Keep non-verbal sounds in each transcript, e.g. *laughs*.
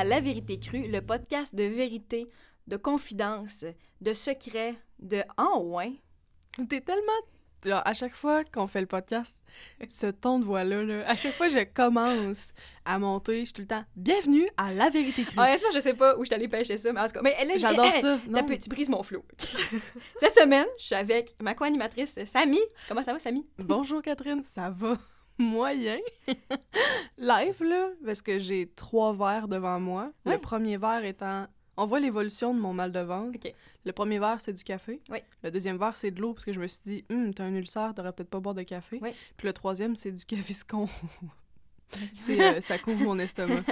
à La Vérité Crue, le podcast de vérité, de confidence, de secret, de en ouais. T'es tellement. Genre, à chaque fois qu'on fait le podcast, ce ton de voix-là, là, à chaque fois que je commence à monter, je suis tout le temps Bienvenue à La Vérité Crue. Honnêtement, je sais pas où je allée pêcher ça, mais en tout cas, mais elle est J'adore elle- ça. elle- Non. peu- tu brises mon flow. *laughs* Cette semaine, je suis avec ma co-animatrice Samy. Comment ça va, Samy? Bonjour Catherine, ça va? Moyen. *laughs* Live, là, parce que j'ai trois verres devant moi. Ouais. Le premier verre étant. On voit l'évolution de mon mal de ventre. Le premier verre, c'est du café. Oui. Le deuxième verre, c'est de l'eau, parce que je me suis dit, hum, t'as un ulcère, t'aurais peut-être pas boire de café. Puis le troisième, c'est du gaviscon. *laughs* c'est, euh, ça couvre mon estomac.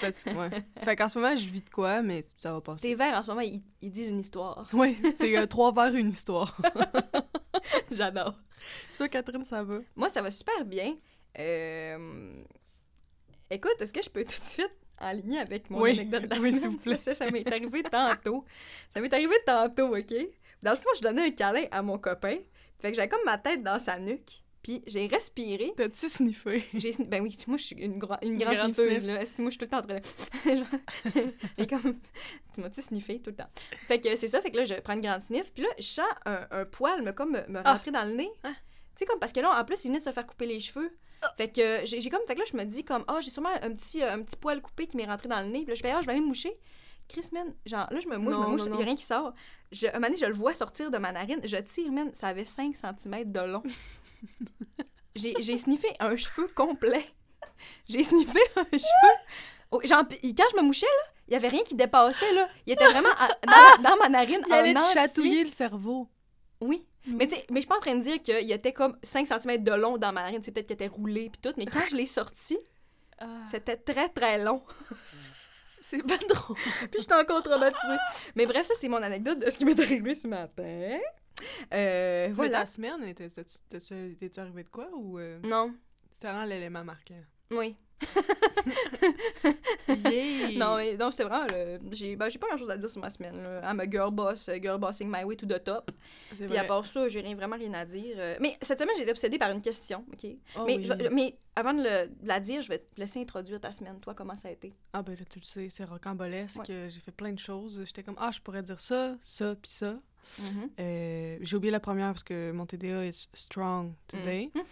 Parce, ouais. Fait qu'en ce moment, je vis de quoi, mais ça va passer. Tes verres, en ce moment, ils, ils disent une histoire. Oui, *laughs* c'est euh, trois verres, une histoire. J'adore. Toi, Catherine, ça va? Moi, ça va super bien. Euh, Écoute, est-ce que je peux tout de suite aligner avec mon Oui. anecdote de la Oui, semaine? s'il vous plaît. Ça, ça m'est arrivé tantôt. Ça m'est arrivé tantôt, OK? Dans le fond, je donnais un câlin à mon copain. Fait que j'avais comme ma tête dans sa nuque. Puis j'ai respiré. T'as-tu sniffé? J'ai Ben oui, moi, je suis une, gra- une Une grande grande sniffeuse, sniff. là. Si moi, je suis tout le temps en train de... *laughs* Genre- *laughs* Et comme... Tu m'as-tu sniffé tout le temps? Fait que c'est ça, fait que là, je prends une grande sniff. Puis là, je sens un, un poil me, comme, me Ah. rentrer dans le nez. Tu sais, comme, parce que là, en plus, il venait de se faire couper les cheveux. Fait que j'ai comme... Fait que là, je me dis comme, ah, j'ai sûrement un petit, euh, un petit poil coupé qui m'est rentré dans le nez. Puis là, je fais, ah, je vais aller me moucher. Chris, man, genre, là, je me mouche, je me mouche, il n'y a rien qui sort. Je, un moment donné, je le vois sortir de ma narine. Je tire, man, ça avait 5 cm de long. *laughs* J'ai sniffé un cheveu complet. J'ai sniffé un cheveu. Oh, genre, pis quand je me mouchais, là, il y avait rien qui dépassait, là. Il était vraiment à- dans, ma, dans ma narine Il allait en te chatouiller le cerveau. Oui. Mais tu sais, mais je suis pas en train de dire qu'il était comme 5 cm de long dans ma narine. C'est peut-être qu'il était roulé puis tout. Mais quand je l'ai sorti, c'était très, très long. *laughs* C'est pas drôle. *laughs* Puis j'étais encore traumatisée. Mais bref, ça, c'est mon anecdote de ce qui m'est arrivé ce matin. Euh, Voilà. ta semaine, t'es-tu arrivé de quoi ou euh, Non. c'était vraiment l'élément marquant? Oui. *laughs* Non, mais non, c'était vraiment. le- J'ai ben, pas grand chose à dire sur ma semaine. Là. I'm a girl boss, uh, girl bossing my way to the top. C'est Puis à part ça, j'ai rien, vraiment rien à dire. Euh, Mais cette semaine, j'ai été obsédée par une question, OK? Oh mais, oui. je- mais avant de, le- de la dire, je vais te laisser introduire ta semaine. Toi, comment ça a été? Ah ben là, tu le sais, c'est rocambolesque. Ouais. euh, J'ai fait plein de choses. J'étais comme, ah, je pourrais dire ça, ça, puis ça. Mhm. Euh, j'ai oublié la première parce que mon TDA est strong today. Mhm.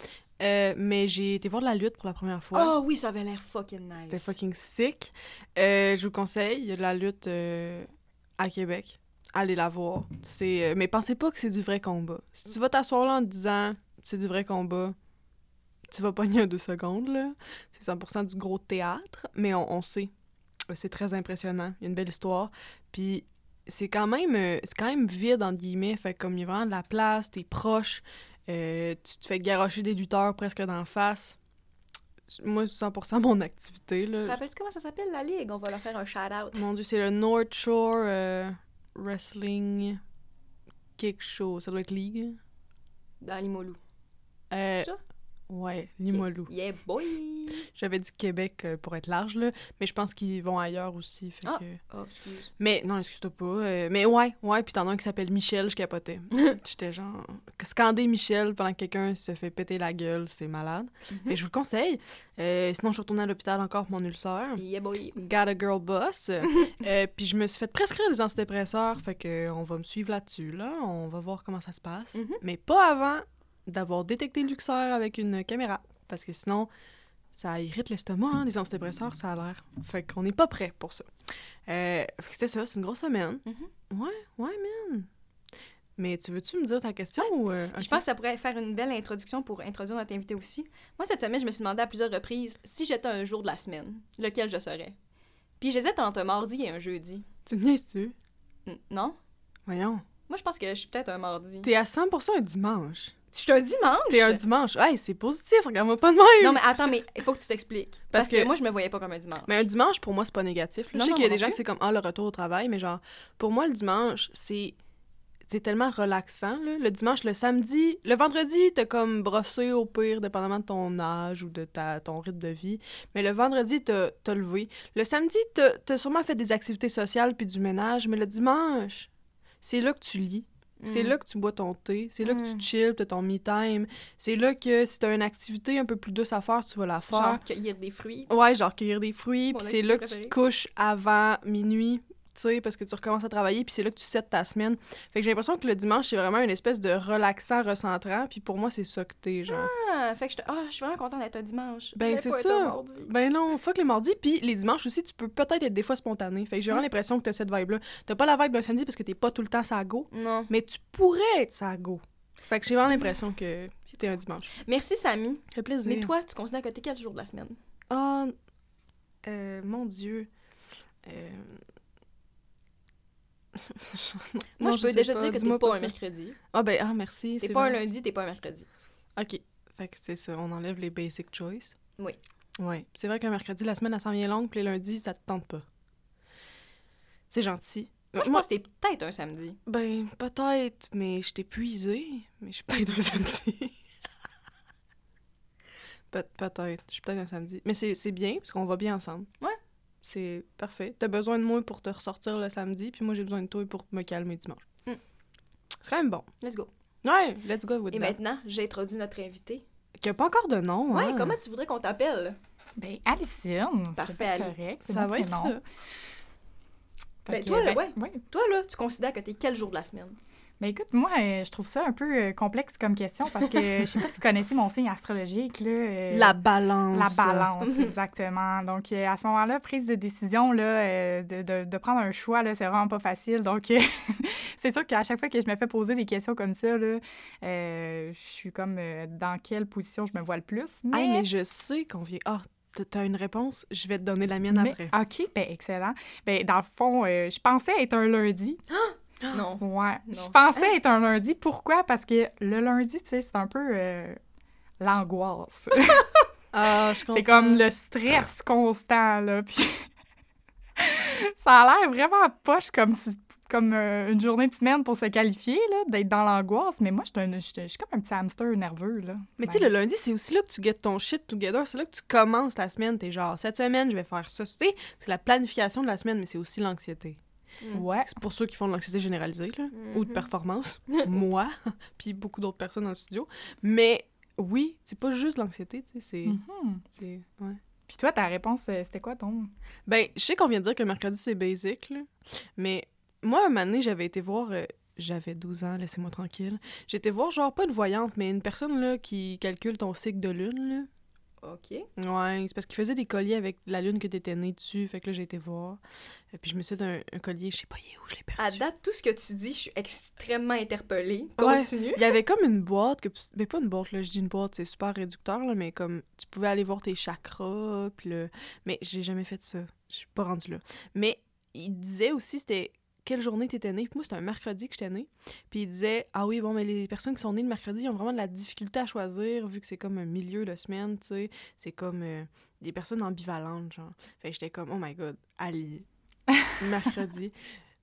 Euh, mais j'ai été voir de la lutte pour la première fois. Oh oui, ça avait l'air fucking nice. C'était fucking sick. Euh, je vous conseille, il y a de la lutte euh, à Québec. Allez la voir. C'est, mais pensez pas que c'est du vrai combat. Si tu vas t'asseoir là en te disant c'est du vrai combat, tu vas pogner un deux secondes. là. C'est 100% du gros théâtre, mais on, on sait. C'est très impressionnant. Il y a une belle histoire. Puis c'est quand même c'est quand même vide entre guillemets fait comme il y a vraiment de la place t'es proche euh, tu te fais garocher des lutteurs presque d'en face moi c'est 100% mon activité Tu te là rappelles comment ça s'appelle, la ligue? On va leur faire un shout-out. mon dieu c'est le North Shore euh, Wrestling quelque chose ça doit être League Dans Limoilou. euh, Ça? Ouais Limoilou Yeah, boy! j'avais dit Québec euh, pour être large là mais je pense qu'ils vont ailleurs aussi fait Ah. que... Oh, excuse. Mais non, excuse-toi pas. euh, mais ouais, ouais, puis t'en as un qui s'appelle Michel, je capotais. *laughs* J'étais genre. Scander Michel pendant que quelqu'un se fait péter la gueule, c'est malade. Mais je vous le conseille. Euh, sinon, je suis retournée à l'hôpital encore pour mon ulcère. Yeah, boy! Got a girl boss. *laughs* Puis je me suis fait prescrire des antidépresseurs. Fait que on va me suivre là-dessus, là. On va voir comment ça se passe. Mhm. Mais pas avant d'avoir détecté l'ulcère avec une caméra. Parce que sinon, ça irrite l'estomac, hein, les antidépresseurs, ça a l'air. Fait qu'on n'est pas prêt pour ça. Euh, fait que c'était ça, c'est une grosse semaine. Mhm. Ouais, ouais, man. Mais tu veux-tu me dire ta question ou... euh, Je pense que ça pourrait faire une belle introduction pour introduire notre invité aussi. Moi, cette semaine, je me suis demandé à plusieurs reprises si j'étais un jour de la semaine, lequel je serais? Puis j'hésite entre un mardi et un jeudi. Tu me? N- non? Voyons. Moi, je pense que je suis peut-être un mardi. T'es à 100% un dimanche. Je suis un dimanche! T'es un dimanche. Hey, c'est positif, regarde-moi pas de même. Non, mais attends, mais il faut que tu t'expliques. Parce, Parce que... que- moi, je me voyais pas comme un dimanche. Mais un dimanche, pour moi, c'est pas négatif. là. Non, je sais qu'il y a des gens qui c'est comme, ah, le retour au travail, mais genre, pour moi, le dimanche, c'est. C'est tellement relaxant, là. Le dimanche, le samedi, le vendredi, t'as comme brossé au pire, dépendamment de ton âge ou de ta, ton rythme de vie. Mais le vendredi, t'as t'as levé. Le samedi, t'as t'as sûrement fait des activités sociales puis du ménage, mais le dimanche, c'est là que tu lis. C'est Mm. là que tu bois ton thé. C'est là que Mm. tu chill, t'as ton me time. C'est là que si t'as une activité un peu plus douce à faire, tu vas la faire. Genre cueillir des fruits. Ouais, genre cueillir des fruits. Puis c'est là que tu te couches avant minuit, sais, parce que tu recommences à travailler. Puis c'est là que tu sets ta semaine. Fait que j'ai l'impression que le dimanche, c'est vraiment une espèce de relaxant, recentrant. Puis pour moi, c'est ça que t'es, genre. Ah, fait que je te- ah, je suis vraiment contente d'être un dimanche. Ben, c'est ça. Ben non, fuck les mardis. Puis les dimanches aussi, tu peux peut-être être des fois spontané. Fait que j'ai vraiment Mm. l'impression que t'as cette vibe-là. T'as pas la vibe d'un samedi parce que t'es pas tout le temps ça go, Non. mais tu pourrais être ça go. Fait que j'ai vraiment l'impression que t'es un dimanche. Merci, Samy. Ça fait plaisir. Mais toi, tu considères que t'es quel jour de la semaine? Oh, euh, mon Dieu. Euh... Moi, Non, je peux déjà pas. dire que t'es pas un mercredi. Ah ben, ah, merci. T'es c'est pas un lundi, t'es pas un mercredi. OK. Fait que c'est ça, on enlève les basic choice. Oui. Ouais. C'est vrai qu'un mercredi, la semaine, elle s'en vient longue, puis les lundis, ça te tente pas. C'est gentil. Moi, je pense que t'es peut-être un samedi. Ben, peut-être, mais je t'ai épuisée. Mais je suis peut-être un samedi. *laughs* Peut- peut-être. Je suis peut-être un samedi. Mais c'est c'est bien, parce qu'on va bien ensemble. Ouais. C'est parfait. T'as besoin de moi pour te ressortir le samedi, puis moi, j'ai besoin de toi pour me calmer dimanche. Mm. C'est quand même bon. Let's go. Ouais, let's go with Et that. maintenant, j'ai introduit notre invité. Qui a pas encore de nom, Ouais, hein. comment tu voudrais qu'on t'appelle? Ben, Alison. Parfait, c'est correct. Ça va être ça. Ben, toi, là, ben, ouais. ouais. Toi, là, tu considères que t'es quel jour de la semaine? Ben, écoute, moi, euh, je trouve ça un peu euh, complexe comme question parce que je sais pas si vous connaissez mon signe astrologique, là. euh, La balance. La balance, exactement. Donc, euh, à ce moment-là, prise de décision, là, euh, de, de, de prendre un choix, là, c'est vraiment pas facile. Donc, *laughs* c'est sûr qu'à chaque fois que je me fais poser des questions comme ça, là, je suis comme dans quelle position je me vois le plus. Mais, Hey, mais je sais qu'on vient... Ah, t'as- t'as une réponse? Je vais te donner la mienne mais- après. OK, ben excellent. Ben, dans le fond, euh, je pensais être un lundi. *gasps* Non. Ouais. Non. Je pensais être un lundi. Pourquoi? Parce que le lundi, tu sais, c'est un peu euh, l'angoisse. *laughs* Ah, je c'est comme le stress constant, là. *laughs* Puis ça a l'air vraiment poche comme, si- comme euh, une journée de semaine pour se qualifier, là, d'être dans l'angoisse. Mais moi, je suis comme un petit hamster nerveux, là. Mais tu sais, le lundi, c'est aussi là que tu get ton shit together. C'est là que tu commences ta semaine. T'es genre, cette semaine, je vais faire ça. Tu sais, c'est la planification de la semaine, mais c'est aussi l'anxiété. Ouais. C'est pour ceux qui font de l'anxiété généralisée, là, ou de Mhm. performance. *laughs* Moi, *laughs* puis beaucoup d'autres personnes dans le studio. Mais oui, c'est pas juste l'anxiété, tu sais, c'est... Mhm. c'est- ouais. Puis toi, ta réponse, euh, c'était quoi ton... Ben, je sais qu'on vient de dire que mercredi, c'est basic, là. Mais moi, un moment donné, j'avais été voir... euh, j'avais 12 ans, laissez-moi tranquille. J'étais voir, genre, pas une voyante, mais une personne, là, qui calcule ton cycle de lune, là. OK. Ouais, c'est parce qu'il faisait des colliers avec la lune que t'étais né dessus. Fait que là, j'ai été voir. Et puis je me suis dit un, un collier, je sais pas il est où, je l'ai perdu. À date, tout ce que tu dis, je suis extrêmement interpellée. Ouais. Continue. Il y avait comme une boîte, que, mais pas une boîte, là, je dis une boîte, c'est super réducteur, là, mais comme tu pouvais aller voir tes chakras, puis le... Mais j'ai jamais fait ça. Je suis pas rendue là. Mais il disait aussi, c'était quelle journée t'étais né. Puis moi, c'était un mercredi que j'étais née. Puis il disait, ah oui, bon, mais les personnes qui sont nées le mercredi, ils ont vraiment de la difficulté à choisir, vu que c'est comme un milieu de semaine, tu sais. C'est comme euh, des personnes ambivalentes, genre. Fait que j'étais comme, oh my god, Ali. *laughs* mercredi.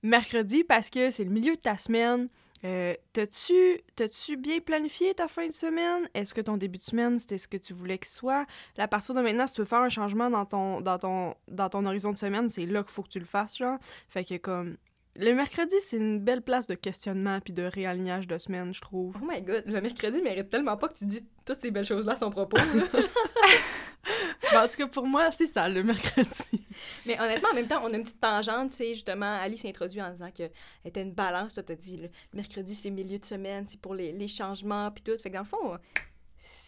mercredi, parce que c'est le milieu de ta semaine. Euh, T'as-tu t'as-tu bien planifié ta fin de semaine? Est-ce que ton début de semaine, c'était ce que tu voulais qu'il soit? Là, à partir de maintenant, si tu veux faire un changement dans ton, dans ton, dans ton horizon de semaine, c'est là qu'il faut que tu le fasses, genre. Fait que comme... Le mercredi, c'est une belle place de questionnement puis de réalignage de semaine, je trouve. Oh my god, le mercredi mérite tellement pas que tu dis toutes ces belles choses-là à son propos. là. *laughs* Ben, cas, pour moi, c'est ça, le mercredi. Mais honnêtement, en même temps, on a une petite tangente, tu sais, justement, Ali s'est introduit en disant qu'elle était une balance. Toi, t'as dit, le mercredi, c'est milieu de semaine, c'est pour les, les changements, puis tout. Fait que dans le fond,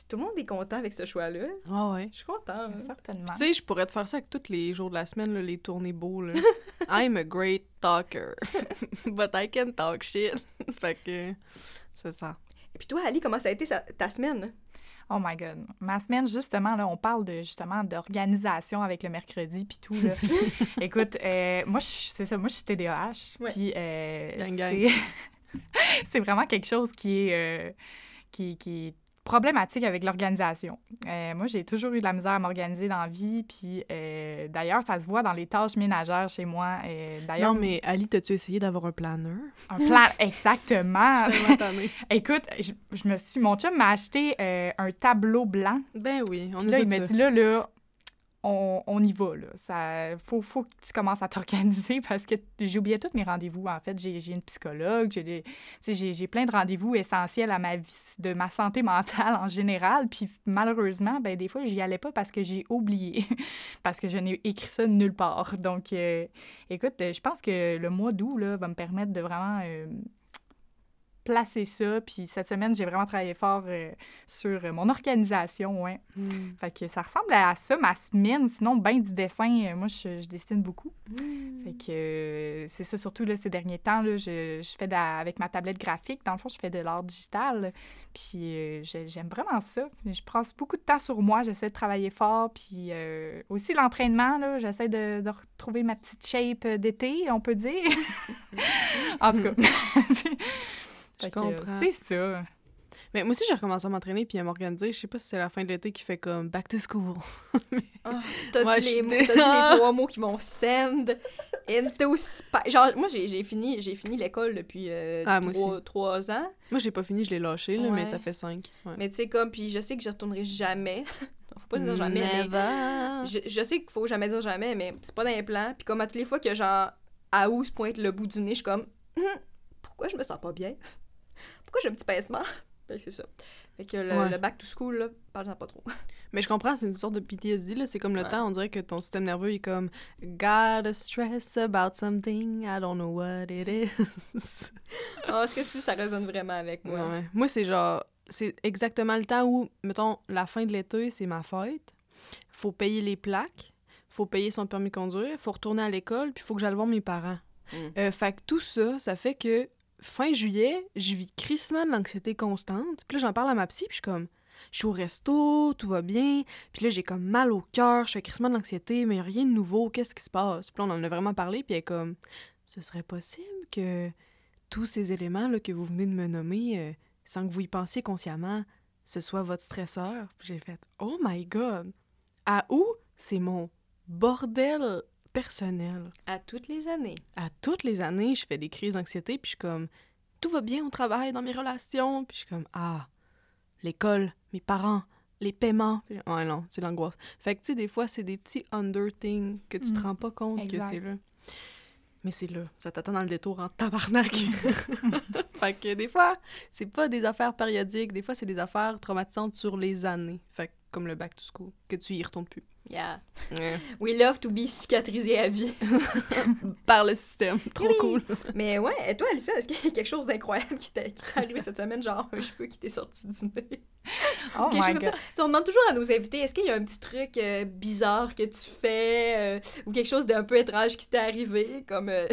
tout le monde est content avec ce choix-là, Ah ouais. je suis contente. Certainement. Tu sais, je pourrais te faire ça avec tous les jours de la semaine, là, les tournées beaux, là. *laughs* I'm a great talker, *laughs* but I can talk shit. *laughs* fait que, c'est ça. Et puis toi, Ali, comment ça a été sa- ta semaine? Oh my God. Ma semaine, justement, là, on parle de justement d'organisation avec le mercredi puis tout. Là. Écoute, euh, moi, je- c'est ça, moi, je suis TDAH. Ouais. Puis, euh, c'est vraiment quelque chose qui est, euh, qui, qui est problématique avec l'organisation. Euh, moi, j'ai toujours eu de la misère à m'organiser dans la vie. Puis, euh, d'ailleurs, ça se voit dans les tâches ménagères chez moi. Euh, d'ailleurs, Non, mais Ali, t'as-tu essayé d'avoir un planeur? un plan... *laughs* Exactement! *laughs* Écoute, je, je me suis... Mon chum m'a acheté un tableau blanc ben oui, on puis là, est il tous m'a ça. dit là, là, on, y va, là. Ça, faut, faut que tu commences à t'organiser *laughs* parce que j'ai oublié tous mes rendez-vous, en fait. J'ai une psychologue, j'ai plein de rendez-vous essentiels à ma vie, de ma santé *laughs* mentale en général. Puis malheureusement, ben des fois, j'y allais pas parce que j'ai oublié, *laughs* parce que je n'ai écrit ça nulle part. Donc, euh, écoute, je pense que le mois d'août, va me permettre de vraiment... euh, placer ça. Puis cette semaine, j'ai vraiment travaillé fort euh, sur euh, mon organisation, ouais. Hmm. Fait que ça ressemble à ça, ma semaine. Sinon, ben du dessin, euh, moi, je, je dessine beaucoup. Hmm. Fait que c'est ça, surtout là, ces derniers temps, là, je, je fais de la- avec ma tablette graphique. Dans le fond, je fais de l'art digital. Puis j'ai- j'aime vraiment ça. Je passe beaucoup de temps sur moi. J'essaie de travailler fort. Puis aussi l'entraînement, là, j'essaie de, de retrouver ma petite shape d'été, on peut dire. *laughs* en tout cas, *laughs* Je comprends. c'est ça. Mais moi aussi, j'ai recommencé à m'entraîner puis à m'organiser. Je sais pas si c'est la fin de l'été qui fait comme back to school. *laughs* T'as Ouais, dit, je les suis mots- dé- t'as dit les *laughs* trois mots qui vont send into spa- Genre, moi, j'ai fini, j'ai fini l'école depuis euh, Ah, moi trois, trois ans. Moi, j'ai pas fini, je l'ai lâché, là, Ouais. mais ça fait cinq. Ouais. Mais tu sais, comme, puis je sais que j'y retournerai jamais. *laughs* faut pas dire jamais, mais je, je sais qu'il faut jamais dire jamais, mais c'est pas dans les plans. Puis comme à toutes les fois que, genre, à où se pointe le bout du nez, je suis comme, Hum, pourquoi je me sens pas bien? Pourquoi j'ai un petit pincement? *laughs* Ben, c'est ça. Fait que le, Ouais. le back to school, là, parle-en pas trop. *laughs* Mais je comprends, c'est une sorte de PTSD, là. C'est comme le Ouais. temps, on dirait que ton système nerveux est comme Gotta stress about something, I don't know what it is. *laughs* Ah, Est-ce que tu ça résonne vraiment avec moi? Ouais. Moi, c'est genre, c'est exactement le temps où, mettons, la fin de l'été, c'est ma fête. Faut payer les plaques, faut payer son permis de conduire, faut retourner à l'école, puis faut que j'aille voir mes parents. Mm. Euh, fait que tout ça, ça fait que fin juillet, je vis crissement de l'anxiété constante. Puis là, j'en parle à ma psy, puis je suis comme, je suis au resto, tout va bien. Puis là, j'ai comme mal au cœur, je fais crissement de l'anxiété, mais rien de nouveau, qu'est-ce qui se passe? Puis là, on en a vraiment parlé, puis elle est comme, ce serait possible que tous ces éléments là, que vous venez de me nommer, euh, sans que vous y pensiez consciemment, ce soit votre stresseur? Puis j'ai fait, oh my god, à où c'est mon bordel personnel? À toutes les années. à toutes les années, je fais des crises d'anxiété, puis je suis comme, tout va bien au travail, dans mes relations, puis je suis comme, ah, l'école, mes parents, les paiements. Puis, ouais, non, c'est l'angoisse. Fait que, tu sais, des fois, c'est des petits under things que tu te Mm. rends pas compte Exact. que c'est là. Mais c'est là. Ça t'attend dans le détour en tabarnak. *laughs* *laughs* fait que des fois, c'est pas des affaires périodiques. Des fois, c'est des affaires traumatisantes sur les années. Fait que, comme le back to school, que tu y retournes plus. Yeah. We love to be cicatrisé à vie. *laughs* Par le système. Trop Oui. cool. Mais ouais, et toi, Alicia, est-ce qu'il y a quelque chose d'incroyable qui t'est qui t'est arrivé cette semaine, genre un cheveu qui t'est sorti du nez? *laughs* Oh Quelque chose my comme ça. Tu on demande toujours à nos invités, est-ce qu'il y a un petit truc euh, bizarre que tu fais euh, ou quelque chose d'un peu étrange qui t'est arrivé, comme... euh,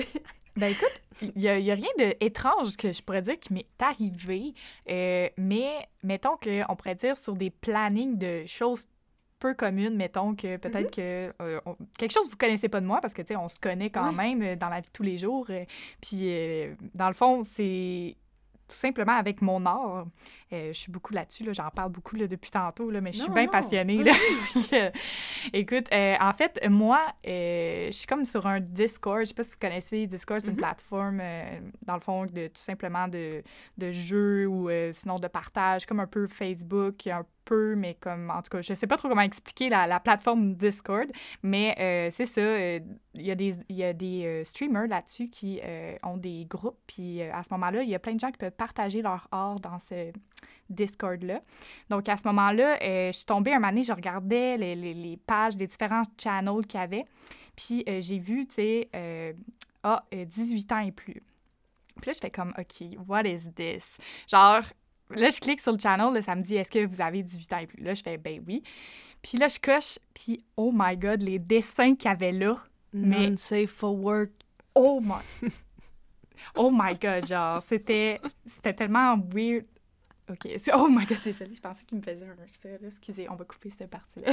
Ben écoute, il n'y a, a rien d'étrange que je pourrais dire qui m'est arrivé, euh, mais mettons qu'on pourrait dire sur des plannings de choses peu communes, mettons que peut-être que euh, on- quelque chose que vous connaissez pas de moi parce que tu sais on se connaît quand Ouais. même euh, dans la vie de tous les jours euh, puis dans le fond c'est tout simplement avec mon art. Euh, je suis beaucoup là-dessus, là, j'en parle beaucoup là, depuis tantôt, là, mais je suis bien passionnée. là. *laughs* Écoute, euh, en fait, moi, euh, je suis comme sur un Discord. Je sais pas si vous connaissez Discord, c'est une Mhm. plateforme, euh, dans le fond, de tout simplement de, de jeux ou euh, sinon de partage, comme un peu Facebook, un peu, mais comme, en tout cas, je sais pas trop comment expliquer la, la plateforme Discord, mais euh, c'est ça. euh, Il y a des, y a des euh, streamers là-dessus qui euh, ont des groupes, puis euh, à ce moment-là, il y a plein de gens qui peuvent partager leur art dans ce Discord-là. Donc, à ce moment-là, euh, je suis tombée un moment donné, je regardais les, les- les pages des différents channels qu'il y avait. Puis, euh, j'ai vu, tu sais, euh, ah, euh, 18 ans et plus. Puis là, je fais comme, OK, what is this? Genre, là, je clique sur le channel, là, ça me dit, est-ce que vous avez 18 ans et plus? Là, je fais, ben oui. Puis là, je coche, puis oh my God, les dessins qu'il y avait là. Mais- Non-safe for work. Oh my... *laughs* Oh my God, genre, c'était c'était tellement weird. OK. Oh my God, désolée, je pensais qu'il me faisait un ça, là. Excusez, on va couper cette partie-là.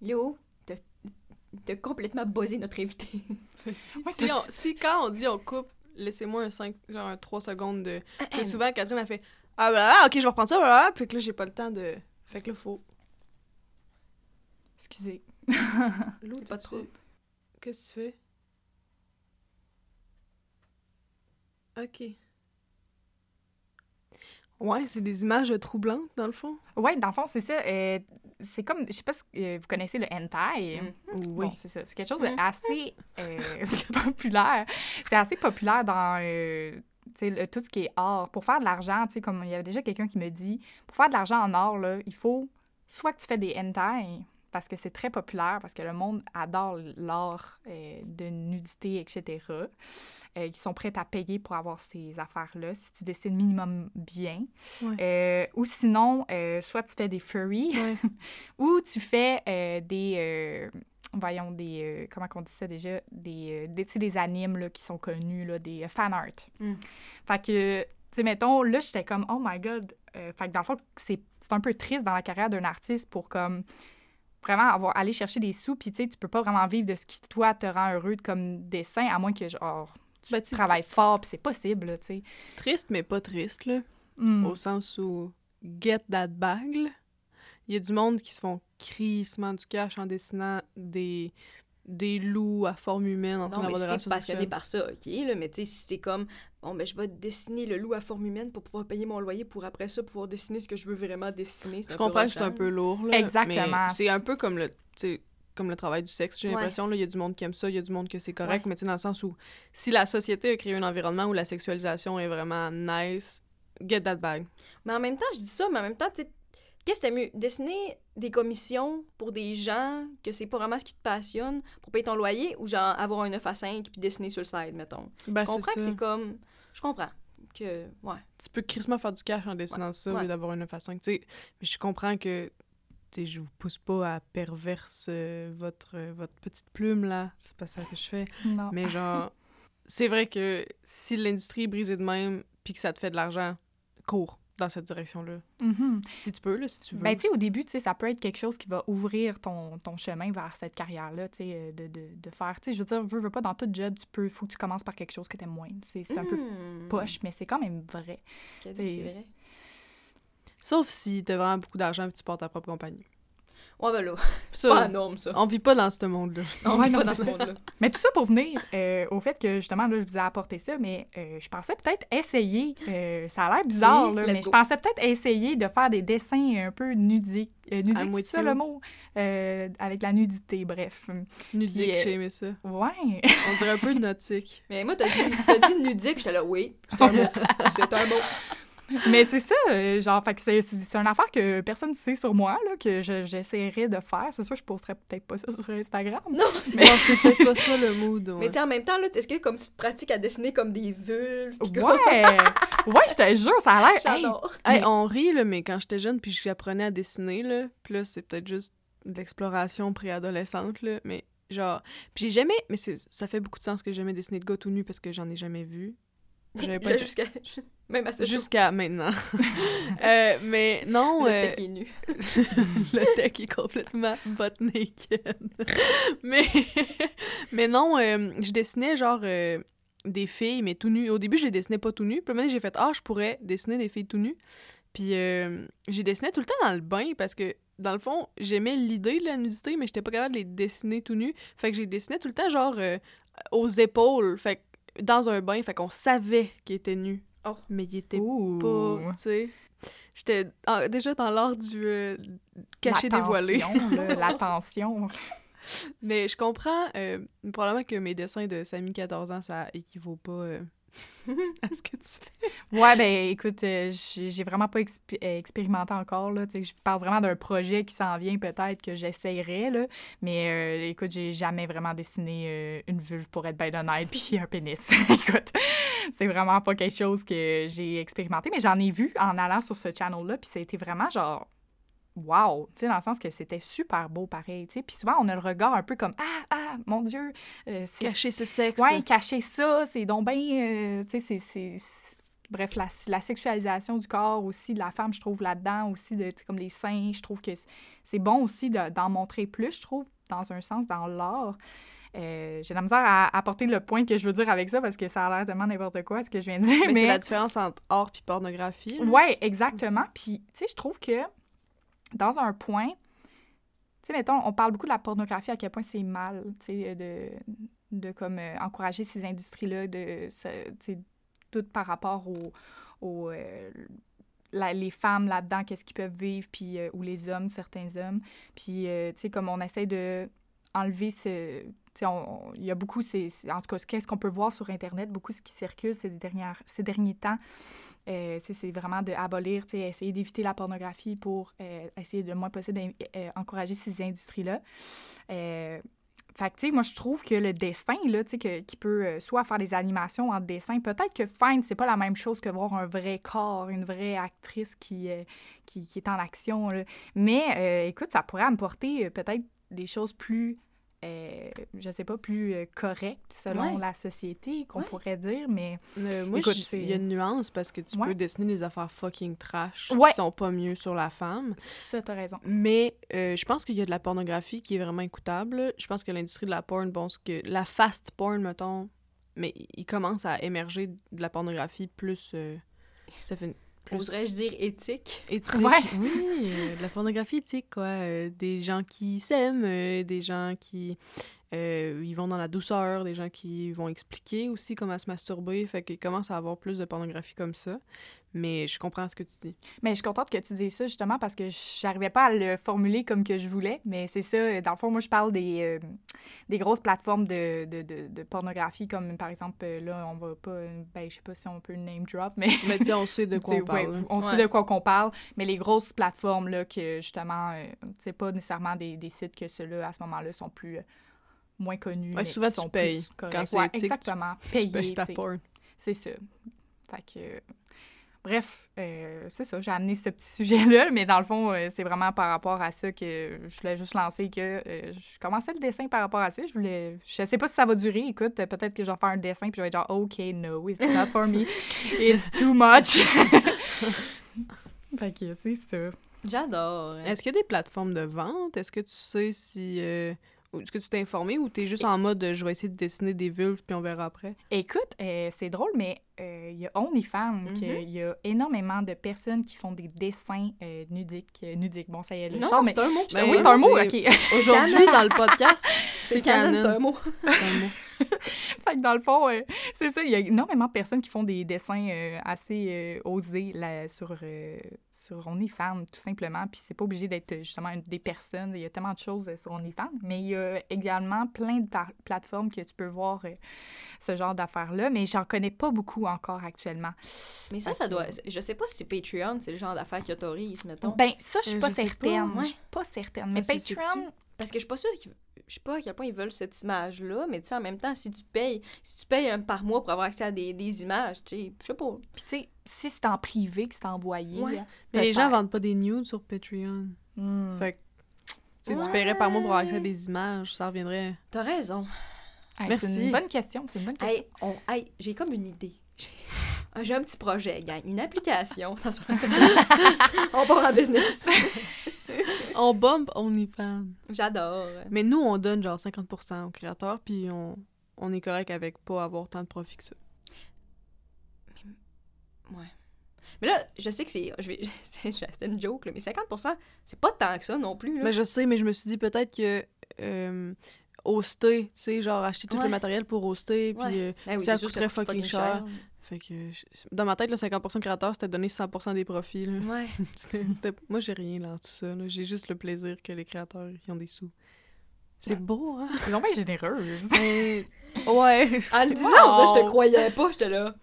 Léo, t'as complètement buzzé notre invité. *laughs* Si, si on- si quand on dit on coupe, laissez-moi un 5, genre un 3 secondes de. Parce que *clears throat* souvent, Catherine a fait Ah, bah, ah, ok, je vais reprendre ça, voilà. Puis que là, j'ai pas le temps de. Fait que là, faut. Excusez. Lou, pas trouble. Qu'est-ce que tu fais? Ok. Ouais, c'est des images troublantes, dans le fond. Ouais, dans le fond, c'est ça. euh, c'est comme, je sais pas si euh, vous connaissez le hentai. Oui. Bon, c'est ça. C'est quelque chose Mhm. d'assez euh, *laughs* populaire. C'est assez populaire dans le- tout ce qui est art. Pour faire de l'argent, tu sais, comme il y avait déjà quelqu'un qui me dit, pour faire de l'argent en art, là, il faut soit que tu fais des hentai, parce que c'est très populaire, parce que le monde adore l'art euh, de nudité, etc., euh, qui sont prêts à payer pour avoir ces affaires-là, si tu dessines minimum bien. Ouais. Euh, ou sinon, euh, soit tu fais des furries, Ouais. *laughs* ou tu fais des... voyons, des... comment on dit ça déjà? Des, des, des animes là, qui sont connus, là, des fan art. Mm. Fait que, tu sais, mettons, là, j'étais comme, oh my god. Fait que dans le fond, c'est c'est un peu triste dans la carrière d'un artiste pour comme vraiment avoir aller chercher des sous puis tu sais tu peux pas vraiment vivre de ce qui toi te rend heureux comme dessin à moins que genre tu Ben, travailles fort puis c'est possible tu sais Triste, mais pas triste, là. Mm. Au sens où get that bag. Il y a du monde qui se font crissement du cash en dessinant des, des loups à forme humaine en train Non, mais d'avoir si des t'es relations passionné par ça, OK, là, mais tu sais, si c'est comme, bon, ben, je vais dessiner le loup à forme humaine pour pouvoir payer mon loyer pour après ça pouvoir dessiner ce que je veux vraiment dessiner, Je comprends que c'est un peu lourd, là. Exactement. mais C'est un peu comme le, tu sais, comme le travail du sexe, j'ai Ouais. l'impression. là, Il y a du monde qui aime ça, il y a du monde que c'est correct, Ouais. mais tu sais, dans le sens où si la société a créé un environnement où la sexualisation est vraiment nice, get that bag. Mais en même temps, je dis ça, mais en même temps, tu sais, qu'est-ce que t'aimes mieux? Dessiner des commissions pour des gens que c'est pas vraiment ce qui te passionne pour payer ton loyer ou genre avoir un 9 à 5 puis dessiner sur le side, mettons? Ben, je comprends que c'est comme... Je comprends que... Ouais. tu peux crissement faire du cash en dessinant ça au ouais. lieu d'avoir une 9 à 5. tu sais. mais je comprends que tu sais, je vous pousse pas à perverse euh, votre, euh, votre petite plume, là. C'est pas ça que je fais. non Mais genre, *laughs* c'est vrai que si l'industrie est brisée de même puis que ça te fait de l'argent, cours dans cette direction-là. Mhm. Si tu peux, là, si tu veux. Ben, tu sais, au début, tu sais, ça peut être quelque chose qui va ouvrir ton, ton chemin vers cette carrière-là, tu sais, euh, de, de, de faire, tu sais, je veux dire, veux, veux pas, dans tout job, tu peux, faut que tu commences par quelque chose que t'aimes moins. C'est c'est un peu Hmm. poche, mais c'est quand même vrai. Ce qu'elle C'est- dit, c'est vrai. Sauf si t'as vraiment beaucoup d'argent et tu portes ta propre compagnie. Ouais, ben là, *laughs* Ça, pas la norme, ça. on vit pas dans ce monde-là. On Ouais, vit *laughs* non, pas dans c'est ce monde-là. Mais tout ça pour venir euh, au fait que, justement, là, je vous ai apporté ça, mais euh, je pensais peut-être essayer, euh, ça a l'air bizarre, là, mais je pensais peut-être essayer de faire des dessins un peu nudiques. Euh, nudiques, c'est ça le mot? Euh, avec la nudité, bref. Nudique, euh, j'ai aimé ça. Ouais. On dirait un peu nautique. Mais moi, t'as dit, t'as dit nudique, j'étais là, oui, c'est un mot. *laughs* C'est un mot. *laughs* Mais c'est ça, euh, genre, fait que c'est, c'est, c'est une affaire que personne ne sait sur moi, là, que je- j'essaierais de faire. C'est sûr, je posterais peut-être pas ça sur Instagram. Non, c'est Mais c'est peut-être *laughs* pas ça le mood. ouais. Mais tu en même temps, là, est-ce que comme tu te pratiques à dessiner comme des vulves? pis comme- Ouais! ouais, je te jure, ça a l'air. hey, J'adore. Hey, Mais- on rit, là, mais quand j'étais jeune, puis j'apprenais à dessiner, là, puis là, c'est peut-être juste de l'exploration préadolescente, là, mais genre... Puis j'ai jamais... Mais c'est- ça fait beaucoup de sens que j'ai jamais dessiné de gars tout nu parce que j'en ai jamais vu. J'avais *laughs* pas... Jusqu'à... *laughs* Même Jusqu'à maintenant. *laughs* Euh, mais non... le euh, tech est nu. le tech est complètement butt naked. mais, mais non, euh, je dessinais genre euh, des filles, mais tout nues. Au début, je les dessinais pas tout nues. Puis maintenant, j'ai fait Ah, je pourrais dessiner des filles tout nues. Puis j'ai dessiné tout le temps dans le bain parce que, dans le fond, j'aimais l'idée de la nudité, mais j'étais pas capable de les dessiner tout nus. Fait que j'ai dessiné tout le temps genre aux épaules. Fait que dans un bain, fait qu'on savait qu'ils étaient nus. Oh. Mais ils étaient Ouh. pas, tu sais. J'étais déjà dans l'art du euh, caché dévoilé. *laughs* L'attention. Mais je comprends euh, probablement que mes dessins de Samy 14 ans, ça équivaut pas euh, *laughs* à ce que tu fais. Ouais, ben écoute, euh, j'ai vraiment pas euh, expérimenté encore. Là, je parle vraiment d'un projet qui s'en vient peut-être que j'essayerais. Mais euh, écoute, j'ai jamais vraiment dessiné euh, une vulve pour être bien honnête, *laughs* puis un pénis. *laughs* écoute, c'est vraiment pas quelque chose que j'ai expérimenté. Mais j'en ai vu en allant sur ce channel-là, puis ça a été vraiment genre. Wow! Tu sais, dans le sens que c'était super beau pareil, tu sais. Puis souvent, on a le regard un peu comme Ah, ah, mon Dieu! euh, c'est Cacher ce sexe. Ouais, cacher ça, c'est donc bien. euh, tu sais, c'est- Bref, la, la sexualisation du corps aussi, de la femme, je trouve là-dedans aussi, de, comme les seins, je trouve que c'est- bon aussi de- d'en montrer plus, je trouve, dans un sens, dans l'art. Euh, J'ai la misère à apporter le point que je veux dire avec ça parce que ça a l'air tellement n'importe quoi, ce que je viens de dire. Mais, Mais, c'est la différence entre art puis pornographie. là. Ouais, exactement. Puis, tu sais, je trouve que dans un point, tu sais, mettons, on parle beaucoup de la pornographie, à quel point c'est mal, tu sais, de, de comme euh, encourager ces industries-là, de, tout par rapport au, au, euh, les femmes là-dedans, qu'est-ce qu'ils peuvent vivre, puis, euh, ou les hommes, certains hommes. Puis, tu sais, comme on essaie de enlever ce... Il y a beaucoup, c'est, en tout cas, qu'est-ce qu'on peut voir sur Internet, beaucoup ce qui circule ces, dernières, ces derniers temps, euh, c'est vraiment d'abolir, essayer d'éviter la pornographie pour euh, essayer le moins possible d'encourager ces industries-là. Euh, fait que, moi, je trouve que le dessin, là, tu sais, qui peut euh, soit faire des animations en dessin, peut-être que Fine, c'est pas la même chose que voir un vrai corps, une vraie actrice qui, euh, qui, qui est en action. Mais, euh, écoute, ça pourrait apporter euh, peut-être des choses plus, euh, je sais pas, plus euh, correctes selon Ouais. la société, qu'on Ouais. pourrait dire, mais... Euh, moi, il y a une nuance parce que tu Ouais. peux dessiner des affaires fucking trash qui sont pas mieux sur la femme. Ça, t'as raison. Mais euh, je pense qu'il y a de la pornographie qui est vraiment écoutable. Je pense que l'industrie de la porn, bon, ce que la fast porn, mettons, mais il commence à émerger de la pornographie plus. euh, ça fait une- plus Oserais-je dire éthique? éthique. Ouais. Oui, euh, de la pornographie éthique, quoi. Euh, des gens qui s'aiment, euh, des gens qui. Euh, ils vont dans la douceur, des gens qui vont expliquer aussi comment se masturber. Fait qu'il commence à avoir plus de pornographie comme ça. Mais je comprends ce que tu dis. Mais je suis contente que tu dises ça justement parce que j'arrivais pas à le formuler comme que je voulais. Mais c'est ça, dans le fond, moi je parle des, euh, des grosses plateformes de, de, de, de pornographie comme par exemple, euh, là, on va pas, ben je sais pas si on peut name drop, mais Mais tu on sait de *laughs* quoi on ouais, parle. on sait Ouais. de quoi qu'on parle, mais les grosses plateformes, là, que justement, euh, c'est pas nécessairement des, des sites que ceux-là, à ce moment-là, sont plus euh, moins connus. Ouais, mais souvent, qui tu sont payes. plus Quand corrects. c'est Ouais, éthique, tu- exactement. Tu Payer, payes ta tu sais. porn. C'est ça. Fait que. Bref, euh, c'est ça, j'ai amené ce petit sujet-là, *laughs* mais dans le fond, euh, c'est vraiment par rapport à ça que je voulais juste lancer que euh, je commençais le dessin par rapport à ça. Je voulais. Je sais pas si ça va durer. Écoute, peut-être que je vais faire un dessin puis je vais être genre, OK, no, it's not for me. *laughs* It's too much. *laughs* fait que c'est ça. J'adore. Est-ce qu'il y a des plateformes de vente? Est-ce que tu sais si. Est-ce que tu t'es informé ou t'es juste en mode je vais essayer de dessiner des vulves puis on verra après? Écoute, euh, c'est drôle, mais euh, il y a OnlyFans, Mhm. qu'il y a énormément de personnes qui font des dessins euh, nudiques. euh, nudiques. Bon, ça y est, le Non, mais... c'est un mot. Ben oui, c'est un mot, OK. *laughs* Aujourd'hui, dans le podcast, *laughs* C'est canon, c'est un mot. *laughs* c'est un mot. fait que dans le fond, euh, c'est ça, il y a énormément de personnes qui font des dessins assez osés là, sur, sur OnlyFans, tout simplement. Puis c'est pas obligé d'être justement une- des personnes. Il y a tellement de choses sur OnlyFans. Mais il y a également plein de plateformes que tu peux voir ce genre d'affaires-là. Mais j'en connais pas beaucoup encore actuellement. Mais ça, Fait ça que- doit. Je sais pas si Patreon, c'est le genre d'affaires qui autorise, mettons. Ben, ça, je suis Euh, pas certaine. Je suis pas certaine. Mais Parce Patreon, Parce que je suis pas sûre qu'ils. Je sais pas à quel point ils veulent cette image-là, mais tu sais, en même temps, si tu payes, si tu payes un par mois pour avoir accès à des, des images, tu sais, je sais pas. puis tu sais, si c'est en privé que c'est envoyé. Ouais. Mais les gens vendent pas des nudes sur Patreon. Hmm. Fait que, tu sais, Ouais. tu paierais par mois pour avoir accès à des images, ça reviendrait. T'as raison. Hey, Merci. C'est une bonne question. C'est une bonne question. Hey, on, hey, j'ai comme une idée. J'ai- un petit projet, gang. Une application. C'est *laughs* on part en business. *laughs* On bump OnlyFans. J'adore. Mais nous, on donne genre 50% aux créateurs, puis on, on est correct avec pas avoir tant de profit que ça. Mais là, je sais que c'est. Je vais, *laughs* c'était une joke, là, mais 50%, c'est pas tant que ça non plus. Là. Mais je sais, mais je me suis dit peut-être que euh, hoster, tu sais, genre acheter tout Ouais. le matériel pour hoster, puis euh, Ben oui, ça coûterait coûte fucking cher. fait que dans ma tête, le 50% créateur, c'était donner 100% des profits. là. Ouais. *laughs* C'était- Moi, j'ai rien dans tout ça. J'ai juste le plaisir que les créateurs ils ont des sous. C'est beau, hein? C'est vraiment généreuse. Mais- *laughs* ouais. En le disant, Wow. ça, je te croyais pas, j'étais là.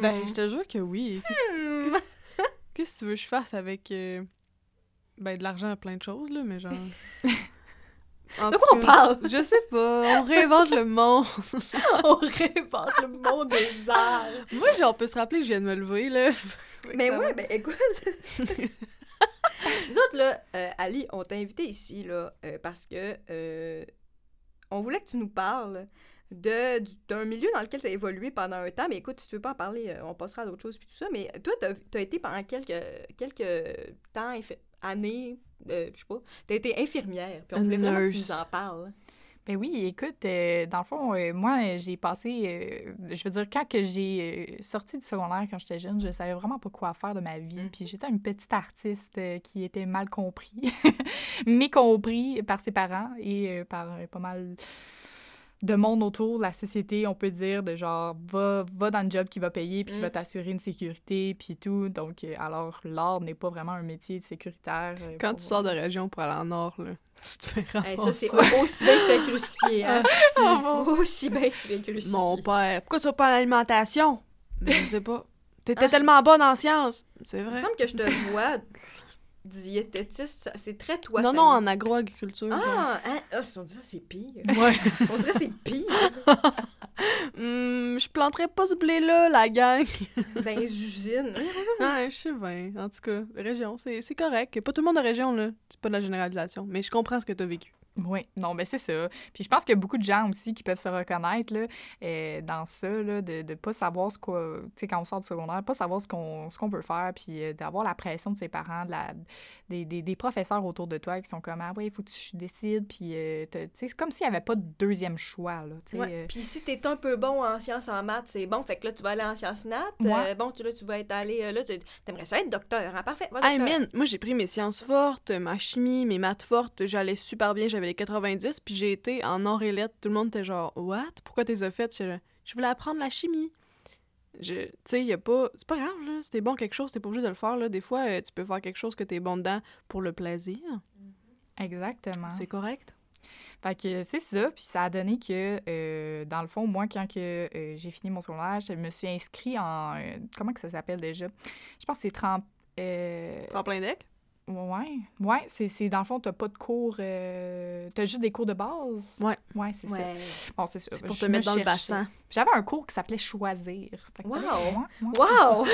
Ben, je te jure que oui. Qu'est-ce qu'est-ce que tu veux que je fasse avec euh, ben, de l'argent à plein de choses, là, mais genre. *laughs* En De quoi on parle? *laughs* Je sais pas, on réinvente le monde. *laughs* on réinvente le monde des arts. Moi, genre, on peut se rappeler que je viens de me lever, là. *laughs* Mais ouais, ben écoute. Nous autres, là, euh, Ali, on t'a invité ici, là, euh, parce que euh, on voulait que tu nous parles de, d'un milieu dans lequel tu as évolué pendant un temps. Mais écoute, si tu veux pas en parler, on passera à d'autres choses puis tout ça. Mais toi, tu as, été pendant quelques, quelques temps, années, euh, je sais pas, tu as été infirmière. Puis on voulait vraiment que tu nous en parles. Ben oui, écoute, euh, dans le fond, euh, moi, euh, j'ai passé, euh, je veux dire, quand que j'ai sorti du secondaire quand j'étais jeune, je savais vraiment pas quoi faire de ma vie. Mm. Puis j'étais une petite artiste qui était mal compris, *laughs* mécompris par ses parents et par pas mal de monde autour de la société, on peut dire, de genre, va, va dans le job qui va payer, puis qui Mm. va t'assurer une sécurité, puis tout. Donc, euh, alors, l'art n'est pas vraiment un métier de sécuritaire. euh, Quand pour- tu sors de région pour aller en nord, là, tu te fais Hey, ça, ramasser. c'est aussi bien que se faire crucifier, hein? aussi bien que se faire crucifier. Mon père, pourquoi tu vas pas à l'alimentation? Mais je sais pas. T'étais Ah. tellement bonne en sciences. C'est Il me vrai. semble que je te vois diététiste, c'est très toi, non, ça. non, en agroagriculture. Ah, hein? ah, si on dit ça, c'est pire. Ouais. On dirait c'est pire Hum, *laughs* je planterais pas ce blé-là, la gang. *laughs* dans les usines. ouais, *laughs* je sais bien. En tout cas, région, c'est c'est correct. Pas tout le monde de région, là. C'est pas de la généralisation. Mais je comprends ce que t'as vécu. Oui, non, mais c'est ça. Puis je pense qu'il y a beaucoup de gens aussi qui peuvent se reconnaître là, euh, dans ça, là, de ne pas savoir ce qu'on. Tu sais, quand on sort du secondaire, pas savoir ce qu'on ce qu'on veut faire, puis euh, d'avoir la pression de ses parents, de la, des, des, des professeurs autour de toi qui sont comme Ah, ouais, il faut que tu décides, puis euh, tu c'est comme s'il n'y avait pas de deuxième choix, là. tu Ouais. euh, Puis si t'es un peu bon en sciences en maths, c'est bon. Fait que là, tu vas aller en sciences nat. Ouais. Euh, bon, tu, là, tu vas être allé. euh, là, tu aimerais ça être docteur. Hein? Parfait. va Hey docteur. man, moi j'ai pris mes sciences fortes, ma chimie, mes maths fortes, j'allais super bien, j'avais les 90, puis j'ai été en or et lettres. Tout le monde était genre, What? Pourquoi t'es as fait? Je, je voulais apprendre la chimie. Je, tu sais, y a pas. C'est pas grave, là. Si t'es bon quelque chose, t'es pas obligé de le faire, là. Des fois, euh, tu peux faire quelque chose que t'es bon dedans pour le plaisir. exactement. C'est correct. Fait que c'est ça, puis ça a donné que, euh, dans le fond, moi, quand que euh, j'ai fini mon secondaire, je me suis inscrit en... euh, comment que ça s'appelle déjà? Je pense que c'est 30... Euh, En plein deck? Ouais, ouais, c'est, c'est dans le fond, t'as pas de cours... Euh, t'as juste des cours de base? Ouais. Ouais, c'est ça. Bon, c'est ça. C'est pour Je te me mettre dans le bassin. J'avais un cours qui s'appelait Choisir. Wow! ouais, ouais. Wow!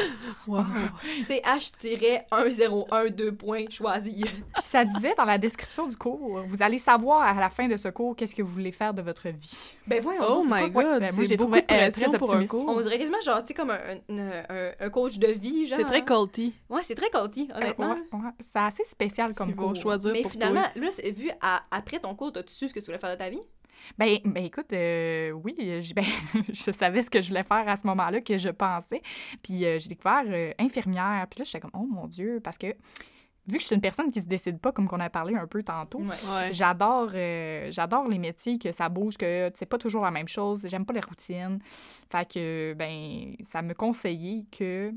Wow. CH-1012 points choisir. Puis ça disait dans la description du cours, vous allez savoir à la fin de ce cours qu'est-ce que vous voulez faire de votre vie. Ben voyons. Oh my god, ben, moi, c'est j'ai beaucoup trouvé, de euh, très pour un cours. On dirait quasiment genre, tu sais, comme un, un, un- un coach de vie, genre. C'est très hein. culty. Ouais, c'est très culty, honnêtement. Ouais, ouais. C'est assez spécial comme cours. choisir Mais pour finalement, toi. là, c'est- vu à- après ton cours, t'as-tu su ce que tu voulais faire de ta vie? Ben, ben écoute, euh, oui, je, *laughs* ben, je savais ce que je voulais faire à ce moment-là, que je pensais. Puis euh, j'ai découvert euh, infirmière. Puis là, j'étais comme, oh mon Dieu, parce que vu que je suis une personne qui se décide pas, comme qu'on a parlé un peu tantôt, Ouais. Ouais. J'adore euh, j'adore les métiers que ça bouge, que c'est pas toujours la même chose. J'aime pas les routines. Fait que, ben, ça me conseillait que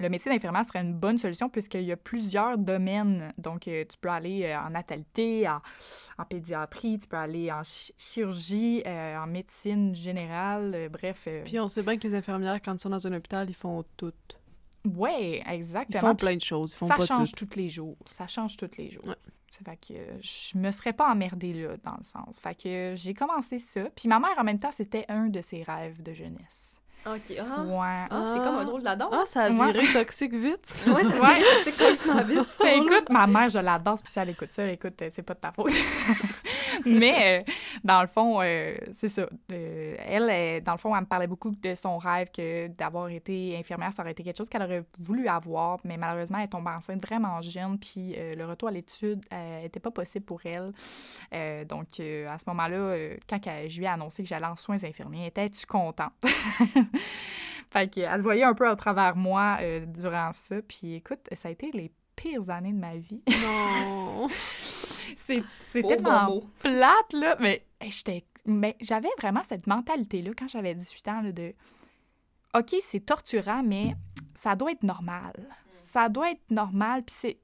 le métier d'infirmière serait une bonne solution puisqu'il y a plusieurs domaines. Donc, euh, tu peux aller euh, en natalité, en, en pédiatrie, tu peux aller en chi- chirurgie, euh, en médecine générale, bref. Puis on sait bien que les infirmières, quand ils sont dans un hôpital, ils font tout. Ils exactement. font Puis plein de choses. Ils font ça pas change tous les jours. Ça change tous les jours. Ouais. Ça fait que je me serais pas emmerdée là, dans le sens. Fait que j'ai commencé ça. Puis ma mère, en même temps, c'était un de ses rêves de jeunesse. Ok. Ah, Ouais. Ah, c'est comme un drôle d'adon. Ah, ça a Ouais. viré toxique vite. Ouais, ça Ouais. fait c'est complètement vite. ça, *laughs* écoute, ma mère, je l'adore, puis si elle écoute ça, elle écoute, euh, c'est pas de ta faute. *laughs* Mais, euh, dans le fond, euh, c'est ça. Euh, elle, euh, dans le fond, elle me parlait beaucoup de son rêve que d'avoir été infirmière, ça aurait été quelque chose qu'elle aurait voulu avoir, mais malheureusement, elle tombe enceinte vraiment jeune, puis euh, le retour à l'étude n'était pas possible pour elle. Euh, donc, euh, à ce moment-là, euh, quand je lui ai annoncé que j'allais en soins infirmiers, était-tu contente? *laughs* *laughs* fait qu'elle se voyait un peu à travers moi euh, durant ça, puis écoute, ça a été les pires années de ma vie. Non. *laughs* C'est tellement bon plate, là. Mais j'étais. Mais j'avais vraiment cette mentalité-là quand j'avais 18 ans, là, de. OK, c'est torturant, mais ça doit être normal. Ça doit être normal, puis c'est.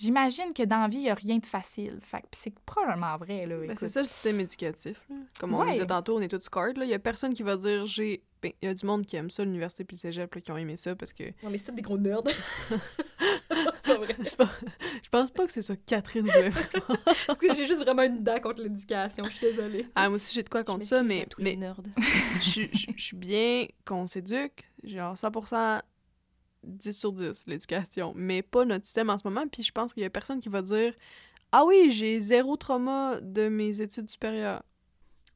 J'imagine que dans la vie, il n'y a rien de facile. Fait c'est probablement vrai, là. Ben, c'est ça le système éducatif. là. Comme on Ouais. disait tantôt, on est tous cards. Il y a personne qui va dire j'ai. Ben, il y a du monde qui aime ça, l'université puis le cégep, là, qui ont aimé ça parce que. Non, mais c'est tous des gros nerds. *laughs* c'est pas vrai. Pas- Je pense pas que c'est ça que Catherine voulait. *laughs* Parce que j'ai juste vraiment une dent contre l'éducation. Je suis désolée. Ah, moi aussi, j'ai de quoi Je contre ça, mais, tous les mais nerds. *laughs* je suis- je je suis bien qu'on s'éduque, genre 100% 10 sur 10, l'éducation, mais pas notre système en ce moment. Puis je pense qu'il y a personne qui va dire Ah oui, j'ai zéro trauma de mes études supérieures.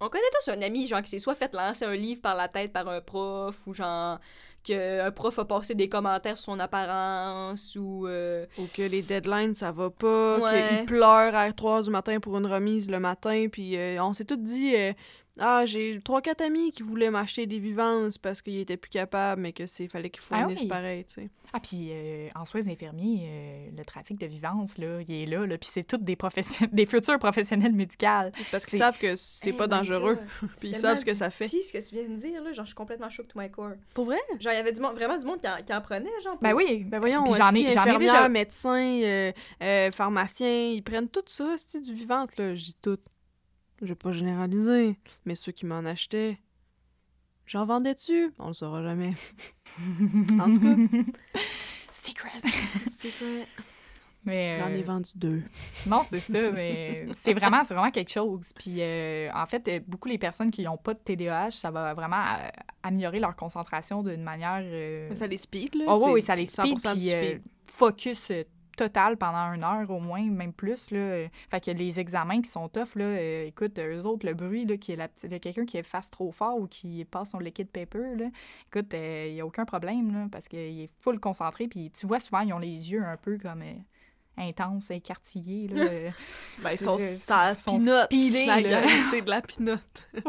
On connaît tous un ami, genre, qui s'est soit fait lancer un livre par la tête par un prof, ou genre, qu'un prof a passé des commentaires sur son apparence, ou... euh, Ou que les deadlines, ça va pas, Ouais. qu'il pleure à 3 h du matin pour une remise le matin, puis euh, on s'est tous dit, euh, Ah, j'ai trois, quatre amis qui voulaient m'acheter des vivances parce qu'ils étaient plus capables, mais que c'est fallait qu'ils Ah fournissent oui. pareil, tu sais. Ah, puis euh, en soins infirmiers, euh, le trafic de vivance, là, il est là, là puis c'est tous des, profession- *laughs* des futurs professionnels médicaux. C'est parce qu'ils savent que c'est Hey pas my dangereux. Puis *laughs* ils savent ce que ça fait. petit, ce que tu viens de dire, là. Genre, je suis complètement shook to my core. Pour vrai? Genre, il y avait du monde, vraiment du monde qui en, qui en prenait, genre. Ben pour- oui, Ben voyons, j'en ai- j'en ai déjà- médecins, euh, euh, pharmaciens, ils prennent tout ça, c'est du vivance, là. Je dis tout. Je vais pas généraliser, mais ceux qui m'en achetaient, j'en vendais-tu? On le saura jamais. *laughs* En tout cas. Secret. *laughs* Vrai. Mais, J'en ai euh, vendu deux. Non, c'est ça, mais c'est vraiment, c'est vraiment quelque chose. Puis, euh, en fait, beaucoup les personnes qui n'ont pas de TDAH, ça va vraiment euh, améliorer leur concentration d'une manière... Ça les speed, là. Ah oui, ça les speed, 100% du puis speed. focus total pendant une heure au moins, même plus. Là. Euh, Fait que les examens qui sont tough, là, euh, écoute, eux autres, le bruit, là, qui est la quelqu'un qui efface trop fort ou qui passe son liquid paper, là, écoute, il n'y a aucun problème, là, parce qu'il est full concentré, puis tu vois, souvent, ils ont les yeux un peu comme... euh, intenses, écartillés, là. euh, *laughs* Ben, ils sont, ça, sont pinote. c'est de la pinote. *laughs*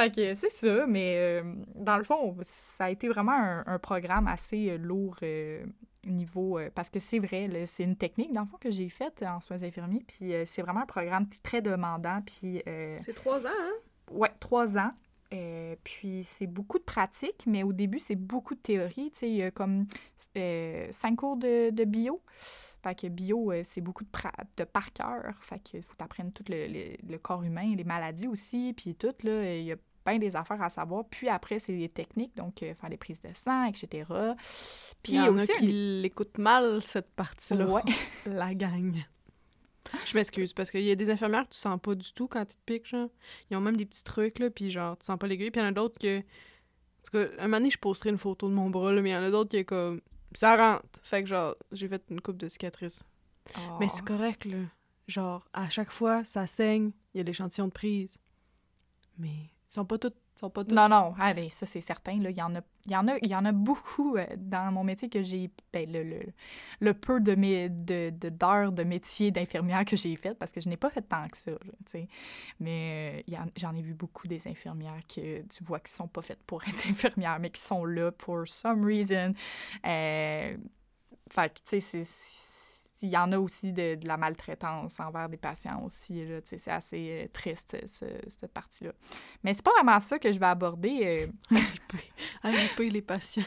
Fait que c'est ça, mais euh, dans le fond, ça a été vraiment un, un programme assez euh, lourd euh, niveau. euh, parce que c'est vrai, là, c'est une technique, dans le fond, que j'ai faite en soins infirmiers. Puis c'est vraiment un programme très demandant. Puis, C'est trois ans, hein? ouais, trois ans. Euh, puis c'est beaucoup de pratique, mais au début, c'est beaucoup de théorie. Tu sais, il y a comme euh, cinq cours de, de bio. Fait que bio, euh, c'est beaucoup de, de par cœur. Fait que faut t'apprendre tout le, le- le corps humain, les maladies aussi, puis tout, là, il y a plein des affaires à savoir. Puis après, c'est les techniques, donc euh, faire les prises de sang, etc. Puis il y en a aussi... un qui des- l'écoutent mal, cette partie-là. Ouais. *laughs* La gang. Je m'excuse, parce qu'il y a des infirmières que tu sens pas du tout quand ils te piquent, genre. Ils ont même des petits trucs, là, puis genre, tu sens pas l'aiguille. Puis il y en a d'autres que... En tout cas, un moment donné, je posterai une photo de mon bras, là, mais il y en a d'autres qui est comme... Ça rentre! Fait que genre, j'ai fait une coupe de cicatrices. Mais c'est Ah. correct, là. Genre, à chaque fois, ça saigne, il y a l'échantillon de prise. Mais ils sont pas toutes... Sont pas toutes... Non, non, ah, ben, ça c'est certain. Il, y en a, y y en a beaucoup euh, dans mon métier que j'ai. Ben, le, le, le peu de mes, de, d'heures de métier d'infirmière que j'ai fait, parce que je n'ai pas fait tant que ça. là. Mais euh, j'en ai vu beaucoup des infirmières que tu vois qui sont pas faites pour *laughs* être infirmières, mais qui sont là pour some reason. Euh, fait que, tu sais, c'est. Il y en a aussi de, de la maltraitance envers des patients aussi. C'est assez euh, triste, ce- cette partie-là. Mais c'est pas vraiment ça que je vais aborder. euh, *laughs* Agripper les patients.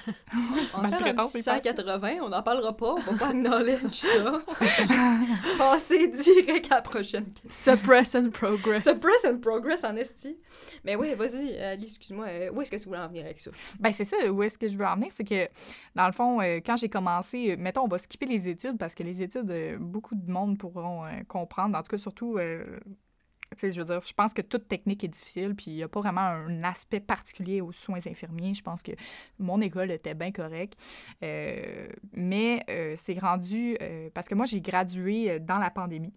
On Maltraitance, petit c'est 180, on n'en parlera pas, on va pas acknowledge ça. On va juste passer direct à la prochaine question. Suppress and progress. Suppress and progress en esti. Mais oui, vas-y, Ali, excuse-moi, euh, où est-ce que tu voulais en venir avec ça? Ben, c'est ça, où est-ce que je veux en venir, c'est que, dans le fond, euh, quand j'ai commencé, mettons, on va skipper les études, parce que les études, euh, beaucoup de monde pourront euh, comprendre, en tout cas, surtout, euh, je veux dire, je pense que toute technique est difficile, puis il n'y a pas vraiment un aspect particulier aux soins infirmiers. Je pense que mon école était bien correcte. Euh, mais c'est rendu, parce que moi, j'ai gradué dans la pandémie.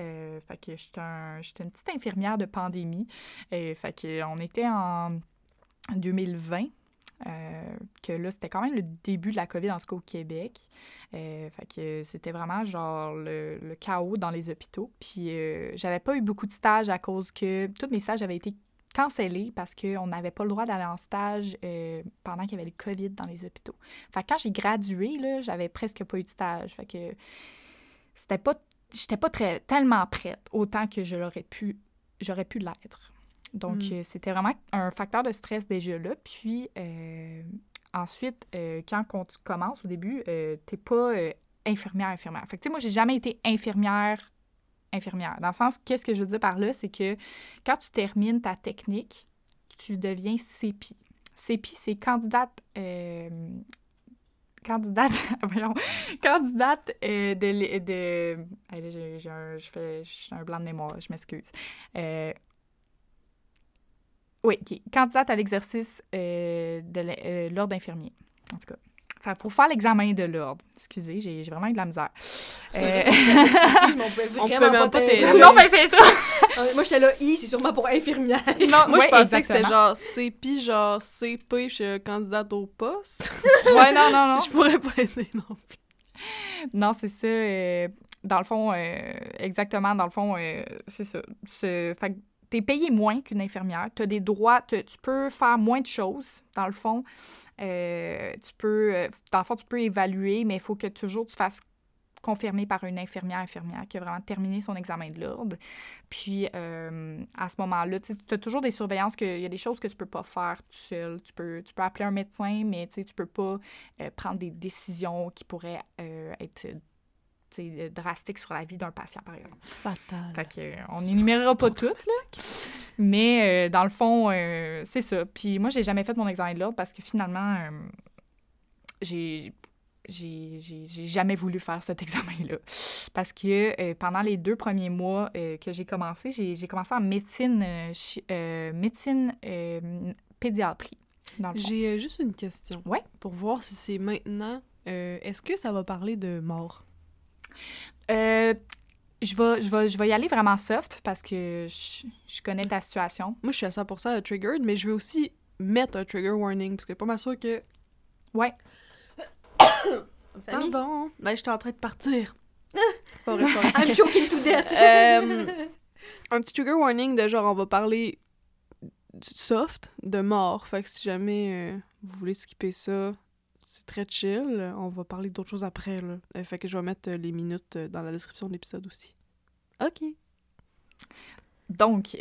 Euh, fait que j'étais un- une petite infirmière de pandémie. Fait que on était en 2020. Euh, que là, c'était quand même le début de la COVID, en tout cas au Québec. Euh, fait que c'était vraiment genre le, chaos dans les hôpitaux. Puis euh, j'avais pas eu beaucoup de stages à cause que tous mes stages avaient été cancellés parce qu'on n'avait pas le droit d'aller en stage euh, pendant qu'il y avait le COVID dans les hôpitaux. Fait que quand j'ai gradué, là, j'avais presque pas eu de stage. Fait que c'était pas j'étais pas très tellement prête autant que je l'aurais pu j'aurais pu l'être. Donc Mm. euh, c'était vraiment un facteur de stress déjà là. Puis euh, ensuite, euh, quand on- tu commences au début, t'es pas infirmière infirmière. Fait que tu sais moi j'ai jamais été infirmière infirmière. Dans le sens qu'est-ce que je veux dire par là, c'est que quand tu termines ta technique, tu deviens CEPI. CEPI, c'est candidate euh, candidate, *laughs* voyons, candidate euh, de, de là, j'ai, un, je fais, un blanc de mémoire, je m'excuse. Euh, oui, candidate à l'exercice euh, de euh, l'ordre infirmier, en tout cas. Fait, pour faire l'examen de l'ordre, excusez, j'ai, vraiment eu de la misère. Euh, *laughs* Excuse-moi, on pouvait *laughs* On vraiment pas pas non, ben c'est ça! *laughs* Euh, Moi, j'étais là, I, c'est sûrement pour infirmière. Non, Moi, ouais, je pensais que c'était genre CP, genre CP, je suis candidate au poste. Ouais, non, non, non. je pourrais pas aider non plus. Non, c'est ça. euh, dans le fond, euh, exactement, dans le fond, euh, c'est ça. C'est- fait que tu es payé moins qu'une infirmière. Tu as des droits, tu peux faire moins de choses, dans le fond. Euh, tu peux, euh, dans le fond, tu peux évaluer, mais il faut que toujours tu fasses confirmer par une infirmière infirmière qui a vraiment terminé son examen de l'ordre. Puis, euh, à ce moment-là, tu as toujours des surveillances, qu'il y a des choses que tu peux pas faire tout seul. Tu peux, tu peux appeler un médecin, mais tu peux pas prendre des décisions qui pourraient être drastique sur la vie d'un patient, par exemple. Fatal. Fait que, euh, on n'énumérera pas toutes, là. Mais euh, dans le fond, euh, c'est ça. Puis moi, j'ai jamais fait mon examen de l'ordre parce que finalement, j'ai j'ai jamais voulu faire cet *laughs* examen-là. Parce que pendant les deux premiers mois que j'ai commencé, j'ai commencé en médecine, médecine pédiatrie. J'ai juste une question. Ouais. Pour voir si c'est maintenant. Est-ce que ça va parler de mort? Euh, je vais, je, vais, je vais y aller vraiment soft parce que je, je connais ta situation. Moi, je suis à 100% triggered, mais je vais aussi mettre un trigger warning parce que pas mal sûr que. Ouais. *coughs* Pardon. Ben, j'étais en train de partir. *coughs* c'est pas vrai, c'est pas vrai. I'm joking to death. *laughs* Euh, un petit trigger warning de genre, on va parler soft, de mort. Fait que si jamais euh, vous voulez skipper ça, c'est très chill. On va parler d'autres choses après. Là. Euh, fait que je vais mettre euh, les minutes euh, dans la description de l'épisode aussi. OK. Donc,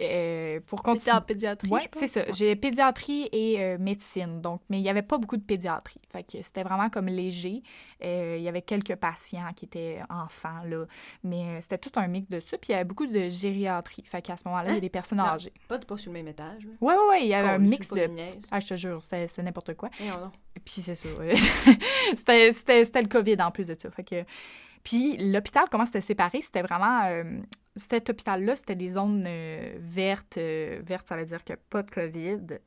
pour continuer... en pédiatrie, Oui, c'est ça. J'ai pédiatrie et médecine. Donc, mais il n'y avait pas beaucoup de pédiatrie. Fait que c'était vraiment comme léger. il y avait quelques patients qui étaient enfants, là. Mais c'était tout un mix de ça. Puis il y avait beaucoup de gériatrie. Fait qu'à ce moment-là, il y a hein? des personnes âgées. Pas, pas sur le même étage. Oui, oui, oui. Il y avait un mix de... Ah, je te jure, c'était n'importe quoi. non, non. Puis c'est ça. *laughs* c'était le COVID en plus de ça. Fait que... Puis l'hôpital, comment c'était séparé? C'était vraiment. Euh, cet hôpital-là, c'était des zones euh, vertes. Euh, vertes, ça veut dire que pas de COVID.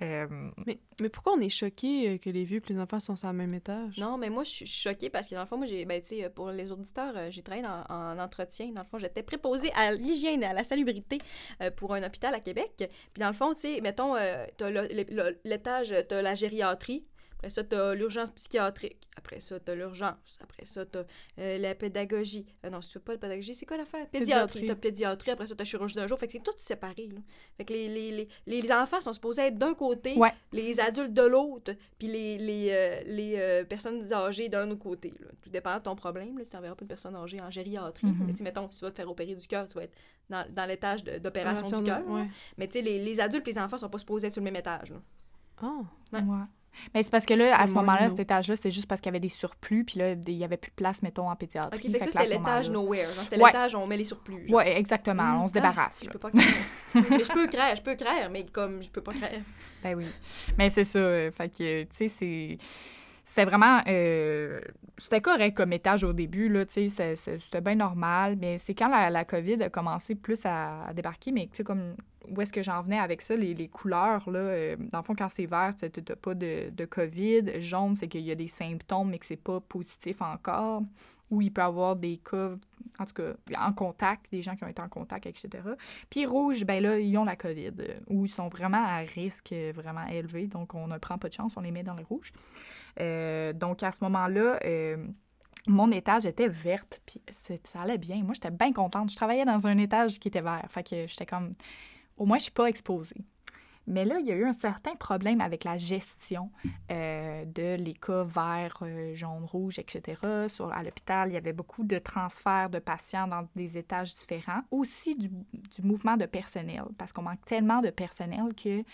Mais, mais pourquoi on est choqué que les vieux et les enfants sont sur le même étage? Non, mais moi, je suis choquée parce que dans le fond, moi, j'ai, ben, tu sais, pour les auditeurs, j'ai travaillé en entretien. Dans le fond, j'étais préposée à l'hygiène et à la salubrité pour un hôpital à Québec. Puis dans le fond, tu sais, mettons, t'as l'étage, t'as la gériatrie. Après ça, tu as l'urgence psychiatrique. Après ça, tu as l'urgence. Après ça, tu as euh, la pédagogie. Euh, non, c'est pas la pédagogie, c'est quoi l'affaire? Pédiatrie. Tu as pédiatrie. Après ça, tu as chirurgie d'un jour. Fait que c'est tout séparé. Là. Fait que les, les, les, les, enfants sont supposés être d'un côté, les adultes de l'autre, puis les, les, euh, les personnes âgées d'un autre côté. Là. Tout dépend de ton problème. Là. Tu n'enverras pas une personne âgée en gériatrie. Mm-hmm. Mais mettons, si tu vas te faire opérer du cœur, tu vas être dans, dans l'étage d'opération du cœur. Mais tu sais, les, les adultes et les enfants sont pas supposés être sur le même étage. Là. Oh. Ouais. Mais c'est parce que là, à ce moment-là, cet étage-là, c'était juste parce qu'il y avait des surplus, puis là, il n'y avait plus de place, mettons, en pédiatrie. OK, fait, que ça, c'était l'étage nowhere. C'était l'étage où on met les surplus. Oui, exactement. on se débarrasse. Ah, je peux pas *laughs* mais je peux créer, je peux créer, mais comme je peux pas créer. Ben oui. Mais c'est ça. Euh, fait que, tu sais, c'est c'était vraiment euh, c'était correct comme étage au début là tu sais c'était bien normal mais c'est quand la, la, COVID a commencé plus à, à débarquer mais tu sais comme où est-ce que j'en venais avec ça, les, les couleurs, là, euh, dans le fond, quand c'est vert, tu n'as pas de, de, COVID. Jaune, c'est qu'il y a des symptômes, mais que c'est pas positif encore. Ou il peut y avoir des cas, en tout cas, en contact, des gens qui ont été en contact, etc. Puis rouge, ben là, ils ont la COVID, euh, ou ils sont vraiment à risque euh, vraiment élevé, donc on ne prend pas de chance, on les met dans le rouge. donc à ce moment-là, mon étage était verte, puis ça allait bien. Moi, j'étais bien contente. Je travaillais dans un étage qui était vert. Fait que j'étais comme, au moins, je suis pas exposée. Mais là, il y a eu un certain problème avec la gestion euh, de les cas verts, euh, jaune, rouge, etc. Sur, à l'hôpital, il y avait beaucoup de transferts de patients dans des étages différents. Aussi du, du mouvement de personnel, parce qu'on manque tellement de personnel que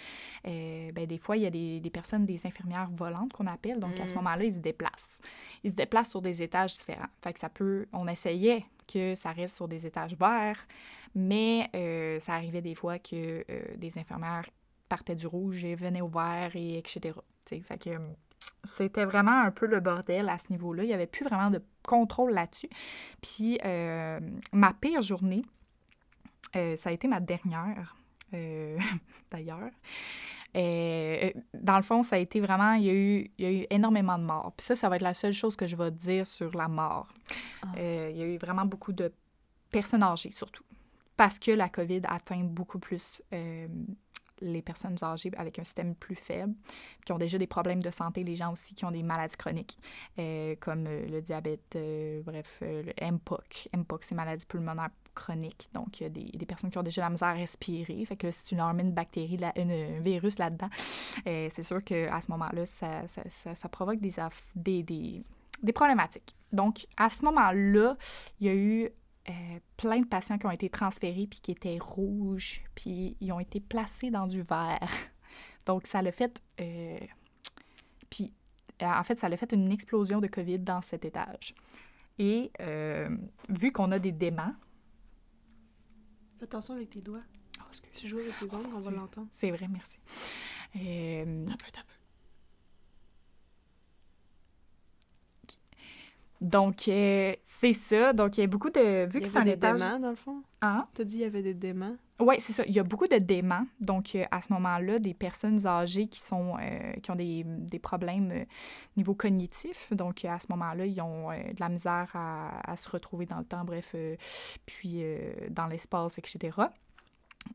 euh, ben, des fois, il y a des, des, personnes, des infirmières volantes qu'on appelle. Donc, à ce mm. moment-là, ils se déplacent. Ils se déplacent sur des étages différents. Fait que ça peut... On essayait que ça reste sur des étages verts, mais euh, ça arrivait des fois que euh, des infirmières partaient du rouge et venaient au vert, et etc. fait que c'était vraiment un peu le bordel à ce niveau-là. Il n'y avait plus vraiment de contrôle là-dessus. Puis euh, ma pire journée, ça a été ma dernière, *laughs* d'ailleurs. dans le fond, ça a été vraiment, il y, a eu, il y a eu énormément de morts. Puis ça, ça va être la seule chose que je vais dire sur la mort. Ah. il y a eu vraiment beaucoup de personnes âgées, surtout parce que la COVID atteint beaucoup plus euh, les personnes âgées avec un système plus faible, qui ont déjà des problèmes de santé, les gens aussi qui ont des maladies chroniques, euh, comme euh, le diabète, euh, bref, le MPOC. MPOC, c'est maladie pulmonaire chronique. Donc, il y a des, personnes qui ont déjà la misère à respirer. Fait que là, si tu leur mets une bactérie, la, un virus là-dedans, c'est sûr qu'à ce moment-là, ça, ça, ça, ça, provoque des, des, des, des problématiques. Donc, à ce moment-là, il y a eu euh, plein de patients qui ont été transférés puis qui étaient rouges, puis ils ont été placés dans du vert. *laughs* Donc, ça l'a fait. Euh, puis, euh, en fait, ça l'a fait une explosion de COVID dans cet étage. Et vu qu'on a des déments. Fais attention avec tes doigts. Oh. Tu joues avec tes ongles, on va l'entendre. C'est vrai, merci. Euh, un peu, un peu. Donc, euh, c'est ça. Donc, il y a beaucoup de... Vu il que c'est un des étage... dans le fond? Hein? Tu as dit qu'il y avait des déments? Oui, c'est ça. Il y a beaucoup de déments. Donc, euh, à ce moment-là, des personnes âgées qui, sont, euh, qui ont des, des problèmes niveau cognitif. Donc, à ce moment-là, ils ont de la misère à, à, se retrouver dans le temps, bref, puis dans l'espace, etc.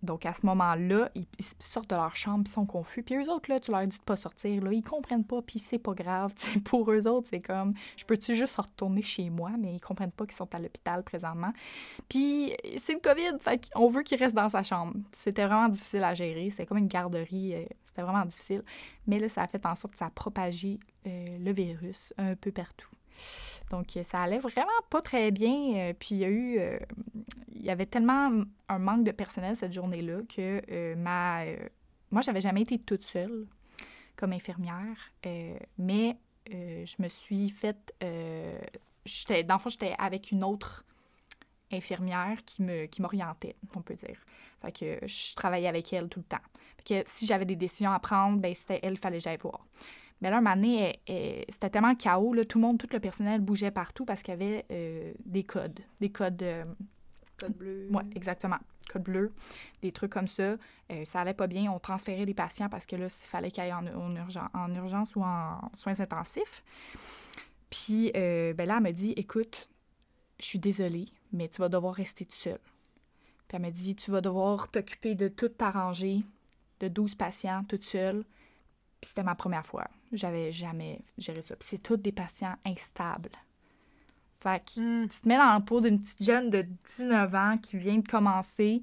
Donc, à ce moment-là, ils, sortent de leur chambre, ils sont confus. Puis eux autres, là, tu leur dis de pas sortir, là, ils comprennent pas, puis c'est pas grave. *laughs* Pour eux autres, c'est comme, je peux-tu juste retourner chez moi, mais ils comprennent pas qu'ils sont à l'hôpital présentement. Puis c'est le COVID, fait qu'on veut qu'ils restent dans sa chambre. C'était vraiment difficile à gérer, c'était comme une garderie, euh, c'était vraiment difficile. Mais là, ça a fait en sorte que ça a propagé euh, le virus un peu partout. Donc, ça allait vraiment pas très bien. Puis, il y a eu. Euh, il y avait tellement un manque de personnel cette journée-là que euh, ma. Euh, moi, j'avais jamais été toute seule comme infirmière, mais je me suis faite. j'étais, dans le fond, j'étais avec une autre infirmière qui me qui m'orientait, on peut dire. Fait que je travaillais avec elle tout le temps. Fait que si j'avais des décisions à prendre, ben c'était elle fallait que j'aille voir. Mais là, un moment donné, c'était tellement chaos, là, tout le monde, tout le personnel bougeait partout parce qu'il y avait euh, des codes. Des codes. Euh, code bleu. Oui, exactement. Code bleu, des trucs comme ça. Euh, ça allait pas bien. On transférait des patients parce que là, il fallait qu'ils aillent en, en, urgence, en urgence ou en soins intensifs. Puis, ben là, elle me dit écoute, je suis désolée, mais tu vas devoir rester tout seul. Puis elle me dit tu vas devoir t'occuper de tout t'arranger, de 12 patients toute seule. Puis c'était ma première fois. J'avais jamais géré ça. Puis c'est tous des patients instables. Fait que mm. tu te mets dans la peau d'une petite jeune de 19 ans qui vient de commencer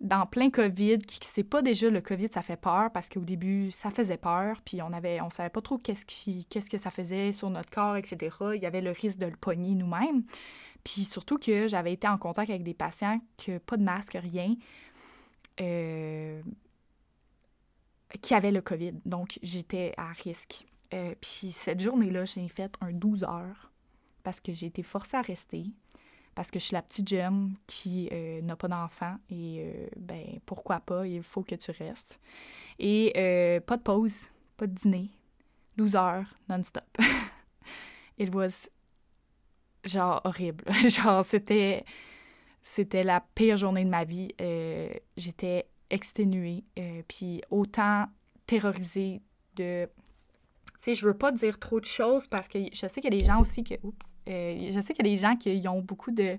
dans plein COVID, qui ne sait pas déjà le COVID, ça fait peur parce qu'au début, ça faisait peur. Puis on avait, on savait pas trop qu'est-ce, qui, qu'est-ce que ça faisait sur notre corps, etc. Il y avait le risque de le pogner nous-mêmes. Puis surtout que j'avais été en contact avec des patients que pas de masque, rien. Euh, qui avait le COVID. Donc, j'étais à risque. Euh, puis cette journée-là, j'ai fait un 12 heures parce que j'ai été forcée à rester, parce que je suis la petite jeune qui euh, n'a pas d'enfant et, euh, ben, pourquoi pas, il faut que tu restes. Et euh, pas de pause, pas de dîner, 12 heures non-stop. *laughs* It was genre horrible. *laughs* genre, c'était, c'était la pire journée de ma vie. j'étais exténuée, euh, puis autant terrorisée de... Tu sais, je veux pas dire trop de choses parce que je sais qu'il y a des gens aussi que... Oups, euh, je sais qu'il y a des gens qui ont beaucoup de...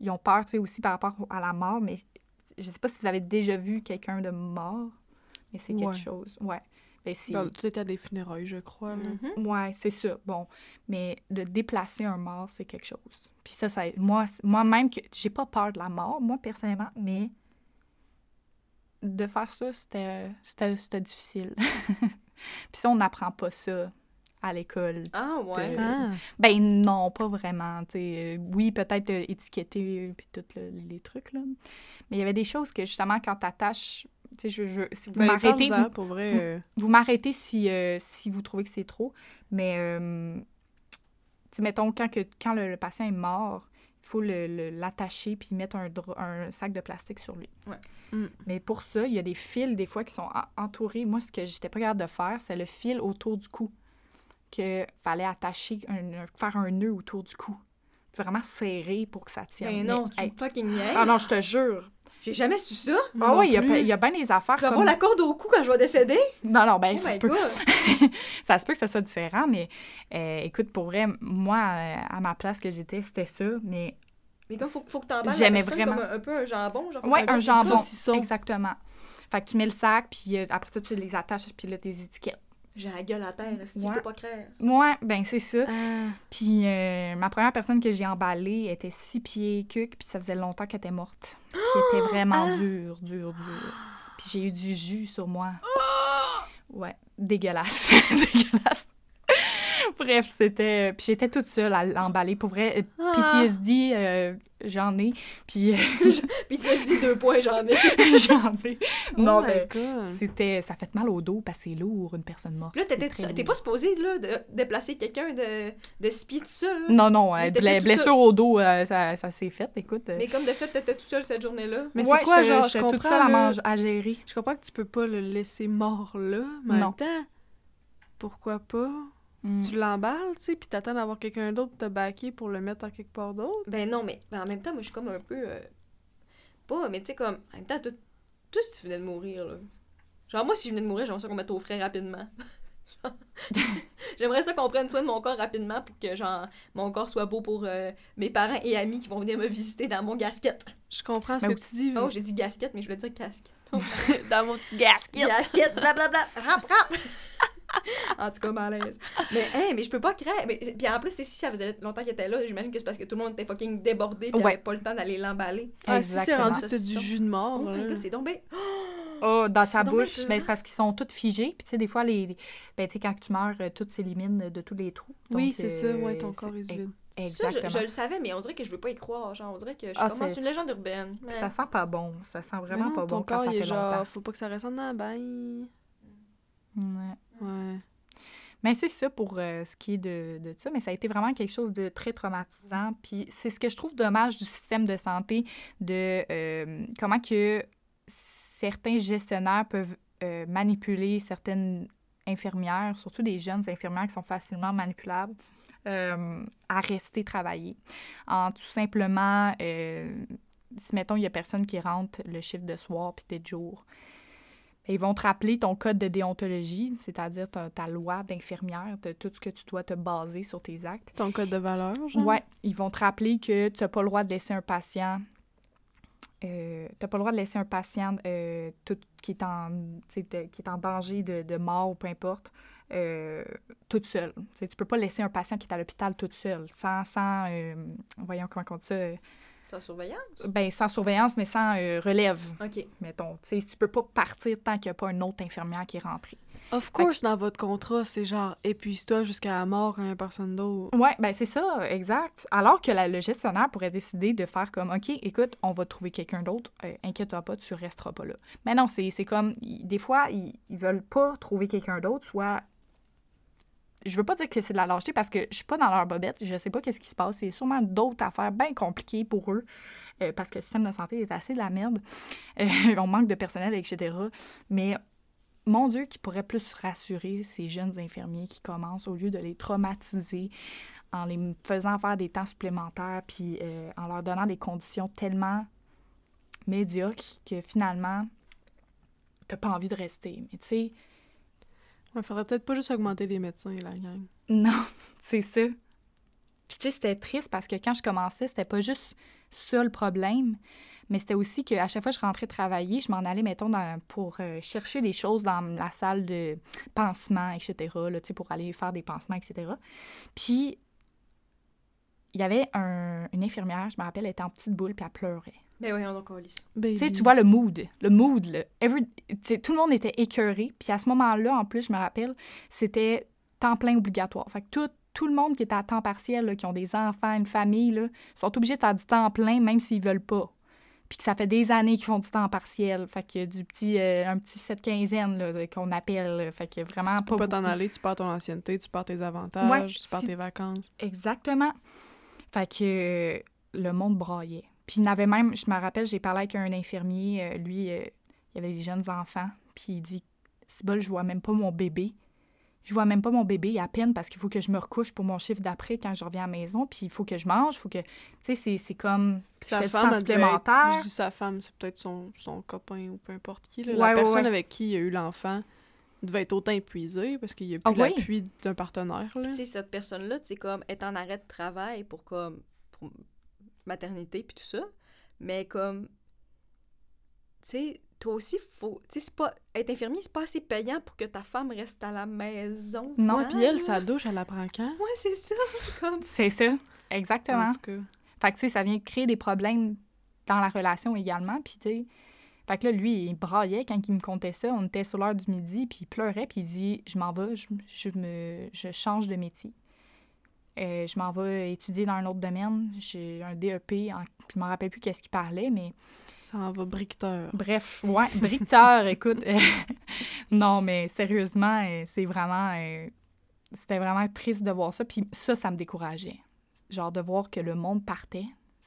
Ils ont peur, tu sais, aussi par rapport à la mort, mais je sais pas si vous avez déjà vu quelqu'un de mort, mais c'est quelque ouais. chose. Ouais. Ben, si... Ben, tu étais à des funérailles, je crois. Mm -hmm. Ouais, c'est ça. Bon, mais de déplacer un mort, c'est quelque chose. Puis ça, ça moi, moi-même, que j'ai pas peur de la mort, moi, personnellement, mais de faire ça, c'était difficile. *laughs* Puis ça, on n'apprend pas ça à l'école. Ah ouais? De... Ah. Ben non, pas vraiment. T'sais. Oui, peut-être étiqueter puis tous le, les trucs, là. Mais il y avait des choses que, justement, quand t'attaches... Tu sais, je, je, si vous ben, m'arrêtez... Vous, pour vrai, vous, euh... vous m'arrêtez si, euh, si vous trouvez que c'est trop. Mais, euh, tu mettons, quand, que, quand le, le patient est mort, faut l'attacher puis mettre un, un, sac de plastique sur lui. Ouais. Mm. Mais pour ça, il y a des fils, des fois, qui sont entourés. Moi, ce que j'étais pas capable de faire, c'est le fil autour du cou. Que fallait attacher, un, faire un nœud autour du cou. Vraiment serré pour que ça tienne. Mais non, tu hey. fucking niaises. Ah non, je te jure. J'ai jamais su ça. Ah oui, il y, y, a bien des affaires. Je vais comme... avoir la corde au cou quand je vais décéder. Non, non, ben oh ça se peut. *laughs* ça se peut que ça soit différent, mais euh, écoute, pour vrai, moi, euh, à ma place que j'étais, c'était ça, mais. Mais comme faut, faut que t'emballes J'aimais vraiment. comme un, un, peu un jambon, genre. Oui, un, un jambon. Saucisson. Exactement. Fait que tu mets le sac, puis euh, après ça, tu les attaches, puis là, tes étiquettes. J'ai la gueule à terre, si tu Ouais. peux pas créer. Ouais, ben c'est ça. Ah. Puis euh, ma première personne que j'ai emballée était six pieds cuc, puis ça faisait longtemps qu'elle était morte. Puis était *gasps* vraiment Ah! dure, dure, dure. Puis j'ai eu du jus sur moi. *gasps* Ouais, dégueulasse. *laughs* dégueulasse. *laughs* Bref, c'était... Puis j'étais toute seule à l'emballer. Pour vrai, euh, Ah. PTSD, euh, j'en ai. Puis euh, *laughs* Puis tu as dit deux points, j'en ai. *laughs* j'en ai. Oh Non, mais God. c'était... Ça fait mal au dos parce que c'est lourd, une personne morte. Là. T'es pas supposé, là, de déplacer quelqu'un de, de six pieds tout seul. Non, non, euh, bla- blessure au dos, euh, ça, ça s'est fait, écoute. euh. Mais comme de fait, t'étais tout seul cette journée-là? Mais Ouais, c'est quoi, genre, je j'étais toute comprends, seule à, à gérer. Je comprends que tu peux pas le laisser mort là, mais en Non. même temps, pourquoi pas? Mm. Tu l'emballes, tu sais, puis t'attends d'avoir quelqu'un d'autre te baquer pour le mettre en quelque part d'autre? Ben non, mais ben, en même temps, moi, je suis comme un peu. euh, Pas, mais tu sais, comme. En même temps, toi, si tu venais de mourir, là. Genre, moi, si je venais de mourir, j'aimerais ça qu'on mette au frais rapidement. *laughs* Genre, *laughs* j'aimerais ça qu'on prenne soin de mon corps rapidement pour que, genre, mon corps soit beau pour euh, mes parents et amis qui vont venir me visiter dans mon gasket. Je comprends ce Mais que tu dis. Oh, j'ai dit gasket, mais je voulais dire casque. *laughs* dans mon petit gasket. Gasket, blablabla, rap, rap! *laughs* en tout cas, malaise. Mais, hein, mais je peux pas créer. Mais, puis en plus, c'est si ça faisait longtemps qu'il était là, j'imagine que c'est parce que tout le monde était fucking débordé puis Ouais. avait pas le temps d'aller l'emballer. Ah, si c'est rendu t'as du jus de mort, Oh c'est bien. *gasps* Oh, dans ta bouche, ben, c'est parce qu'ils sont tous figés. Puis, tu sais, des fois, les, les- ben, tu sais, quand tu meurs, euh, tout s'élimine de tous les trous. Oui, c'est ça, euh, ouais, ton c'est- corps est vide. Ça, Exactement. je, je le savais, mais on dirait que je veux pas y croire. Genre, on dirait que je Ah, commence une légende urbaine. Puis Ça sent pas bon. Ça sent vraiment Mais non, pas ton bon quand corps, ça il fait genre, longtemps. faut pas que ça reste en abeille. Ouais. Ouais. Mais c'est ça pour euh, ce qui est de, de ça. Mais ça a été vraiment quelque chose de très traumatisant. Puis c'est ce que je trouve dommage du système de santé, de euh, comment que certains gestionnaires peuvent euh, manipuler certaines infirmières, surtout des jeunes infirmières qui sont facilement manipulables, à rester travailler. En tout simplement, si mettons, il y a personne qui rentre le chiffre de soir puis de jour, ils vont te rappeler ton code de déontologie, c'est-à-dire ta, ta loi d'infirmière, de tout ce que tu dois te baser sur tes actes. Ton code de valeur, genre? Ouais, ils vont te rappeler que tu n'as pas le droit de laisser un patient. Euh, tu n'as pas le droit de laisser un patient euh, tout, qui, est en, de- qui est en danger de, de mort ou peu importe, euh, toute seule. Tu tu peux pas laisser un patient qui est à l'hôpital toute seule, sans, sans euh, voyons comment on dit ça, Sans surveillance? ben, sans surveillance, mais sans euh, relève, Ok. mettons. Tu sais, tu peux pas partir tant qu'il n'y a pas une autre infirmière qui est rentrée. Of course, dans votre contrat, c'est genre, épuise-toi jusqu'à la mort à une personne d'autre. Ouais, ben c'est ça, exact. Alors que la- le gestionnaire pourrait décider de faire comme, OK, écoute, on va trouver quelqu'un d'autre, euh, inquiète-toi pas, tu resteras pas là. Mais non, c'est c'est comme, des fois, ils, ils veulent pas trouver quelqu'un d'autre, soit... Je veux pas dire que c'est de la lâcheté parce que je suis pas dans leur bobette, je sais pas qu'est-ce qui se passe. C'est sûrement d'autres affaires bien compliquées pour eux euh, parce que le système de santé est assez de la merde. Euh, *laughs* on manque de personnel, etc. Mais mon Dieu, qui pourrait plus rassurer ces jeunes infirmiers qui commencent au lieu de les traumatiser en les faisant faire des temps supplémentaires puis euh, en leur donnant des conditions tellement médiocres que finalement, t'as pas envie de rester. Mais tu sais, Ouais, faudrait peut-être pas juste augmenter les médecins, la gang. non, *laughs* c'est ça. Puis tu sais, c'était triste parce que quand je commençais, c'était pas juste ça le problème, mais c'était aussi qu'à chaque fois que je rentrais travailler, je m'en allais, mettons, pour euh, chercher des choses dans la salle de pansement, etc., là, pour aller faire des pansements, etc. Puis, il y avait un- une infirmière, je me rappelle, elle était en petite boule, puis elle pleurait. Mais oui, on encore lisse. Baby. Tu sais, tu vois le mood. Le mood, là. Every- tu sais, tout le monde était écœuré. Puis à ce moment-là, en plus, je me rappelle, c'était temps plein obligatoire. Fait que tout, tout le monde qui était à temps partiel, là, qui ont des enfants, une famille, là, sont obligés de faire du temps plein, même s'ils veulent pas. Puis que ça fait des années qu'ils font du temps partiel. Fait que du petit, euh, un petit 7 quinzaine là, qu'on appelle. là. Fait que vraiment Tu peux pas t'en aller, tu perds ton ancienneté, tu perds tes avantages, Ouais, tu perds tes vacances. Exactement. Fait que euh, le monde braillait. Puis il n'avait même, je me rappelle, j'ai parlé avec un infirmier, euh, lui, euh, il avait des jeunes enfants, puis il dit C'est bol, je vois même pas mon bébé. Je vois même pas mon bébé à peine parce qu'il faut que je me recouche pour mon chiffre d'après quand je reviens à la maison, puis il faut que je mange, il faut que. Tu sais, c'est- c'est comme. Puis sa femme, être- supplémentaire. je dis sa femme, c'est peut-être son, son copain ou peu importe qui. là. Ouais, la ouais, personne ouais. avec qui il a eu l'enfant devait être autant épuisée parce qu'il n'y a Ah plus oui? l'appui d'un partenaire. Là. Tu sais, cette personne-là, tu sais, comme, est en arrêt de travail pour, comme, pour maternité puis tout ça. Mais comme, tu sais, toi aussi, faut. Tu sais, c'est pas. Être infirmier, c'est pas assez payant pour que ta femme reste à la maison. Non. Hein, puis elle, là? sa douche, elle la prend quand? Ouais, c'est ça. *laughs* Comme. C'est ça, exactement. En tout cas. Fait que, tu sais, ça vient créer des problèmes dans la relation également. Puis, tu sais, fait que là, lui, il braillait quand il me contait ça. On était sur l'heure du midi, puis il pleurait, puis il dit Je m'en vais, je, je me, je change de métier. Euh, je m'en vais étudier dans un autre domaine. J'ai un DEP, en, puis je m'en rappelle plus qu'est-ce qu'il parlait, mais Ça en va briqueteur. bref, ouais, *laughs* briqueteur, écoute. euh, *laughs* non, mais sérieusement, euh, c'est vraiment. euh, C'était vraiment triste de voir ça, puis ça, ça me décourageait. Genre, de voir que le monde partait.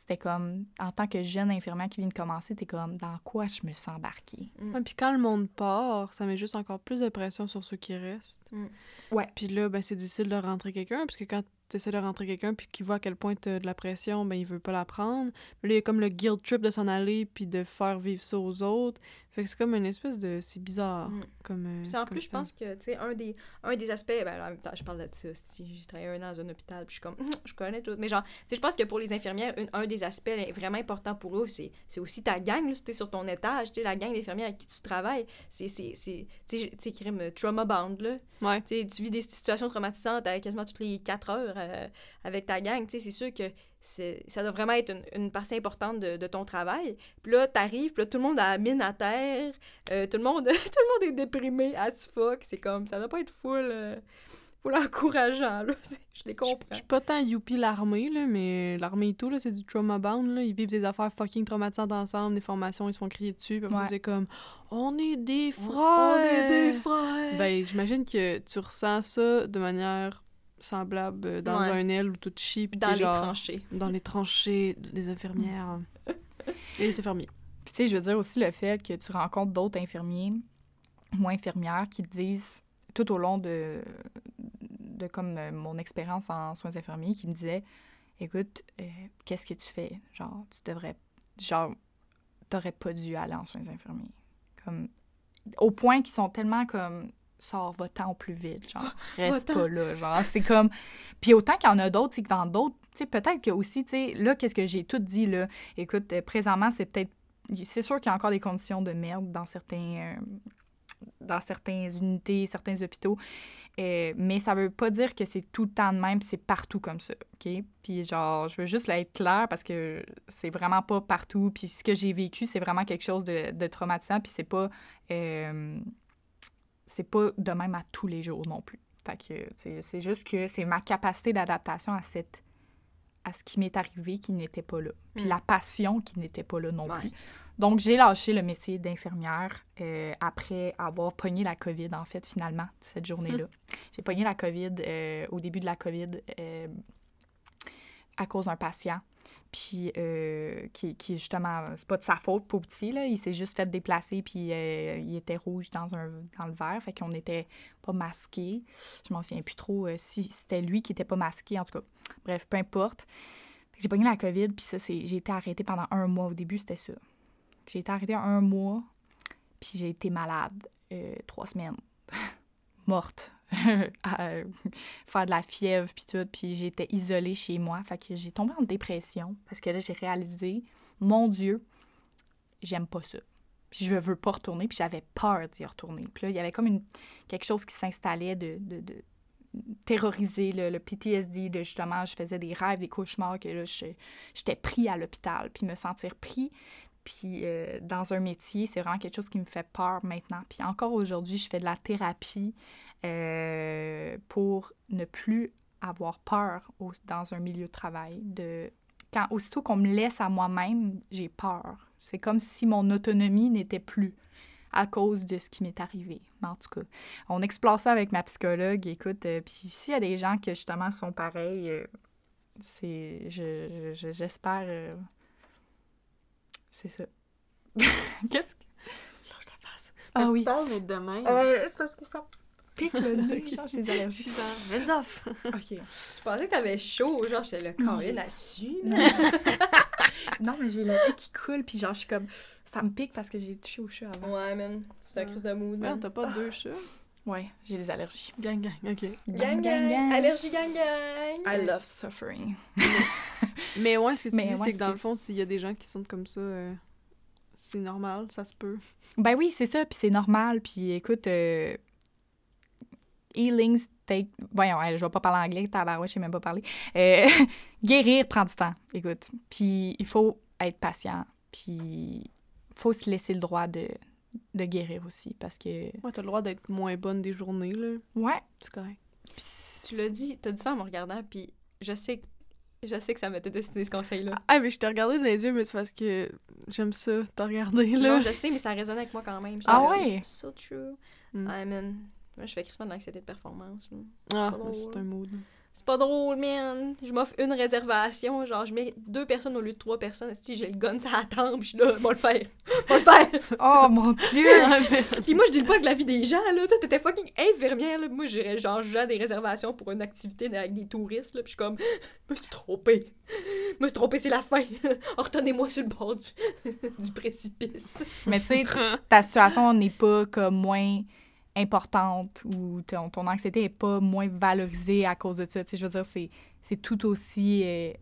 C'était comme, en tant que jeune infirmière qui vient de commencer, t'es comme, dans quoi je me sens embarquée? Ouais, puis quand le monde part, ça met juste encore plus de pression sur ceux qui restent. Mm. Ouais. Puis là, ben, c'est difficile de rentrer quelqu'un, parce que quand tu essaies de rentrer quelqu'un, puis qu'il voit à quel point t'as de la pression, ben, il veut pas la prendre. Mais là, il y a comme le guilt trip de s'en aller, puis de faire vivre ça aux autres. Fait que c'est comme une espèce de... C'est bizarre. Mm. Comme, euh, Puis en comme plus, je pense que, tu sais, un des, un des aspects, ben, en même temps, je parle de ça, si j'ai travaillé un an dans un hôpital, puis je suis comme, *laughs* je connais tout. Mais genre, tu sais, je pense que pour les infirmières, une- un des aspects vraiment importants pour eux, c'est c'est aussi ta gang, là, si t'es sur ton étage, tu sais, la gang d'infirmières avec qui tu travailles, c'est, c'est, c'est- tu sais, crime euh, trauma bound, là. Ouais. Tu sais, tu vis des situations traumatisantes à quasiment toutes les quatre heures euh, avec ta gang, tu sais, c'est sûr que c'est- ça doit vraiment être une, une partie importante de, de ton travail. Puis là, t'arrives, puis là, tout le monde a la mine à terre, euh, tout, le monde, *laughs* tout le monde est déprimé as fuck, c'est comme, ça doit pas être full, euh, full encourageant, là, *laughs* je les comprends. je suis pas tant youpi l'armée, là, mais l'armée et tout, là, c'est du trauma bound, là. Ils vivent des affaires fucking traumatisantes ensemble, des formations, ils se font crier dessus, puis Ouais. c'est comme « On est des frères! » On est des frères! Ben, j'imagine que tu ressens ça de manière semblable euh, dans Ouais. un aile où tout chie, puis dans les genre tranchées. dans les tranchées des infirmières. *laughs* Et les infirmiers. Tu sais, je veux dire aussi le fait que tu rencontres d'autres infirmiers ou infirmières qui te disent, tout au long de, de comme euh, mon expérience en soins infirmiers, qui me disaient Écoute, euh, qu'est-ce que tu fais? Genre, tu devrais. Genre, t'aurais pas dû aller en soins infirmiers. Comme. Au point qu'ils sont tellement comme. Sors, va-t'en au plus vite, genre, *laughs* reste pas là, genre, c'est comme... Puis autant qu'il y en a d'autres, c'est que dans d'autres, tu sais, peut-être que aussi, tu sais, là, qu'est-ce que j'ai tout dit, là, écoute, euh, présentement, c'est peut-être c'est sûr qu'il y a encore des conditions de merde dans certains euh, dans certaines unités, certains hôpitaux, Euh, mais ça veut pas dire que c'est tout le temps de même, c'est partout comme ça, OK? Puis genre, je veux juste être claire parce que c'est vraiment pas partout, puis ce que j'ai vécu, c'est vraiment quelque chose de, de traumatisant, puis c'est pas euh, c'est pas de même à tous les jours non plus. Fait c'est juste que c'est ma capacité d'adaptation à cette à ce qui m'est arrivé qui n'était pas là. Puis Mm. la passion qui n'était pas là non Ouais. plus. Donc, j'ai lâché le métier d'infirmière euh, après avoir pogné la COVID, en fait, finalement, cette journée-là. J'ai pogné la COVID euh, au début de la COVID euh, à cause d'un patient. Puis, euh, qui, qui, justement, c'est pas de sa faute, pour petit, là. Il s'est juste fait déplacer, puis euh, il était rouge dans, un, dans le verre. Fait qu'on n'était pas masqués. Je m'en souviens plus trop euh, si c'était lui qui était pas masqué, en tout cas. Bref, peu importe. J'ai pogné la COVID, puis ça, c'est... J'ai été arrêtée pendant un mois. Au début, c'était ça. J'ai été arrêtée un mois, puis j'ai été malade euh, trois semaines. *laughs* Morte. *laughs* à euh, faire de la fièvre, puis tout. Puis j'étais isolée chez moi. Fait que j'ai tombé en dépression parce que là, j'ai réalisé, mon Dieu, j'aime pas ça. Puis je veux pas retourner, puis j'avais peur d'y retourner. Puis là, il y avait comme une, quelque chose qui s'installait de, de, terroriser le, le PTSD, de justement, je faisais des rêves, des cauchemars, que là, j'étais pris à l'hôpital. Puis me sentir pris, puis euh, dans un métier, c'est vraiment quelque chose qui me fait peur maintenant. Puis encore aujourd'hui, je fais de la thérapie euh, pour ne plus avoir peur au- dans un milieu de travail. De, quand, aussitôt qu'on me laisse à moi-même, j'ai peur. C'est comme si mon autonomie n'était plus à cause de ce qui m'est arrivé. En tout cas, on explore ça avec ma psychologue. Écoute, euh, puis s'il y a des gens qui justement sont pareils, euh, c'est, je, je- j'espère, euh, c'est ça. *laughs* Qu'est-ce que Lâche la face. Ah oui. parles, mais demain. C'est parce que ça pique le nez, genre j'ai des allergies. Hands off! Ok. Je pensais que t'avais chaud, genre, j'étais le Non, Corinne assume. *laughs* Non, mais j'ai le nez qui coule, puis genre je suis comme, ça me pique parce que j'ai touché au chat avant. Ouais, man. C'est un crise de mood, Merde, man. t'as pas deux chats? Ouais, j'ai des allergies. Gang, gang, ok. Gang, gang, allergie, gang, gang. I love suffering. *laughs* Mais ouais, ce que tu Mais dis, ouais, c'est que dans le fond, s'il y a des gens qui sont comme ça, euh, c'est normal, ça se peut. Ben oui, c'est ça, puis c'est normal. Puis écoute, euh, healings take... Voyons, je vais pas parler anglais, tabarouette, je sais même pas parler. Euh, *laughs* guérir prend du temps, écoute. Puis il faut être patient, puis faut se laisser le droit de, de guérir aussi, parce que... Ouais, t'as le droit d'être moins bonne des journées, là. Ouais. C'est correct. Tu l'as dit, t'as dit ça en me regardant, puis je sais, que- je sais que ça m'était destiné ce conseil-là. Ah, mais je t'ai regardé dans les yeux, mais c'est parce que j'aime ça, t'as regardé, là. Non, je sais, mais ça résonne avec moi quand même. Ah ouais? So true. Mm. I mean, moi, je fais crispement de l'anxiété de performance. Ah, c'est un mood. C'est pas drôle, man. Je m'offre une réservation. Genre, je mets deux personnes au lieu de trois personnes. Si j'ai le gun, ça attend, puis je suis là, moi le faire. Moi le faire. *laughs* Oh mon Dieu! *laughs* Puis moi, je dis pas avec la vie des gens, là. Toi, t'étais fucking infirmière, là. Moi, j'irais genre, j'ai des réservations pour une activité avec des touristes, là. Puis je suis comme, je *gasps* me suis trompée. Je me suis trompée, c'est la fin. *laughs* Retenez-moi sur le bord du, du précipice. Mais tu sais, ta situation n'est pas comme moins importante ou ton, ton anxiété est pas moins valorisée à cause de ça. Je veux dire, c'est, tout aussi euh,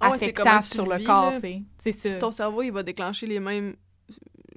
Ah affectant sur le vis, corps. C'est ça. Ton cerveau, il va déclencher les mêmes.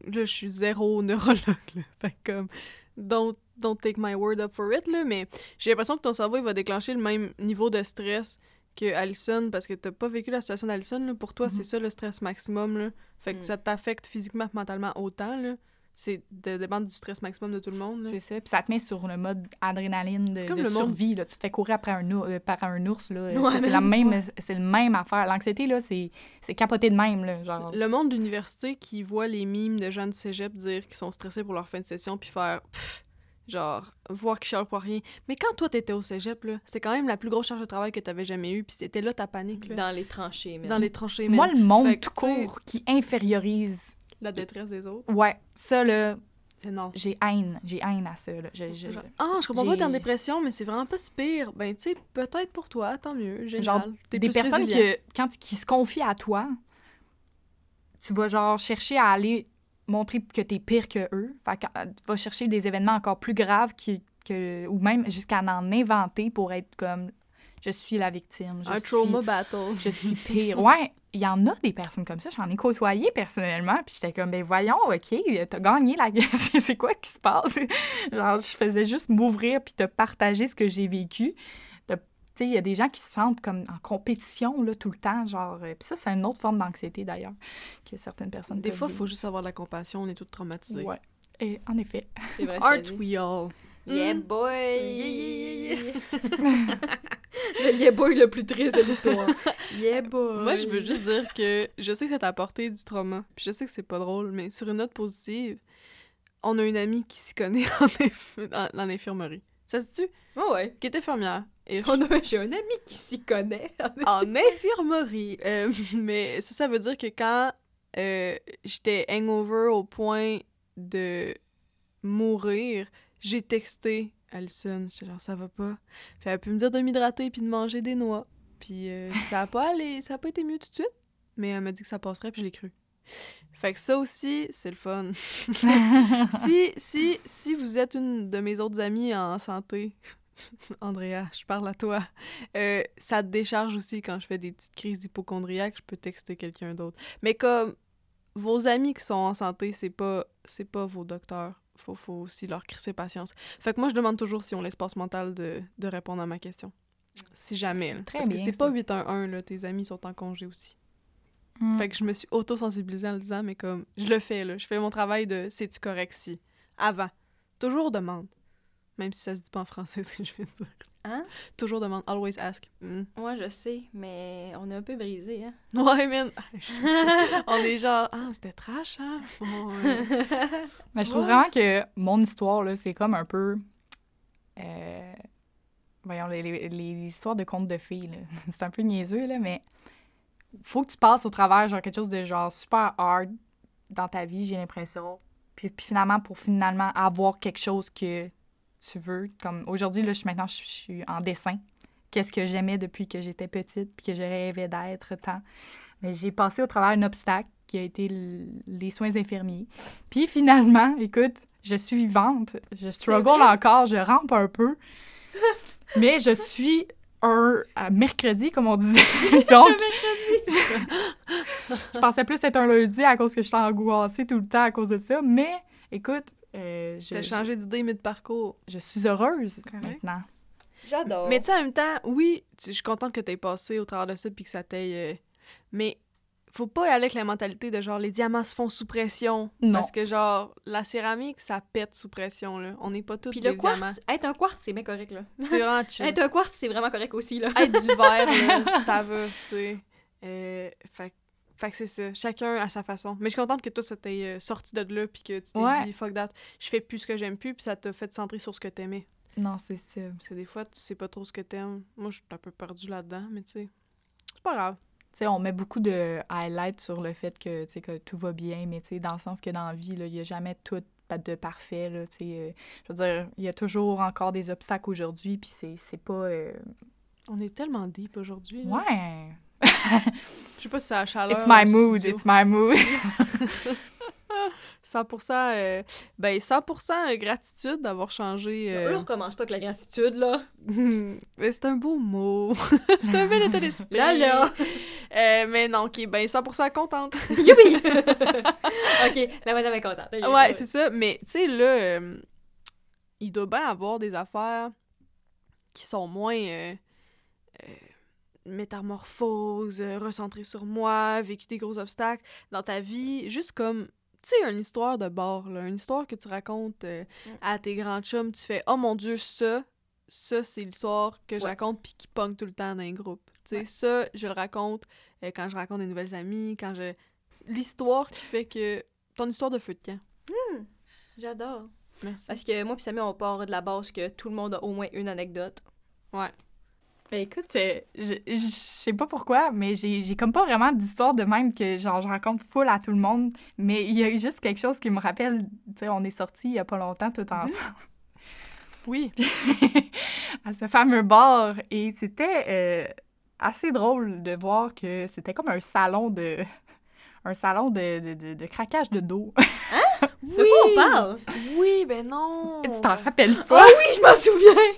Là, je suis zéro neurologue, là. *laughs* Fait comme. Don't, don't take my word up for it, là. Mais j'ai l'impression que ton cerveau, il va déclencher le même niveau de stress que Allison, parce que t'as pas vécu la situation d'Allison. Pour toi, c'est ça le stress maximum, là. Fait que Mm. ça t'affecte physiquement mentalement autant, là. C'est de dépendre du stress maximum de tout le monde, là. C'est ça. Puis ça te met sur le mode adrénaline de, C'est comme de le monde- survie. Là. Tu te fais courir après un ours, euh, par un ours. Là. Ouais, C'est- la *laughs* même même, c'est le même affaire. L'anxiété, là, c'est, c'est capoté de même. Là, genre. Le monde d'université qui voit les mimes de gens du cégep dire qu'ils sont stressés pour leur fin de session puis faire pff, genre voir qu'ils chialent pour rien. Mais quand toi t'étais au cégep là, c'était quand même la plus grosse charge de travail que t'avais jamais eue puis c'était là ta panique là. Dans les tranchées, man. Dans les tranchées, Moi, man. le monde tout court qui infériorise. La détresse des autres, Ouais, ça, là, c'est non. j'ai haine. J'ai haine à ça. Là. Je- je- Genre, Ah, je comprends pas t'es en dépression, mais c'est vraiment pas si pire. Ben, tu sais, peut-être pour toi, tant mieux, génial. Genre, T'es des plus personnes résilient. que, quand, qui se confient à toi, tu vas genre chercher à aller montrer que t'es pire que eux. Fait que, euh, tu vas chercher des événements encore plus graves qui, que, ou même jusqu'à en inventer pour être comme je suis la victime. Je un suis, trauma battle. Je suis *laughs* pire. Ouais, il y en a des personnes comme ça. J'en ai côtoyé personnellement. Puis j'étais comme, ben voyons, OK, t'as gagné la guerre. *laughs* C'est- quoi qui se passe? *laughs* Genre, je faisais juste m'ouvrir puis te partager ce que j'ai vécu. Tu sais, il y a des gens qui se sentent comme en compétition là, tout le temps. Genre, euh, puis ça, c'est une autre forme d'anxiété d'ailleurs que certaines personnes Des fois, il faut juste avoir de la compassion, on est tous traumatisés. Ouais. Et en effet. C'est vrai, *laughs* Aren't we all? Yeah, Mm. boy! Yeah, yeah, yeah, *laughs* le yeah boy le plus triste de l'histoire. *laughs* yeah, boy! Moi, je veux juste dire que je sais que ça t'a apporté du trauma. Puis je sais que c'est pas drôle, mais sur une note positive, on a une amie qui s'y connaît *laughs* en, inf- en- en infirmerie. Ça se dit Oh ouais. Qui est infirmière. Et On a- J'ai un ami qui s'y connaît. en infirmerie. Euh, mais ça, ça veut dire que quand euh, j'étais hangover au point de mourir, j'ai texté Alison. J'étais genre, ça va pas. Puis elle a pu me dire de m'hydrater puis de manger des noix. Puis euh, *laughs* ça a pas allé, ça a pas été mieux tout de suite. Mais elle m'a dit que ça passerait puis je l'ai cru. Fait que ça aussi, c'est le fun. *laughs* si, si, si vous êtes une de mes autres amies en santé, *laughs* Andrea, je parle à toi, euh, ça te décharge aussi quand je fais des petites crises d'hypochondriaque, je peux texter quelqu'un d'autre. Mais comme vos amis qui sont en santé, c'est pas c'est pas vos docteurs. Faut, faut aussi leur crisser patience. Fait que moi, je demande toujours si on l'espace mental de, de répondre à ma question. Si jamais. là. très Parce que bien, c'est ça. pas 811, là. Tes amis sont en congé aussi. Mm. Fait que je me suis auto-sensibilisée en le disant, mais comme, je le fais, là. Je fais mon travail de c'est-tu correct si? Avant. Toujours demande. Même si ça se dit pas en français, *laughs* ce que je viens de dire. Hein? Toujours demande. Always ask. Mm. Moi, je sais, mais on est un peu brisé, hein? Ouais, man. *laughs* on est genre, ah, c'était trash, hein? Bon, *laughs* euh, Mais je trouve Ouais. vraiment que mon histoire, là, c'est comme un peu. euh, voyons, les, les- les histoires de contes de filles, là. c'est un peu niaiseux, là, mais faut que tu passes au travers, genre, quelque chose de genre super hard dans ta vie, j'ai l'impression. Puis, puis finalement, pour finalement avoir quelque chose que tu veux. Comme aujourd'hui, là, je suis maintenant, je suis en dessin. Qu'est-ce que j'aimais depuis que j'étais petite, puis que je rêvais d'être tant. Mais j'ai passé au travers un obstacle qui a été les soins infirmiers. Puis finalement, *laughs* écoute, je suis vivante. Je struggle encore, je rampe un peu. *laughs* Mais je suis un à mercredi, comme on disait. *laughs* Donc, je pensais plus être un lundi à cause que j'étais angoissée tout le temps à cause de ça. Mais, écoute, euh, je, T'as changé d'idée mid-parcours. je suis heureuse Correct. maintenant. J'adore. Mais tu sais, en même temps, oui, je suis contente que t'aies passé au travers de ça puis que ça t'aille. euh, Mais faut pas y aller avec la mentalité de genre les diamants se font sous pression. Non. Parce que genre la céramique, ça pète sous pression là. On n'est pas tous Puis des le quartz, diamants. être un quartz, c'est bien correct, là. *laughs* C'est vraiment chill. Être un quartz, c'est vraiment correct aussi, là. Être du verre, là, *laughs* ça va, tu sais. Euh, fait, fait que c'est ça. Chacun à sa façon. Mais je suis contente que toi, ça t'ait euh, sorti de là puis que tu t'es Ouais. dit fuck that, je fais plus ce que j'aime plus puis ça t'a fait te centrer sur ce que t'aimais. Non, c'est ça. Des fois, tu sais pas trop ce que t'aimes. Moi, je suis un peu perdue là-dedans, mais tu sais, c'est pas grave. Tu sais, on met beaucoup de highlights sur le fait que, tu sais, que tout va bien, mais tu sais, dans le sens que dans la vie, là, il n'y a jamais tout de parfait, là, tu sais. euh, je veux dire, il y a toujours encore des obstacles aujourd'hui, puis c'est pas... euh, On est tellement deep aujourd'hui. Ouais! Je sais pas si c'est la chaleur. It's my mood, studio. it's my mood! *laughs* 100%, euh, ben 100% gratitude d'avoir changé. euh, Là, on recommence pas avec la gratitude, là. *laughs* mais c'est un beau mot. *laughs* c'est un bel état d'esprit. Là, là. Euh, mais non, ok, ben 100% contente. Youpi! ok, la madame est contente. Ok, ouais, c'est ça. Mais tu sais, là, euh, il doit bien avoir des affaires qui sont moins euh, euh, métamorphoses, euh, recentrées sur moi, vécu des gros obstacles dans ta vie. Juste comme, tu sais, une histoire de bord, là, une histoire que tu racontes euh, Mm. à tes grands chums. Tu fais, oh mon Dieu, ça, ça, c'est l'histoire que je Ouais. raconte puis qui pogne tout le temps dans un groupe. Tu sais, Ouais. ça, je le raconte euh, quand je raconte des nouvelles amies, quand je. L'histoire qui fait que. Ton histoire de feu de camp. J'adore. Merci. Parce que moi puis Samir, on part de la base que tout le monde a au moins une anecdote. Ouais. Ben écoute, euh, je, je sais pas pourquoi, mais j'ai j'ai comme pas vraiment d'histoire de même que genre je raconte full à tout le monde, mais il y a juste quelque chose qui me rappelle, tu sais, on est sortis il y a pas longtemps tout ensemble Oui. *laughs* à ce fameux bar et c'était euh, assez drôle de voir que c'était comme un salon de un salon de, de, de, de craquage de dos. *laughs* De quoi on parle? Oui, ben non. tu t'en rappelles Ah pas? oui, je m'en souviens!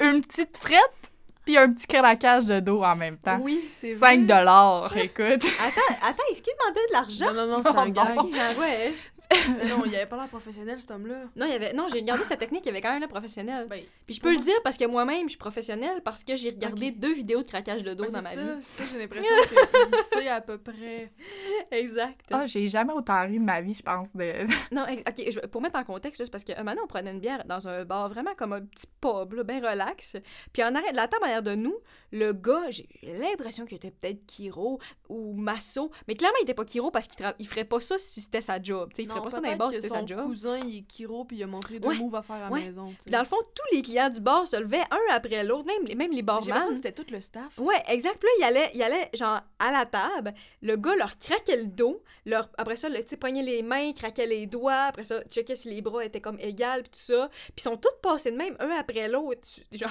Une petite frette puis un petit craquage de dos en même temps. Oui. C'est 5 dollars, écoute. *laughs* Attends, attends, est-ce qu'il demandait de l'argent? Non, non, non, c'est un Non, gag. non. Ouais. Mais non, il avait pas l'air professionnel, cet homme-là. Non, il y avait... non j'ai regardé sa technique, il y avait quand même un professionnel. Ben, Puis je peux le dire parce que moi-même, je suis professionnelle parce que j'ai regardé deux vidéos de craquage de dos dans ma ça, vie. ça, j'ai l'impression qu'il sait à peu près. *laughs* Exact. Ah, j'ai jamais autant ri de ma vie, je pense. De... *laughs* Non, ok, je- pour mettre en contexte, juste parce que un moment, on prenait une bière dans un bar vraiment comme un petit pub, là, bien relax. Puis en arrière de la table arrière de nous, le gars, j'ai l'impression qu'il était peut-être Kiro ou Masso, mais clairement, il était pas Kiro parce qu'il il ferait pas ça si c'était sa job. Tu sais, il ferait Non, pas ça dans les bars si c'était son sa job. cousin, il est Kiro, puis il a montré deux Ouais, moves à faire à la ouais. maison. dans le fond, tous les clients du bar se levaient un après l'autre, même, les- même les J'ai l'impression barman. que c'était tout le staff. Ouais, exact. Puis là, il allait, il allait, genre, à la table, le gars leur craquait le dos, leur, après ça, le, pognait les mains, craquait les doigts, après ça, checkait si les bras étaient comme égales, puis tout ça. Puis ils sont tous passés de même, un après l'autre, *laughs* genre...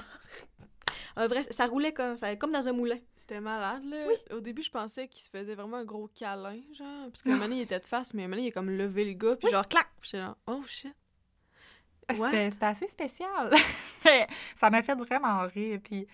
Un vrai, ça roulait comme, ça, comme dans un moulin. C'était malade, là. Au début, je pensais qu'il se faisait vraiment un gros câlin, genre. Parce que moment il était de face, mais moment il a comme levé le gars, puis genre, clac! Puis j'étais genre, oh shit. C'était assez spécial. *laughs* ça m'a fait vraiment rire. Puis,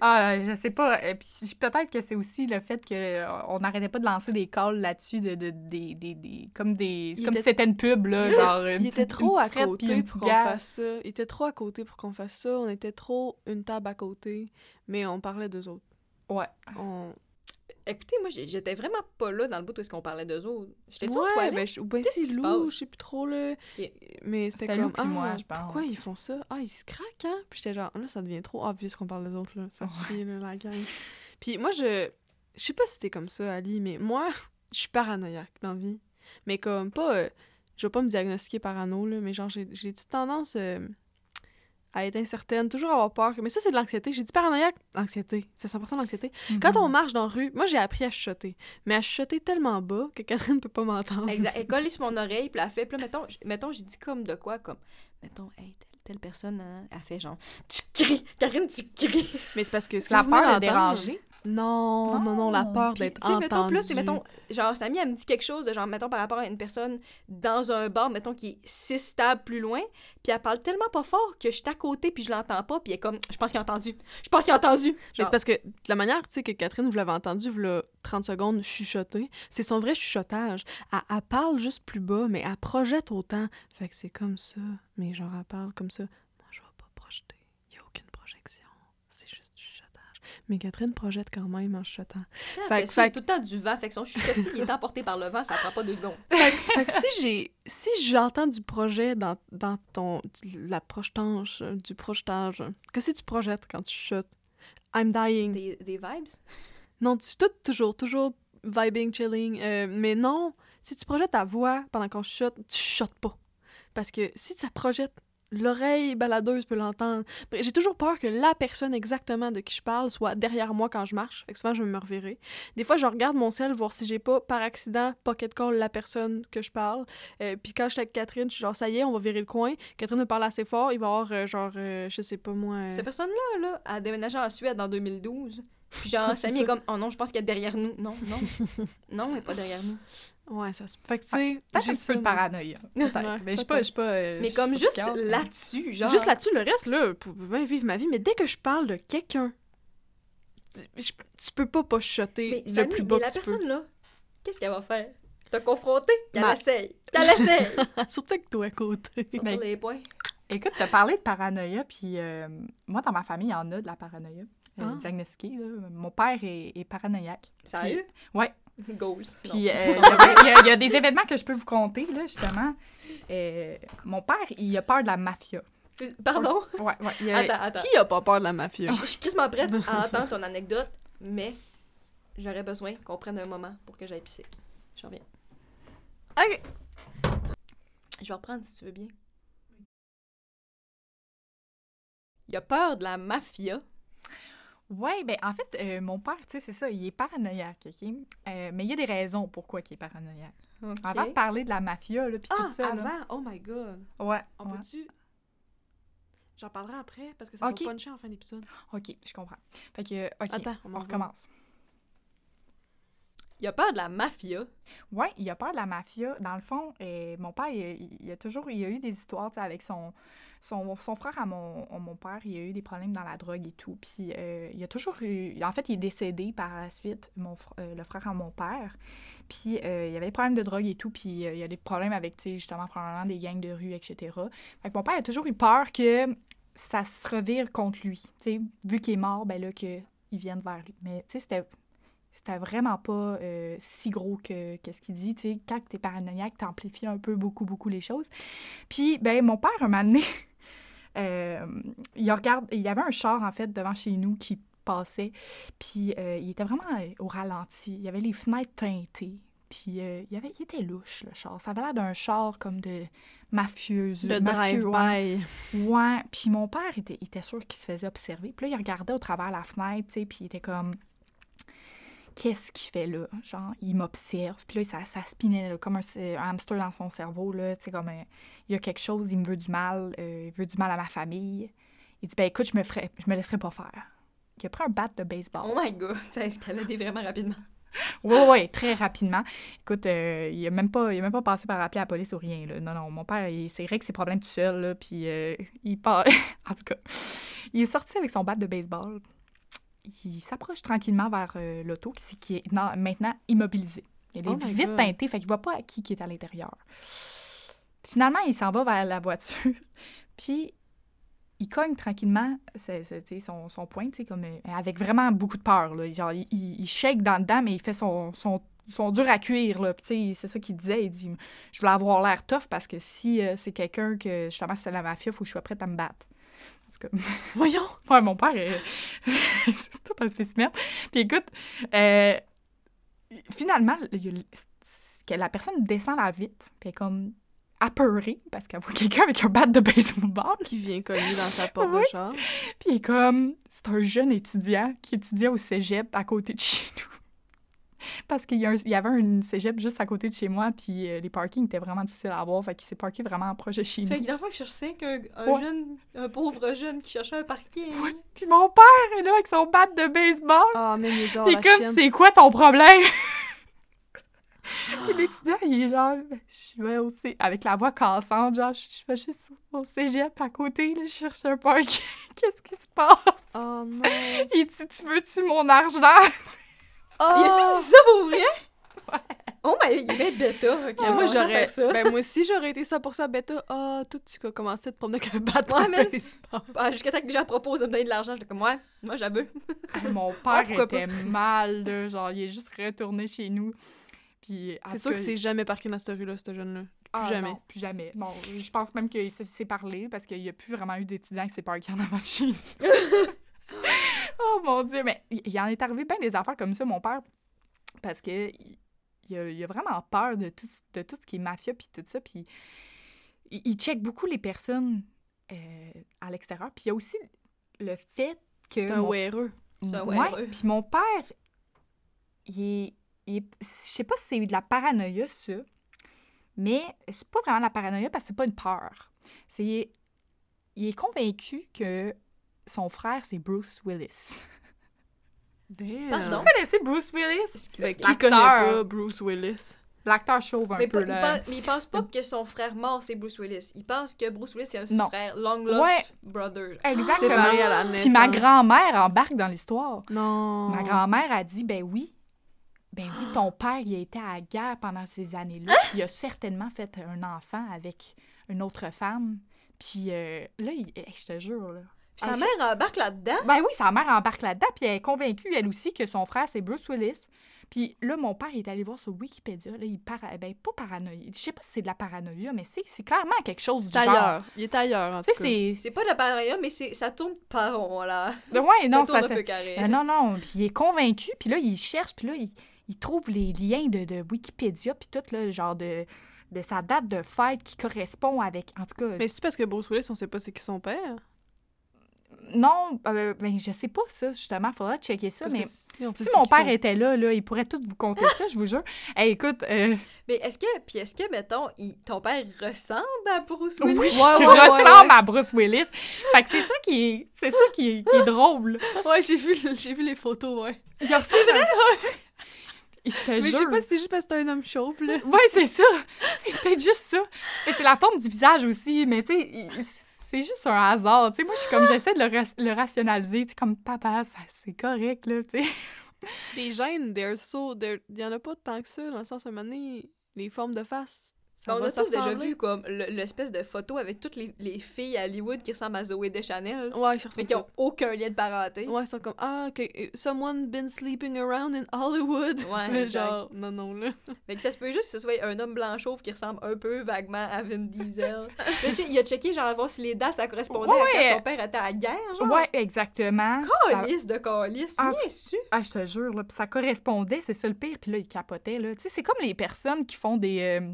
ah, je sais pas. Et puis peut-être que c'est aussi le fait qu'on n'arrêtait pas de lancer des calls là-dessus, de, de, des- comme des, Il comme était- si c'était une pub là, *laughs* genre. Il était trop à côté pour qu'on fasse ça. Il était trop à côté pour qu'on fasse ça. On était trop une table à côté, mais on parlait d'eux autres. Ouais. On... Écoutez, moi, j'étais vraiment pas là dans le bout où est-ce qu'on parlait d'eux autres. J'étais-tu aux ouais, toilettes? ben, je- ou ben Qu'est-ce c'est qui se Lou, passe? je sais plus trop, là. Ok. Mais c'était comme, puis ah, moi, je pourquoi pense. ils font ça? Ah, ils se craquent, hein? Puis j'étais genre, là, ça devient trop obvious qu'on parle des autres, là. Ça suffit, là, la gang. Puis moi, je... Je sais pas si t'es comme ça, Ali, mais moi, *laughs* je suis paranoïaque dans la vie. Mais comme, pas... euh, Je vais pas me diagnostiquer parano, là, mais genre, j'ai j'ai des petites tendances euh, à être incertaine, toujours avoir peur. Mais ça, c'est de l'anxiété. J'ai dit paranoïaque, anxiété. C'est 100% d'anxiété. Quand on Mhm. marche dans la rue, moi, j'ai appris à chuchoter. Mais à chuchoter tellement bas que Catherine peut pas m'entendre. Exact. Elle colle *laughs* sur mon oreille, puis elle fait. Puis là, mettons, mettons j'ai dit comme de quoi, comme. Mettons, hey, telle, telle personne, hein, elle fait genre. Tu cries! Catherine, tu cries! Mais c'est parce que ce que La peur d'entendre- déranger. Non, non, non, la peur d'être tu sais, mettons, c'est, mettons, genre, Samy, elle me dit quelque chose de genre, mettons, par rapport à une personne dans un bar, mettons, qui est six tables plus loin, puis elle parle tellement pas fort que je suis à côté, puis je l'entends pas, puis elle est comme, je pense qu'il a entendu. Je pense qu'il a entendu. Mais c'est parce que de la manière, tu sais, que Catherine, vous l'avez entendu, vous l'avez 30 secondes chuchoter, c'est son vrai chuchotage. Elle, elle parle juste plus bas, mais elle projette autant. Fait que c'est comme ça. Mais genre, elle parle comme ça. Moi, je vais pas projeter. Il y a aucune projection. C'est juste du chuchotage. Mais Catherine projette quand même en chuchotant. fait fait fait tout le temps du vent, fait que son chuchotis, il est emporté par le vent, ça prend pas deux secondes. fait, que- fait que si j'ai si j'entends du projet dans, dans ton la projetage du projetage qu'est-ce que tu projettes quand tu chuchotes? I'm dying Des, des vibes? Non, tu tout toujours, toujours vibing, chilling. euh, mais non, si tu projettes ta voix pendant qu'on chuchote, tu chuchotes pas. Parce que si ça projette, l'oreille baladeuse peut l'entendre. J'ai toujours peur que la personne exactement de qui je parle soit derrière moi quand je marche. Fait que souvent, je vais me revirer. Des fois, je regarde mon sel voir si j'ai pas, par accident, pocket call la personne que je parle. Euh, Puis quand je suis avec Catherine, je suis genre, ça y est, on va virer le coin. Catherine me parle assez fort. Il va y avoir, euh, genre, euh, je sais pas moi... Cette personne-là, là, a déménagé en Suède en 2012. Puis genre, *laughs* Samy est comme, oh non, je pense qu'elle est derrière nous. Non, non. *laughs* non, elle est pas derrière nous. Ouais, ça se... Fait que, tu sais, Peut-être j'ai un petit peu de paranoïa. *laughs* Peut-être. Mais je suis pas. pas euh, Mais comme pas juste mais- là-dessus, genre. Juste là-dessus, le reste, là, pour bien vivre ma vie, mais dès que je parle de quelqu'un, tu, peux pas pas chuchoter Mais, le Samy, plus mais bas la que tu personne, là, qu'est-ce qu'elle va faire? T'as confronté? Qu'elle Ma- essaye. Qu'elle essaye. peux. *laughs* Surtout avec toi à côté. Sortir Mais- les points. Écoute, t'as parlé de paranoïa, puis euh, moi, dans ma famille, il y en a de la paranoïa. euh, Ah. diagnostiquée, là. Mon père est, est paranoïaque. Sérieux? Ouais. Goals. Puis euh, *laughs* il y, a- y des événements que je peux vous conter, là, justement. Euh, mon père, il a peur de la mafia. Pardon? Ouais, ouais. il a- Attends, attends. Qui a pas peur de la mafia? Je je suis crissement prête à *laughs* entendre ton anecdote, mais j'aurais besoin qu'on prenne un moment pour que j'aille pisser. Je reviens. Ok. Je vais reprendre si tu veux bien. Il a peur de la mafia. Ouais, ben en fait, euh, mon père, tu sais, c'est ça, il est paranoïaque, OK? Euh, mais il y a des raisons pourquoi il est paranoïaque. Avant de parler de la mafia, là, puis Ah, tout ça, là. avant? Oh my god. Ouais, On ouais. peut-tu... J'en parlerai après, parce que ça Ok. va puncher en fin d'épisode. OK, je comprends. Fait que, OK, Attends, on on m'en recommence. Il a peur de la mafia. Ouais, il a peur de la mafia. Dans le fond, euh, mon père, il, il a toujours il a eu des histoires avec son, son, son frère à mon, mon père. Il a eu des problèmes dans la drogue et tout. Puis euh, a toujours eu. En fait, il est décédé par la suite, mon, euh, le frère à mon père. Puis euh, il y avait des problèmes de drogue et tout. Puis euh, il y a des problèmes avec, justement, probablement des gangs de rue, etc. Fait que mon père a toujours eu peur que ça se revire contre lui. Tu sais, vu qu'il est mort, ben là, qu'ils viennent vers lui. Mais tu sais, c'était c'était vraiment pas euh, si gros que, que ce qu'il dit. Tu sais, quand t'es paranoïaque, t'amplifies un peu beaucoup, beaucoup les choses. Puis, ben, mon père, un moment donné, *laughs* euh, il regarde, il y avait un char, en fait, devant chez nous qui passait. Puis, euh, il était vraiment au ralenti. Il y avait les fenêtres teintées. Puis, il, y avait, il était louche, le char. Ça avait l'air d'un char comme de mafieuse. Le mafieux, ouais. drive-by. Ouais, puis mon père était, il était sûr qu'il se faisait observer. Puis là, il regardait au travers la fenêtre, tu sais, puis il était comme... Qu'est-ce qu'il fait là? Genre, il m'observe. Puis là, ça, ça spinait là, comme un, un hamster dans son cerveau, là. Tu sais, comme... euh, il y a quelque chose, il me veut du mal, euh, il veut du mal à ma famille. Il dit, ben écoute, je me ferai, je me laisserai pas faire. Il a pris un bat de baseball. Oh my god, *laughs* ça escaladé vraiment rapidement. *laughs* Oui, oui, très rapidement. Écoute, euh, il a même pas, il a même pas passé par appeler la police ou rien. Là. Non, non, mon père, il s'est réglé ses problèmes tout seul, là, puis euh, il part... *laughs* en tout cas, il est sorti avec son bat de baseball. Il s'approche tranquillement vers euh, l'auto qui, qui est non, maintenant immobilisée. Il est Oh my vite God. teinté, fait qu'il voit pas qui qui est à l'intérieur. Finalement, il s'en va vers la voiture, *laughs* puis il cogne tranquillement son, son poing, comme, euh, avec vraiment beaucoup de peur. Là. Genre, il, shake dans le dedans, mais il fait son, son, son dur à cuire. C'est ça qu'il disait. Il dit Je voulais avoir l'air tough parce que si euh, c'est quelqu'un que justement c'est la mafia, il faut que je sois prête à me battre. Tout cas, *laughs* Voyons. Ouais, mon père, est- *laughs* c'est tout un spécimen. Puis écoute, euh, finalement, que la personne descend la vitre, puis elle est comme apeurée parce qu'elle voit quelqu'un avec un bat de baseball. Qui vient cogner dans sa *laughs* porte de char. Puis est comme, c'est un jeune étudiant qui étudiait au cégep à côté de chez nous. *laughs* Parce qu'il y, a un- il y avait un cégep juste à côté de chez moi, puis euh, les parkings étaient vraiment difficiles à avoir, fait qu'il s'est parké vraiment proche de chez Fait nous. que dans le fond, il cherchait qu'un un Ouais. jeune, un pauvre jeune qui cherchait un parking. Puis mon père est là avec son bat de baseball. Ah, mais il est genre T'es la comme, c'est quoi ton problème? Puis *laughs* l'étudiant, il est genre, je vais aussi, avec la voix cassante, genre, je je vais juste au cégep à côté, là, je cherche un parking. *laughs* Qu'est-ce qui se passe? Oh non. Il dit, tu veux-tu mon argent? Oh. Y a-tu dit ça pour vrai? *laughs* Oh, mais il est bêta. ok, Ah, on moi, j'aurais. ça. Ben, moi aussi, j'aurais été ça pour ça, bêta. Ah, toi, tu as commencé à te promener avec un bâton Ouais, mais-. Ah, Jusqu'à temps que les gens proposent de me donner de l'argent, j'étais comme, ouais, moi, j'avoue. Mon *laughs* père était mal, là, genre, il est juste retourné chez nous. Puis, C'est sûr que c'est jamais parqué dans cette rue-là, ce jeune-là. Plus Ah, jamais. non, plus jamais. Bon, je pense même qu'il s'est- s'est parlé parce qu'il n'y a plus vraiment eu d'étudiants qui s'est parqué en avant de chez nous. *laughs* oh mon Dieu, mais il en est arrivé bien des affaires comme ça, mon père, parce que il, a, il a vraiment peur de tout, ce- de tout ce qui est mafia puis tout ça, puis il, il check beaucoup les personnes euh, à l'extérieur, puis il y a aussi le fait que... C'est un mon-. C'est un Ouais, puis mon père, il est, il est- Je sais pas si c'est de la paranoïa, ça, mais c'est pas vraiment de la paranoïa parce que c'est pas une peur. C'est... Il est convaincu que son frère, c'est Bruce Willis. Vous connaissez Bruce Willis? Ben, qui connaît pas Bruce Willis? L'acteur chauve un Mais, peu, pas- il là. pense, mais il pense pas que son frère mort, c'est Bruce Willis. Il pense que Bruce Willis, c'est un Non. frère long lost Ouais. brother. Exactement. À la naissance. Puis ma grand-mère embarque dans l'histoire. Non. Ma grand-mère a dit, ben oui, ben oui, ton père, il a été à la guerre pendant ces années-là. puis Il a certainement fait un enfant avec une autre femme. Puis euh, là, il- je te jure, là. Puis sa Ah, mère embarque là-dedans. Ben oui, sa mère embarque là-dedans, puis elle est convaincue, elle aussi, que son frère, c'est Bruce Willis. Puis là, mon père est allé voir sur Wikipédia, là, il para... ben pas paranoïa, je sais pas si c'est de la paranoïa, mais c'est c'est clairement quelque chose du C'est genre. ailleurs. Il est ailleurs, en Tu tout sais, cas. c'est... C'est pas de la paranoïa, mais c'est- ça tourne pas rond, là. Ben ouais, non, ça tourne ça... un ça- peu carré. Ben non, non, puis il est convaincu, puis là, il cherche, puis là, il, il trouve les liens de, de Wikipédia, puis tout, là, genre de, de sa date de fête qui correspond avec, en tout cas... Mais c'est parce que Bruce Willis, on sait pas c'est qui son père? Non, euh, ben je sais pas ça, justement, faudra checker ça, Parce mais... si, c'est mon père était là, là, il pourrait tout vous conter ça, je vous jure. *laughs* Hey, écoute, euh, Mais est-ce que, puis est-ce que, mettons, il- ton père ressemble à Bruce Willis? oui, Ouais, il ouais, ouais, *laughs* ressemble ouais. à Bruce Willis. Fait que c'est ça qui est, c'est ça qui est, qui est drôle. Ouais, j'ai vu, j'ai vu les photos, ouais. Il a ressemble à- Et Je te Mais je sais pas si c'est juste parce que c'est un homme chauve, là. Ouais, c'est ça. C'est peut-être juste ça. Et c'est la forme du visage aussi, mais tu sais, il- c'est juste un hasard. Tu sais, moi, je suis comme, j'essaie de le, ra- rationaliser. Tu sais, comme, papa, ça- c'est correct, là, tu sais. Les gènes, they're so... Il y en a pas tant que ça, dans le sens, à un moment donné, les formes de face. On a tous déjà vu comme le- l'espèce de photo avec toutes les, les filles à Hollywood qui ressemblent à Zoé Deschanel, Ouais, mais qui ont aucun lien de parenté. Ouais, ils sont comme Ah, ok, euh, someone been sleeping around in Hollywood. Ouais, *laughs* Mais genre, non, non, là. Fait que ça se peut juste que ce soit un homme blanc chauve qui ressemble un peu vaguement à Vin Diesel. *laughs* Mais tu sais, il a checké, genre, voir si les dates, ça correspondait Ouais, à quand son père était à la guerre, genre. Ouais, exactement. Puis ça- Calice de calice, Ah, bien su. Ah, je te jure, là, puis ça correspondait, c'est ça le pire, puis là, il capotait, là. Tu sais, c'est comme les personnes qui font des, euh,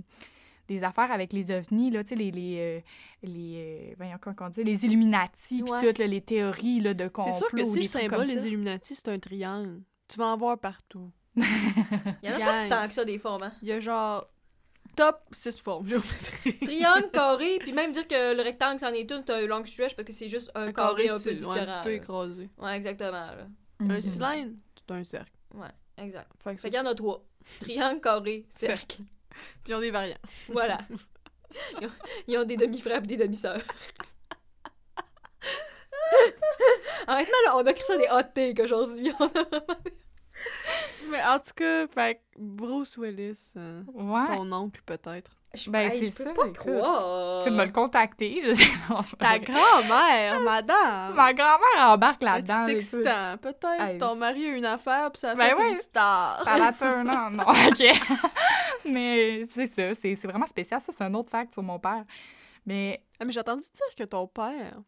des affaires avec les ovnis, là, tu sais, les, les, euh, les, euh, voyons, comment on dit, les Illuminati, puis toutes, les théories, là, de complot, C'est sûr que si des le trucs symbole comme des. Illuminati, c'est un triangle, tu vas en voir partout. *laughs* Il y en a pas tant que ça, des formes, hein. Il y a genre top 6 formes géométriques. *laughs* Triangle, carré, *laughs* puis même dire que le rectangle, c'en est une, c'est un long stretch parce que c'est juste un, carré, un peu c'est- différent. ouais, un petit peu là. écrasé. Ouais, exactement, là. Un Mhm. cylindre, c'est un cercle. Ouais, exact. Fait qu'il y en a trois. Triangle, carré, cercle. *laughs* Puis ils ont des variants. *laughs* Voilà. Ils ont, ils ont des demi-frères et des demi-sœurs. Honnêtement, là, on a créé ça des hot takes aujourd'hui. On a- Mais en tout cas, fait Bruce Willis, euh, Ouais. ton oncle peut-être. Je, Ben, hey, je peux ça, pas croire. Tu me le contacter. *laughs* Ta grand-mère, *laughs* madame! Ma grand-mère embarque là-dedans. C'est excitant. Peut-être Hey, ton mari a une affaire puis ça a Ben fait ouais. une star. Ça la turn on. Non, *laughs* OK. Mais c'est ça, c'est c'est vraiment spécial. Ça, c'est un autre fact sur mon père. Mais Ah, mais j'ai entendu dire que ton père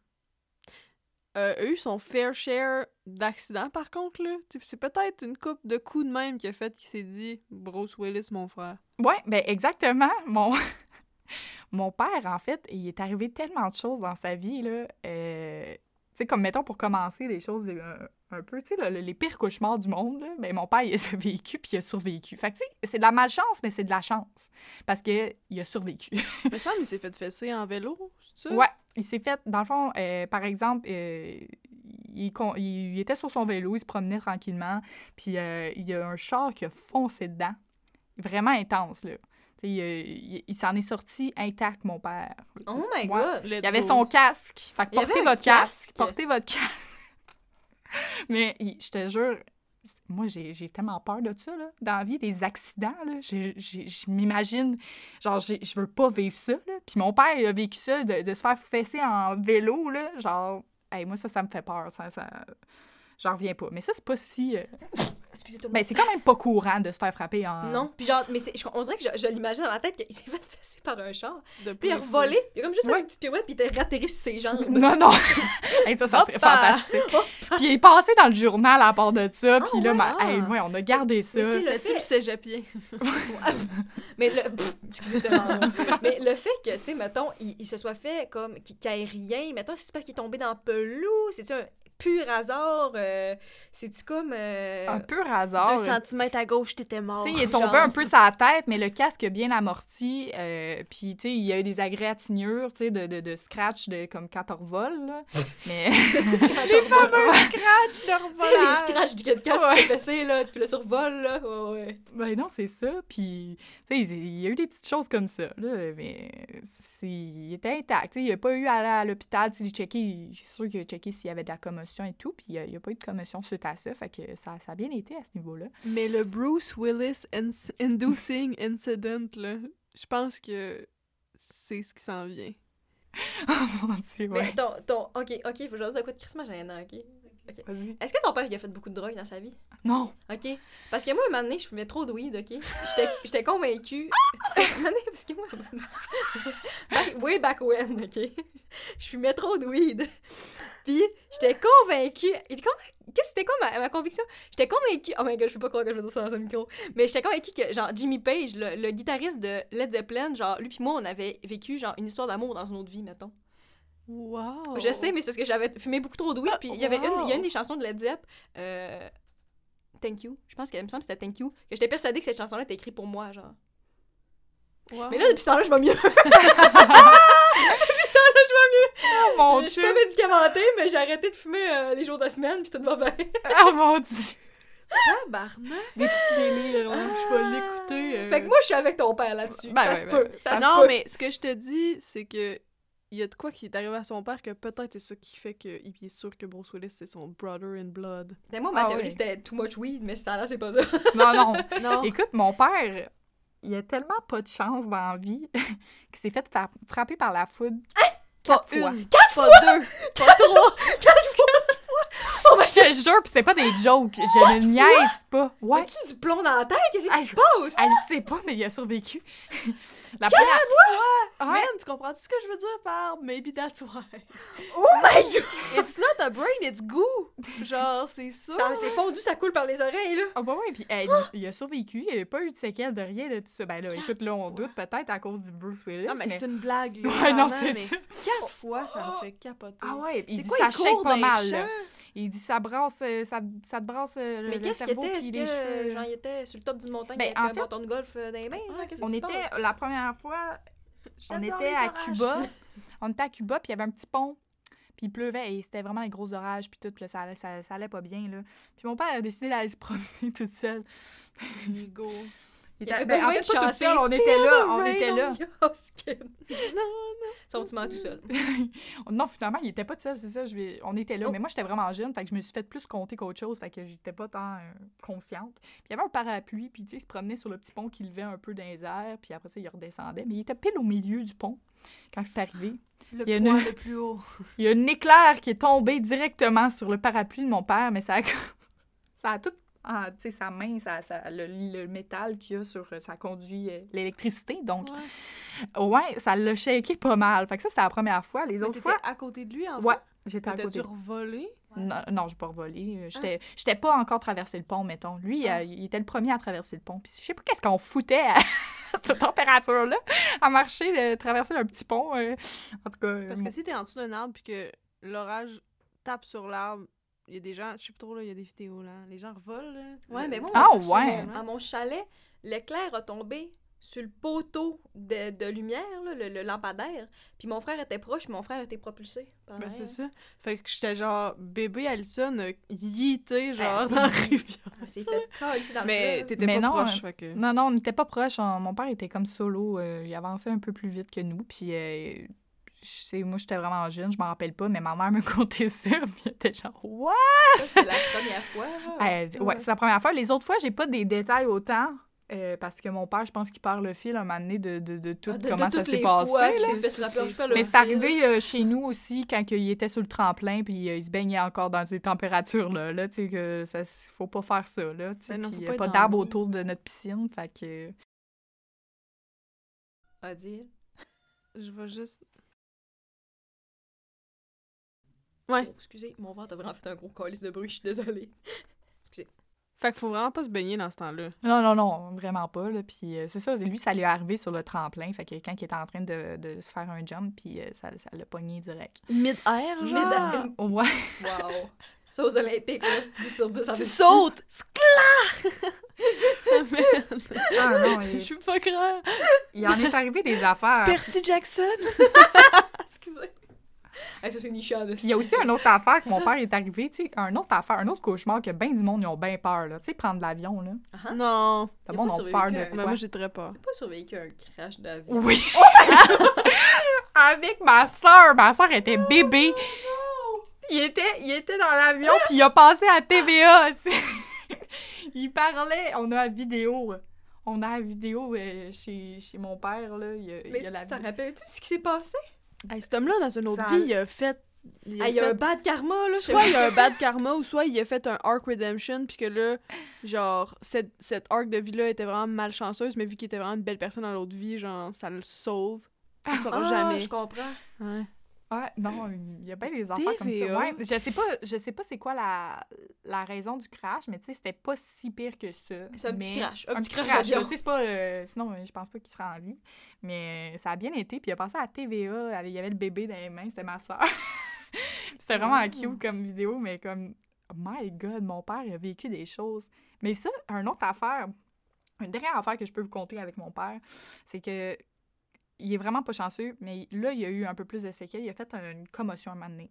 euh, a eu son fair share d'accidents, par contre, là. C'est peut-être une coupe de coups de même qui a fait qu'il s'est dit « Bruce Willis, mon frère Ouais, ben exactement. Mon, *laughs* mon père, en fait, il est arrivé tellement de choses dans sa vie, là. euh, Tu sais, comme, mettons, pour commencer, des choses euh, un peu, tu sais, le- les pires cauchemars du monde, là, ben, mon père, il a *laughs* vécu, puis il a survécu. Fait que, tu sais, c'est de la malchance, mais c'est de la chance. Parce que il a survécu. *laughs* Mais ça, il s'est fait fesser en vélo, ça? Ouais, il s'est fait, dans le fond, euh, par exemple, euh, il, con- il- il était sur son vélo, il se promenait tranquillement, puis euh, il y a un char qui a foncé dedans. Vraiment intense, là. Il, il- s'en est sorti intact, mon père. Oh my Ouais. god! Il avait son casque. Fait que portez votre casque. casque. Portez votre casque. *laughs* Mais je te jure, moi, j'ai tellement peur de ça, là. Dans la vie, des accidents, là. Je m'imagine, genre, je veux pas vivre ça, là. Puis mon père, il a vécu ça, de, de se faire fesser en vélo, là. Genre, hey, moi, ça, ça me fait peur. Ça, ça... J'en reviens pas. Mais ça, c'est pas si... euh, Excusez tout le Ben, c'est quand même pas courant de se faire frapper en... Non, puis genre, mais c'est, je- on dirait que je, je l'imagine dans ma tête qu'il s'est fait fesser par un char. De Puis il a revolé, il a comme juste Ouais. une petite pirouette, puis il était ratterri sur ses jambes. *laughs* Non, non. *laughs* Hey, ça, ça serait Hoppa! fantastique. Puis il est passé dans le journal à part de ça. Puis là, ouais, ma- ah. hey, ouais, on a gardé ça. Mais tu sais, le fait- cégepien? *laughs* Mais le. pff, excusez, c'est. Mais le fait que, tu sais, mettons, il, il se soit fait comme. qu'il qu'il y ait rien. Mettons, c'est parce qu'il est tombé dans le pelouse. C'est-tu un pur hasard? euh, C'est-tu comme. euh, Un pur hasard. Deux centimètres à gauche, t'étais mort. Tu sais, il est tombé genre. un peu sur la tête, mais le casque a bien amorti. euh, puis, tu sais, il y a eu des agréatignures, tu sais, de, de, de scratch, de, comme quand on revole, là. *laughs* Mais... *laughs* les *laughs* fameux scratch Tu sais, les scratchs du 4 4 Ouais. fessé, là, puis le survol, là. Ouais, ouais. Ben non, c'est ça. Puis, tu sais, il y a eu des petites choses comme ça, là, mais c'est- il était intact. Tu sais, il a pas eu à aller à l'hôpital, tu sais, il checké, je suis sûre qu'il a checké s'il y avait de la commotion et tout, puis il n'y a, pas eu de commotion suite à ça, fait que ça, ça a bien été à ce niveau-là. Mais le Bruce Willis inducing incident, là, je pense que c'est ce qui s'en vient. *laughs* oh mon Dieu, Mais ouais. ton, ton. Ok, ok, faut que je dise de quoi de Christmas gênant, ok? Est-ce que ton père, il a fait beaucoup de drogue dans sa vie? Non! OK. Parce que moi, un moment donné, je fumais trop de weed, OK? J'étais- convaincue. *laughs* un moment donné, parce que moi, back- way back when, OK? Je fumais trop de weed. Puis, j'étais convaincue. Qu'est-ce que c'était quoi ma, ma conviction? J'étais convaincue. Oh my god, je peux pas croire que je vais dire ça dans un micro. Mais j'étais convaincue que, genre, Jimmy Page, le, le guitariste de Led Zeppelin, genre, lui puis moi, on avait vécu, genre, une histoire d'amour dans une autre vie, mettons. Wow! Je sais, mais c'est parce que j'avais fumé beaucoup trop de weed. Puis il y avait une, il y a une des chansons de Led Zepp, euh, Thank You. Je pense qu'elle me semble que c'était Thank You. Que j'étais persuadée que cette chanson-là était écrite pour moi, genre. Wow. Mais là, depuis ce temps-là, je vais mieux. *laughs* Oh mon je suis Dieu! pas médicamentée, mais j'ai arrêté de fumer euh, les jours de semaine, puis tout va bien. Oh mon Dieu! Tabarnak! Des petits délires, là. je vais l'écouter. euh. Fait que moi, je suis avec ton père là-dessus. Ben ça ouais, se ben peut. Ça non, peut. mais ce que je te dis, c'est que il y a de quoi qui est arrivé à son père que peut-être c'est ça qui fait qu'il est sûr que Bruce Willis c'est son brother in blood. Mais moi, ma Ah théorie, ouais. c'était too much weed, mais ça là, c'est pas ça. *laughs* Non, non. *laughs* Non. Écoute, mon père, il a tellement pas de chance dans la vie *laughs* qu'il s'est fait fa- frapper par la foudre pas quatre fois. une, pas deux, pas trois. *laughs* Je te jure, pis c'est pas des jokes. Je ne niaise pas. Ouais. As-tu du plomb dans la tête? Qu'est-ce qui se passe? Elle le sait pas, mais il a survécu. *laughs* La première... Ouais. Man, tu comprends ce que je veux dire par maybe that's why? Oh my god! It's not a brain, it's goo! Genre, c'est ça. Ça c'est fondu, ça coule par les oreilles, là. Ah bah ouais, puis hey, il a survécu, il a pas eu de séquelles de rien de tout ça. Ben là, écoute, là, on doute peut-être à cause du Bruce Willis. Non, mais c'est une blague, là. Ouais, non, c'est ça. Quatre fois, ça me fait capoter. Ah ouais, il C'est dit quoi, ça il shake court pas mal, là. Il dit ça brasse, euh, ça, ça te brasse euh, le, Mais qu'est-ce qu'il était? Est-ce les cheveux. que, genre, il était sur le top d'une montagne Ben, avec en un fait- bâton de golf euh, dans les mains? genre, qu'est-ce On était, passe? la première fois, on était à. Cuba. *laughs* On était à Cuba, puis il y avait un petit pont. Puis il pleuvait et c'était vraiment des gros orages, puis tout, puis là, ça, allait, ça, ça allait pas bien, là. Puis mon père a décidé d'aller se promener *laughs* toute seule. Ego. Il avait ben, en fait, de chanter on était là, on était là. on your skin. *laughs* Non, Son petit *laughs* tout seul. *laughs* non, finalement, il était pas tout seul, c'est ça. Je vais... On était là, Oh. mais moi, j'étais vraiment jeune, fait que je me suis fait plus compter qu'autre chose, fait que j'étais pas tant euh, consciente. Puis il y avait un parapluie, puis tu sais, il se promenait sur le petit pont qui levait un peu dans les airs, puis après ça, il redescendait. Mais il était pile au milieu du pont quand c'est arrivé. le Il y a point une- le plus haut. Il y a un éclair qui est tombé directement sur le parapluie de mon père, mais ça a, ça a tout. Ah, tu sa main, ça, ça- le, le métal qu'il y a sur. Ça conduit euh, l'électricité. Donc, Ouais. ouais, ça l'a shaké pas mal. Fait que ça, c'était la première fois. Les Mais autres fois. à côté de lui, en Ouais, fait? j'étais à côté. dû revoler? Non, non, j'ai pas revolé. Euh, J'étais j'étais pas encore traversé le pont, mettons. Lui, Ah. euh, il était le premier à traverser le pont. Puis je sais pas qu'est-ce qu'on foutait à *laughs* cette température-là, à marcher, euh, traverser un petit pont. euh. En tout cas, euh, Parce que si t'es en dessous d'un arbre puis que l'orage tape sur l'arbre, Il y a des gens, je sais pas trop, là, il y a des vidéos, là. Les gens revolent, là. Ouais, mais moi, Ah, sur ouais. mon- à mon chalet, l'éclair a tombé sur le poteau de, de lumière, là, le, le lampadaire. Puis mon frère était proche, mon frère était propulsé. par Ben, c'est ça. Fait que j'étais genre, bébé Alison a yeeté, genre, Ah, c'est dans la rivière. S'est fait ici dans Mais t'étais pas non, proche, fait que... Non, non, on n'était pas proches. On- Mon père était comme solo. euh, il avançait un peu plus vite que nous. Puis, euh, sais, moi, j'étais vraiment jeune, je m'en rappelle pas, mais ma mère me *laughs* contait ça. Puis, elle était genre, What? Ça, C'était la première fois. là. Euh, ouais, c'est la première fois. Les autres fois, j'ai pas des détails autant. euh, parce que mon père, je pense qu'il perd le fil un moment donné de, de, de tout Ah, de- de comment ça s'est passé. là. fait je Mais c'est arrivé euh, chez nous aussi quand il était sur le tremplin puis euh, il se baignait encore dans ces températures-là. Là, tu sais, que ça, faut pas faire ça, là. tu sais, Ben non, puis faut il y pas d'arbre autour de notre piscine, fait que... À dire. Je vais juste... Ouais. Oh, excusez, mon ventre a vraiment fait un gros calice de bruit, je suis désolée. *laughs* Excusez. Fait qu'il faut vraiment pas se baigner dans ce temps-là. Non, non, non, vraiment pas, là. Puis euh, c'est ça, lui, ça lui est arrivé sur le tremplin, fait que quand il était en train de, de se faire un jump, puis euh, ça, ça l'a pogné direct. Mid-air, genre? Mid- Ouais. Wow. Ça aux Olympiques, là. 10 sur 10. en Tu sautes! Scla! Ah non, je il, suis pas croire. il en est arrivé des affaires. Percy Jackson! *laughs* *laughs* Excusez. Ça, c'est il y a aussi une autre affaire que mon père est arrivé, tu sais, un autre affaire, un autre cauchemar que ben du monde, ils ont bien peur, là. Tu sais, prendre l'avion, là. Hein? Non. Le Il monde pas a peur de quoi? moi, j'ai très peur. pas survécu à un crash d'avion. Oui. *laughs* Avec ma soeur. Ma soeur était bébé. Il était, il était dans l'avion, puis il a passé à TVA. *laughs* il parlait. On a la vidéo. On a la vidéo euh, chez, chez mon père, là. Il y a, il Mais y a la tu t'en vi- rappelles-tu ce qui s'est passé? Hey, cet homme-là, dans une autre vie, il a fait... Il a Ah, il y a fait- un bad karma, là. Soit il a un bad *laughs* karma, ou soit il a fait un arc redemption, puis que là, genre, cette, cette arc de vie-là était vraiment malchanceuse, mais vu qu'il était vraiment une belle personne dans l'autre vie, genre, ça le sauve. On le saura Ah, jamais. je comprends. Ouais. Ouais, non, il y a bien des affaires comme ça. TVA. Ouais, je sais pas, je sais pas c'est quoi la, la raison du crash, mais tu sais, c'était pas si pire que ça. C'est un petit crash. Un, un petit petit crash, crash, c'est pas... euh, sinon, euh, je pense pas qu'il sera en vie. Mais euh, ça a bien été. Puis il a passé à TVA. avec- Il y avait le bébé dans les mains. C'était ma soeur. *laughs* c'était vraiment Wow. cute comme vidéo, mais comme... oh My God, mon père il a vécu des choses. Mais ça, une autre affaire... Une dernière affaire que je peux vous conter avec mon père, c'est que il est vraiment pas chanceux, mais là, il y a eu un peu plus de séquelles. Il a fait une commotion un moment donné.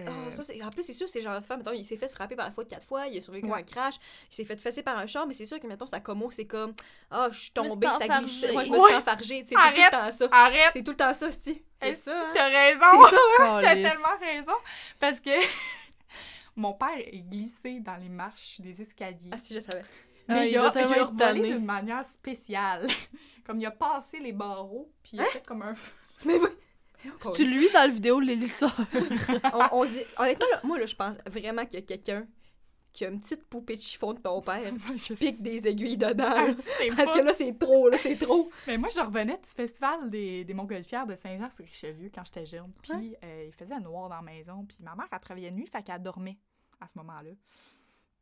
Ah, Euh, ça, en plus, c'est sûr, c'est genre de femme, mettons, il s'est fait frapper par la faute quatre fois, il a survécu à Ouais. un crash, il s'est fait fesser par un char, mais c'est sûr que, mettons, sa commo, c'est comme, ah, je suis tombée, ça glissait. Moi, je me suis enfargée, c'est tout le Arrête. temps ça. Arrête! C'est tout le temps ça, si. C'est ça, ça, hein? *laughs* t'as raison! C'est ça, hein? T'as tellement raison! Parce que *laughs* mon père est glissé dans les marches des escaliers. Ah, si, je savais. Mais Ah, il, il a, il a volé d'une manière spéciale. *laughs* comme il a passé les barreaux, puis il a fait comme un... Mais oui. Tu lui dans la vidéo, l'Élisa. *laughs* *laughs* on, on dit, honnêtement, là, moi, là, je pense vraiment qu'il y a quelqu'un qui a une petite poupée de chiffon de ton père, Je pique des aiguilles dedans, Ah, Parce pas- que là, c'est trop, là, c'est trop. Mais moi, je revenais du festival des, des Montgolfières de Saint-Jean-sur-Richelieu quand j'étais jeune. Puis euh, il faisait noir dans la maison. Puis ma mère, elle travaillait de nuit, fait qu'elle dormait à ce moment-là.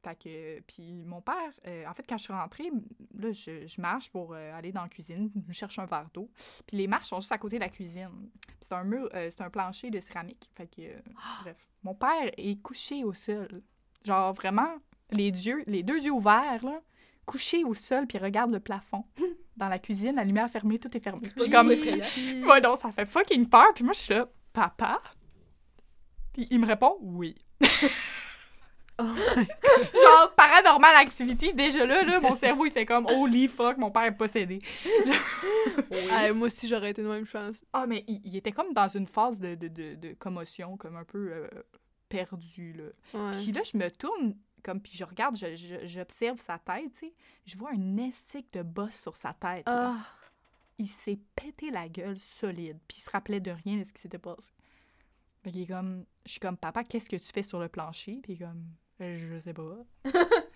Fait que, puis mon père, euh, en fait, quand je suis rentrée, là, je, je marche pour euh, aller dans la cuisine, je cherche un verre d'eau. Puis les marches sont juste à côté de la cuisine. Puis c'est un mur, euh, c'est un plancher de céramique. Fait que, euh, bref. Mon père est couché au sol. Genre vraiment, les yeux, les deux yeux ouverts, là, couché au sol, puis regarde le plafond. *laughs* Dans la cuisine, la lumière fermée, tout est fermé. C'est Je suis pas comme, effrayant. *laughs* Ouais, non, ça fait fucking peur. Puis moi, je suis là, papa? Puis il me répond, oui. Oh Genre, paranormal activity, déjà là, là, mon cerveau, il fait comme, holy fuck, mon père est possédé. Ah, moi aussi, j'aurais été de même, pense. Ah, mais il, il était comme dans une phase de, de, de, de commotion, comme un peu euh, perdu, là. Ouais. Puis là, je me tourne, comme, puis je regarde, je- je- j'observe sa tête, tu sais. Je vois un estique de bosse sur sa tête. Ah. il s'est pété la gueule solide, puis il se rappelait de rien de ce qui s'était passé. Fait qu'il est comme, je suis comme, papa, qu'est-ce que tu fais sur le plancher? Puis il est comme, je sais pas. *laughs* tu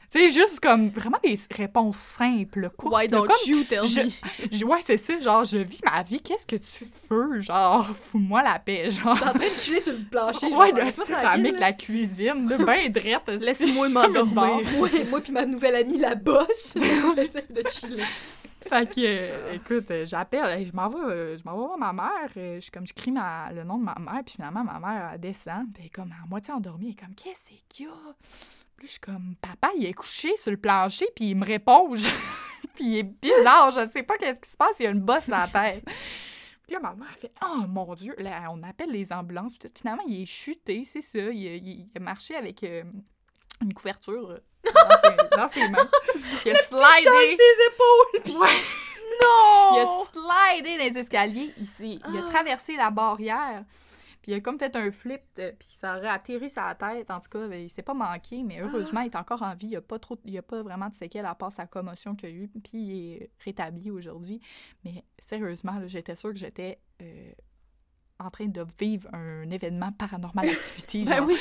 sais, juste comme, vraiment des réponses simples, courtes. Why don't comme, you tell je- me? *laughs* ouais, c'est ça, genre, je vis ma vie, qu'est-ce que tu veux? Genre, fous-moi la paix, *laughs* genre. T'es en train de chiller sur le plancher. Ouais, genre, de laisse-moi c'est tranquille, avec là. la cuisine, là, ben drette. Laisse-moi m'endormir. Moi, moi puis ma nouvelle amie, la bosse, essaie de chiller. Fait que, euh, écoute, euh, j'appelle, je m'en vais, euh, je m'en vais voir ma mère. euh, je, comme, je crie ma- le nom de ma mère, puis finalement, ma mère, elle descend, puis elle est comme à moitié endormie, elle est comme, qu'est-ce qu'il y a? Puis je suis comme, papa, il est couché sur le plancher, puis il me répond. Je- *laughs* puis il est bizarre, je sais pas qu'est-ce qui se passe, il a une bosse dans la tête. Puis là, ma mère elle fait Oh mon Dieu! Là, on appelle les ambulances. Puis tout. Finalement, il est chuté, c'est ça. Il a, il a marché avec euh, une couverture euh, dans, ses, dans ses mains. *laughs* Il a slidé. ses épaules! puis- Ouais. Non! *laughs* Il a slidé dans les escaliers. Il, il a Ah. traversé la barrière. Puis il a comme fait un flip, puis ça aurait atterri sur la tête. En tout cas, ben, il s'est pas manqué, mais heureusement, il est encore en vie. Il n'y a, pas trop- il a pas vraiment de séquelles à part sa commotion qu'il a eue. Puis il est rétabli aujourd'hui. Mais sérieusement, j'étais sûre que j'étais euh, en train de vivre un événement paranormal activity. *laughs* Ben genre, oui.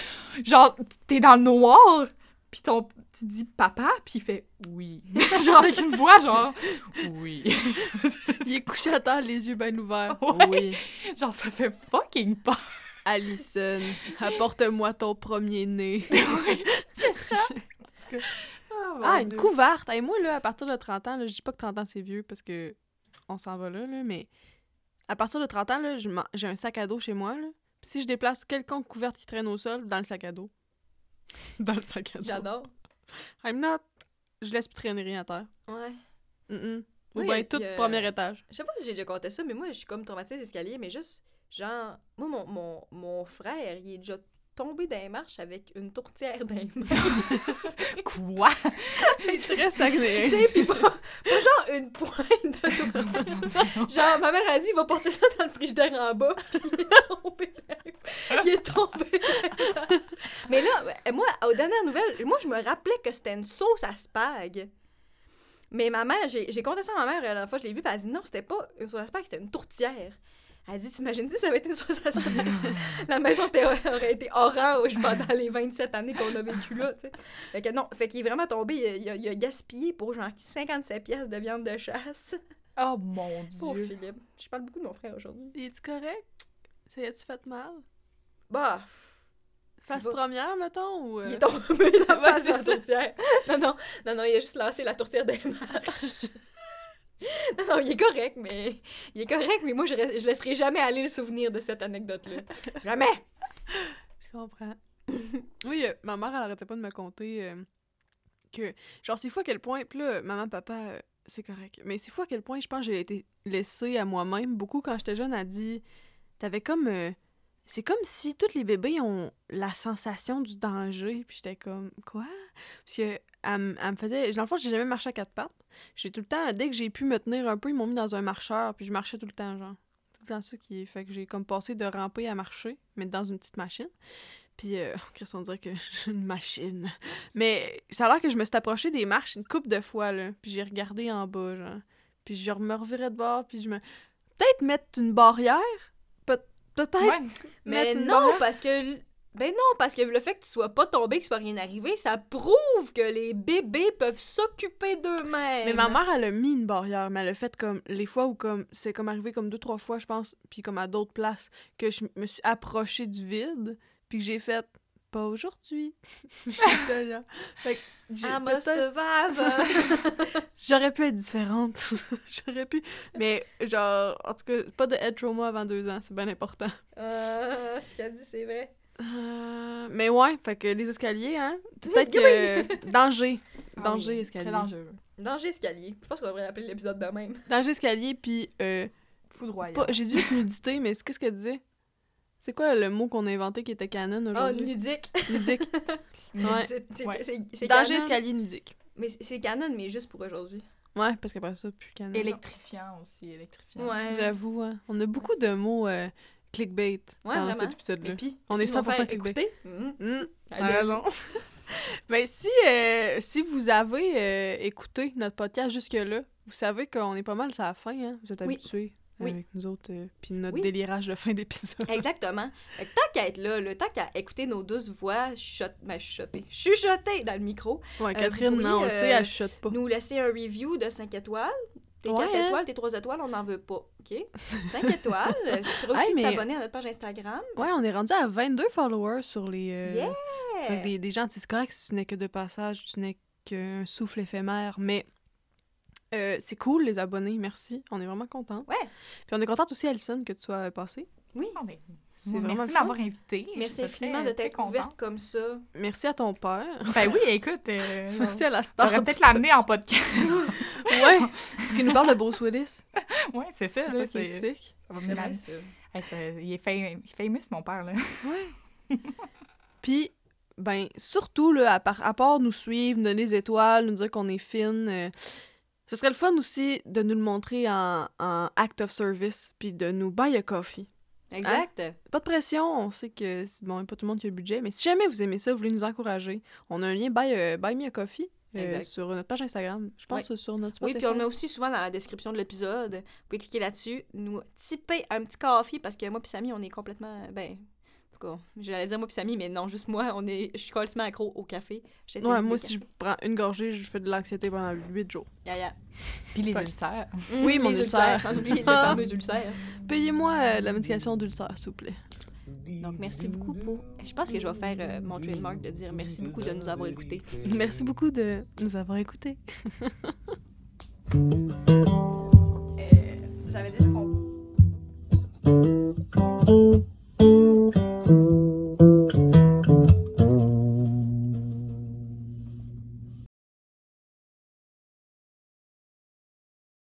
genre, t'es dans le noir, puis ton, tu dis papa, puis il fait oui. *laughs* genre avec une voix, genre oui. *laughs* Il est couché à terre, les yeux bien ouverts. Ouais. Oui. genre, ça fait fucking peur. Alison, apporte-moi ton premier-né. C'est ça. Oh, Ah, mon une Dieu. couverte! Hey, moi, là, à partir de 30 ans, là, je dis pas que 30 ans, c'est vieux, parce que on s'en va là, là, mais à partir de 30 ans, là, j'ai un sac à dos chez moi, là. Puis si je déplace quelconque couverte qui traîne au sol, dans le sac à dos. *laughs* dans le sac à dos. J'adore. I'm not... Je laisse plus traîner rien à terre. Ouais. Mm-mm. Ou Oui, bien tout a- premier étage. Je sais pas si j'ai déjà compté ça, mais moi, je suis comme traumatisée des escaliers, mais juste, genre, moi, mon, mon, mon frère, il est déjà tombé dans les marches avec une tourtière mains. *laughs* Quoi? C'est très Saguenay. tu sais, pis pas, pas genre une pointe de tourtière. Genre, ma mère a dit, il va porter ça dans le frigidaire en bas, *laughs* pis il est tombé. Il est tombé. mais là, moi, aux dernières nouvelles, moi, je me rappelais que c'était une sauce à spag. Mais ma mère, j'ai j'ai compté ça à ma mère la dernière fois, je l'ai vu, puis elle a dit non, c'était pas une sauce à spag, c'était une tourtière. Elle a dit, t'imagines-tu, ça avait été une spag? la maison aurait été orange pendant les 27 années qu'on a vécu là, tu sais. Fait que non, fait qu'il est vraiment tombé, il a, il a- il a gaspillé pour genre 57 pièces de viande de chasse. Oh mon *laughs* Pauvre Dieu. Philippe. Je parle beaucoup de mon frère aujourd'hui. Es-tu correct? Ça y a-tu fait mal? Bah, Face Va- première, mettons, ou... euh, il est tombé la *laughs* face dans la tourtière. Non, non, non, non, il a juste lancé la tourtière des marches. *laughs* non, non, il est correct, mais... Il est correct, mais moi, je, je laisserai jamais aller le souvenir de cette anecdote-là. *laughs* Jamais! Je comprends. oui, euh, ma mère, elle arrêtait pas de me conter euh, que, genre, c'est fou à quel point, puis là, maman, papa, euh, c'est correct, mais c'est fou à quel point, je pense, j'ai été laissée à moi-même. Beaucoup, quand j'étais jeune, elle dit, t'avais comme, euh, c'est comme si tous les bébés ont la sensation du danger, puis j'étais comme, quoi? Parce que, elle, me- elle me faisait, dans le fond, j'ai jamais marché à quatre pattes. J'ai tout le temps, dès que j'ai pu me tenir un peu, ils m'ont mis dans un marcheur, puis je marchais tout le temps, genre. Tout le temps ça qui fait que j'ai comme passé de ramper à marcher, mais dans une petite machine. Puis, euh, *laughs* Chris, on dirait que *laughs* je suis une machine. Mais ça a l'air que je me suis approchée des marches une couple de fois, là. Puis j'ai regardé en bas, genre. Puis je me revirais de bord, puis je me... Peut-être mettre une barrière? Peut- Peut-être Ouais. Mais non, barrière? parce que... Ben non, parce que le fait que tu sois pas tombé, qu'il soit rien arrivé, ça prouve que les bébés peuvent s'occuper d'eux-mêmes. Mais ma mère, elle a mis une barrière, mais elle a fait comme les fois où comme c'est comme arrivé comme deux trois fois, je pense, puis comme à d'autres places que je me suis approchée du vide, puis que j'ai fait pas aujourd'hui. *laughs* Fait que *laughs* j'aurais pu être différente. *laughs* j'aurais pu mais genre en tout cas pas de head trauma avant deux ans, c'est bien important. Euh, ce qu'elle dit, c'est vrai. Euh, mais ouais, fait que les escaliers hein, peut-être que danger, Ah danger oui, escalier. Très dangereux. Danger escalier. Je pense qu'on devrait l'appeler l'épisode de même. *laughs* Danger escalier puis euh, Foudroyant. J'ai dit juste nudité, mais c'est- qu'est-ce qu'elle disait? C'est quoi le mot qu'on a inventé qui était canon Oh, aujourd'hui? nudique. Nudique. *laughs* Ouais. C'est- Ouais. Danger canon. escalier nudique. Mais c'est- c'est canon, mais juste pour aujourd'hui. Ouais, parce qu'après ça, plus canon. Électrifiant aussi, électrifiant. Ouais. J'avoue, hein. On a beaucoup de mots euh, clickbait Ouais, dans vraiment. cet épisode-là. Et puis, On est ils vont 100% faire clickbait. allez. t'as raison. *laughs* ben, si, euh, si vous avez euh, écouté notre podcast jusque-là, vous savez qu'on est pas mal sur la fin, hein? Vous êtes Oui. habitués Oui. avec nous autres, euh, puis notre Oui. délirage de fin d'épisode. *laughs* Exactement. Fait que tant qu'à être là, le tant qu'à écouter nos douces voix chuchoter, ben, chuchoter, chuchoter dans le micro, Ouais, vous Catherine, pourriez, non, on le sait, euh, elle chuchote pas. nous laisser un review de 5 étoiles. Tes Ouais, 4 hein? étoiles, tes 3 étoiles, on n'en veut pas. OK? 5 *laughs* étoiles. Tu pourrais aussi Hey, mais- t'abonner à notre page Instagram. Ouais, on est rendu à 22 followers sur les... euh, Yeah! Fait que des, des gens, c'est correct si tu n'es que de passage, tu n'es qu'un souffle éphémère, mais Euh, c'est cool, les abonnés, merci. On est vraiment contents. Ouais. Puis on est contente aussi, Alison, que tu sois passée. Oui. Ah, Vraiment merci m'avoir invité. Merci infiniment de t'être ouverte comme ça. Merci à ton père. Ben oui, écoute. Euh, *laughs* Merci à la star. J'aurais du peut-être l'amener en podcast. *laughs* Ouais. Qui nous parle de Bruce Willis. *laughs* ouais, c'est ça, là. C'est sick. ça. Hey, c'est- il, est fam- il est famous, mon père, là. Ouais. Puis, ben, surtout, là, à, part, à part nous suivre, nous donner des étoiles, nous dire qu'on est fine, euh, ce serait le fun aussi de nous le montrer en, en act of service, puis de nous buy a coffee. Exact. Pas de pression, on sait que c'est bon, pas tout le monde qui a le budget, mais si jamais vous aimez ça, vous voulez nous encourager, on a un lien buy, euh, buy me a coffee euh, sur notre page Instagram. Je pense sur notre Oui, Spotify. puis on le met aussi souvent dans la description de l'épisode. Vous pouvez cliquer là-dessus, nous typer un petit café parce que moi puis Samy, on est complètement ben en tout cas, j'allais dire moi puis Samy, mais non, juste moi, on est, je suis complètement accro au café. Ouais, moi, si je prends une gorgée, je fais de l'anxiété pendant 8 jours. Yeah, yeah. Puis les ulcères. Mmh, oui, mon ulcère. Sans oublier les *laughs* fameux ulcères. Payez-moi euh, la médication d'ulcère, s'il vous plaît. Donc, merci beaucoup pour. Je pense que je vais faire euh, mon trademark de dire merci beaucoup de nous avoir écoutés. Merci beaucoup de nous avoir écoutés. Euh, j'avais déjà compris.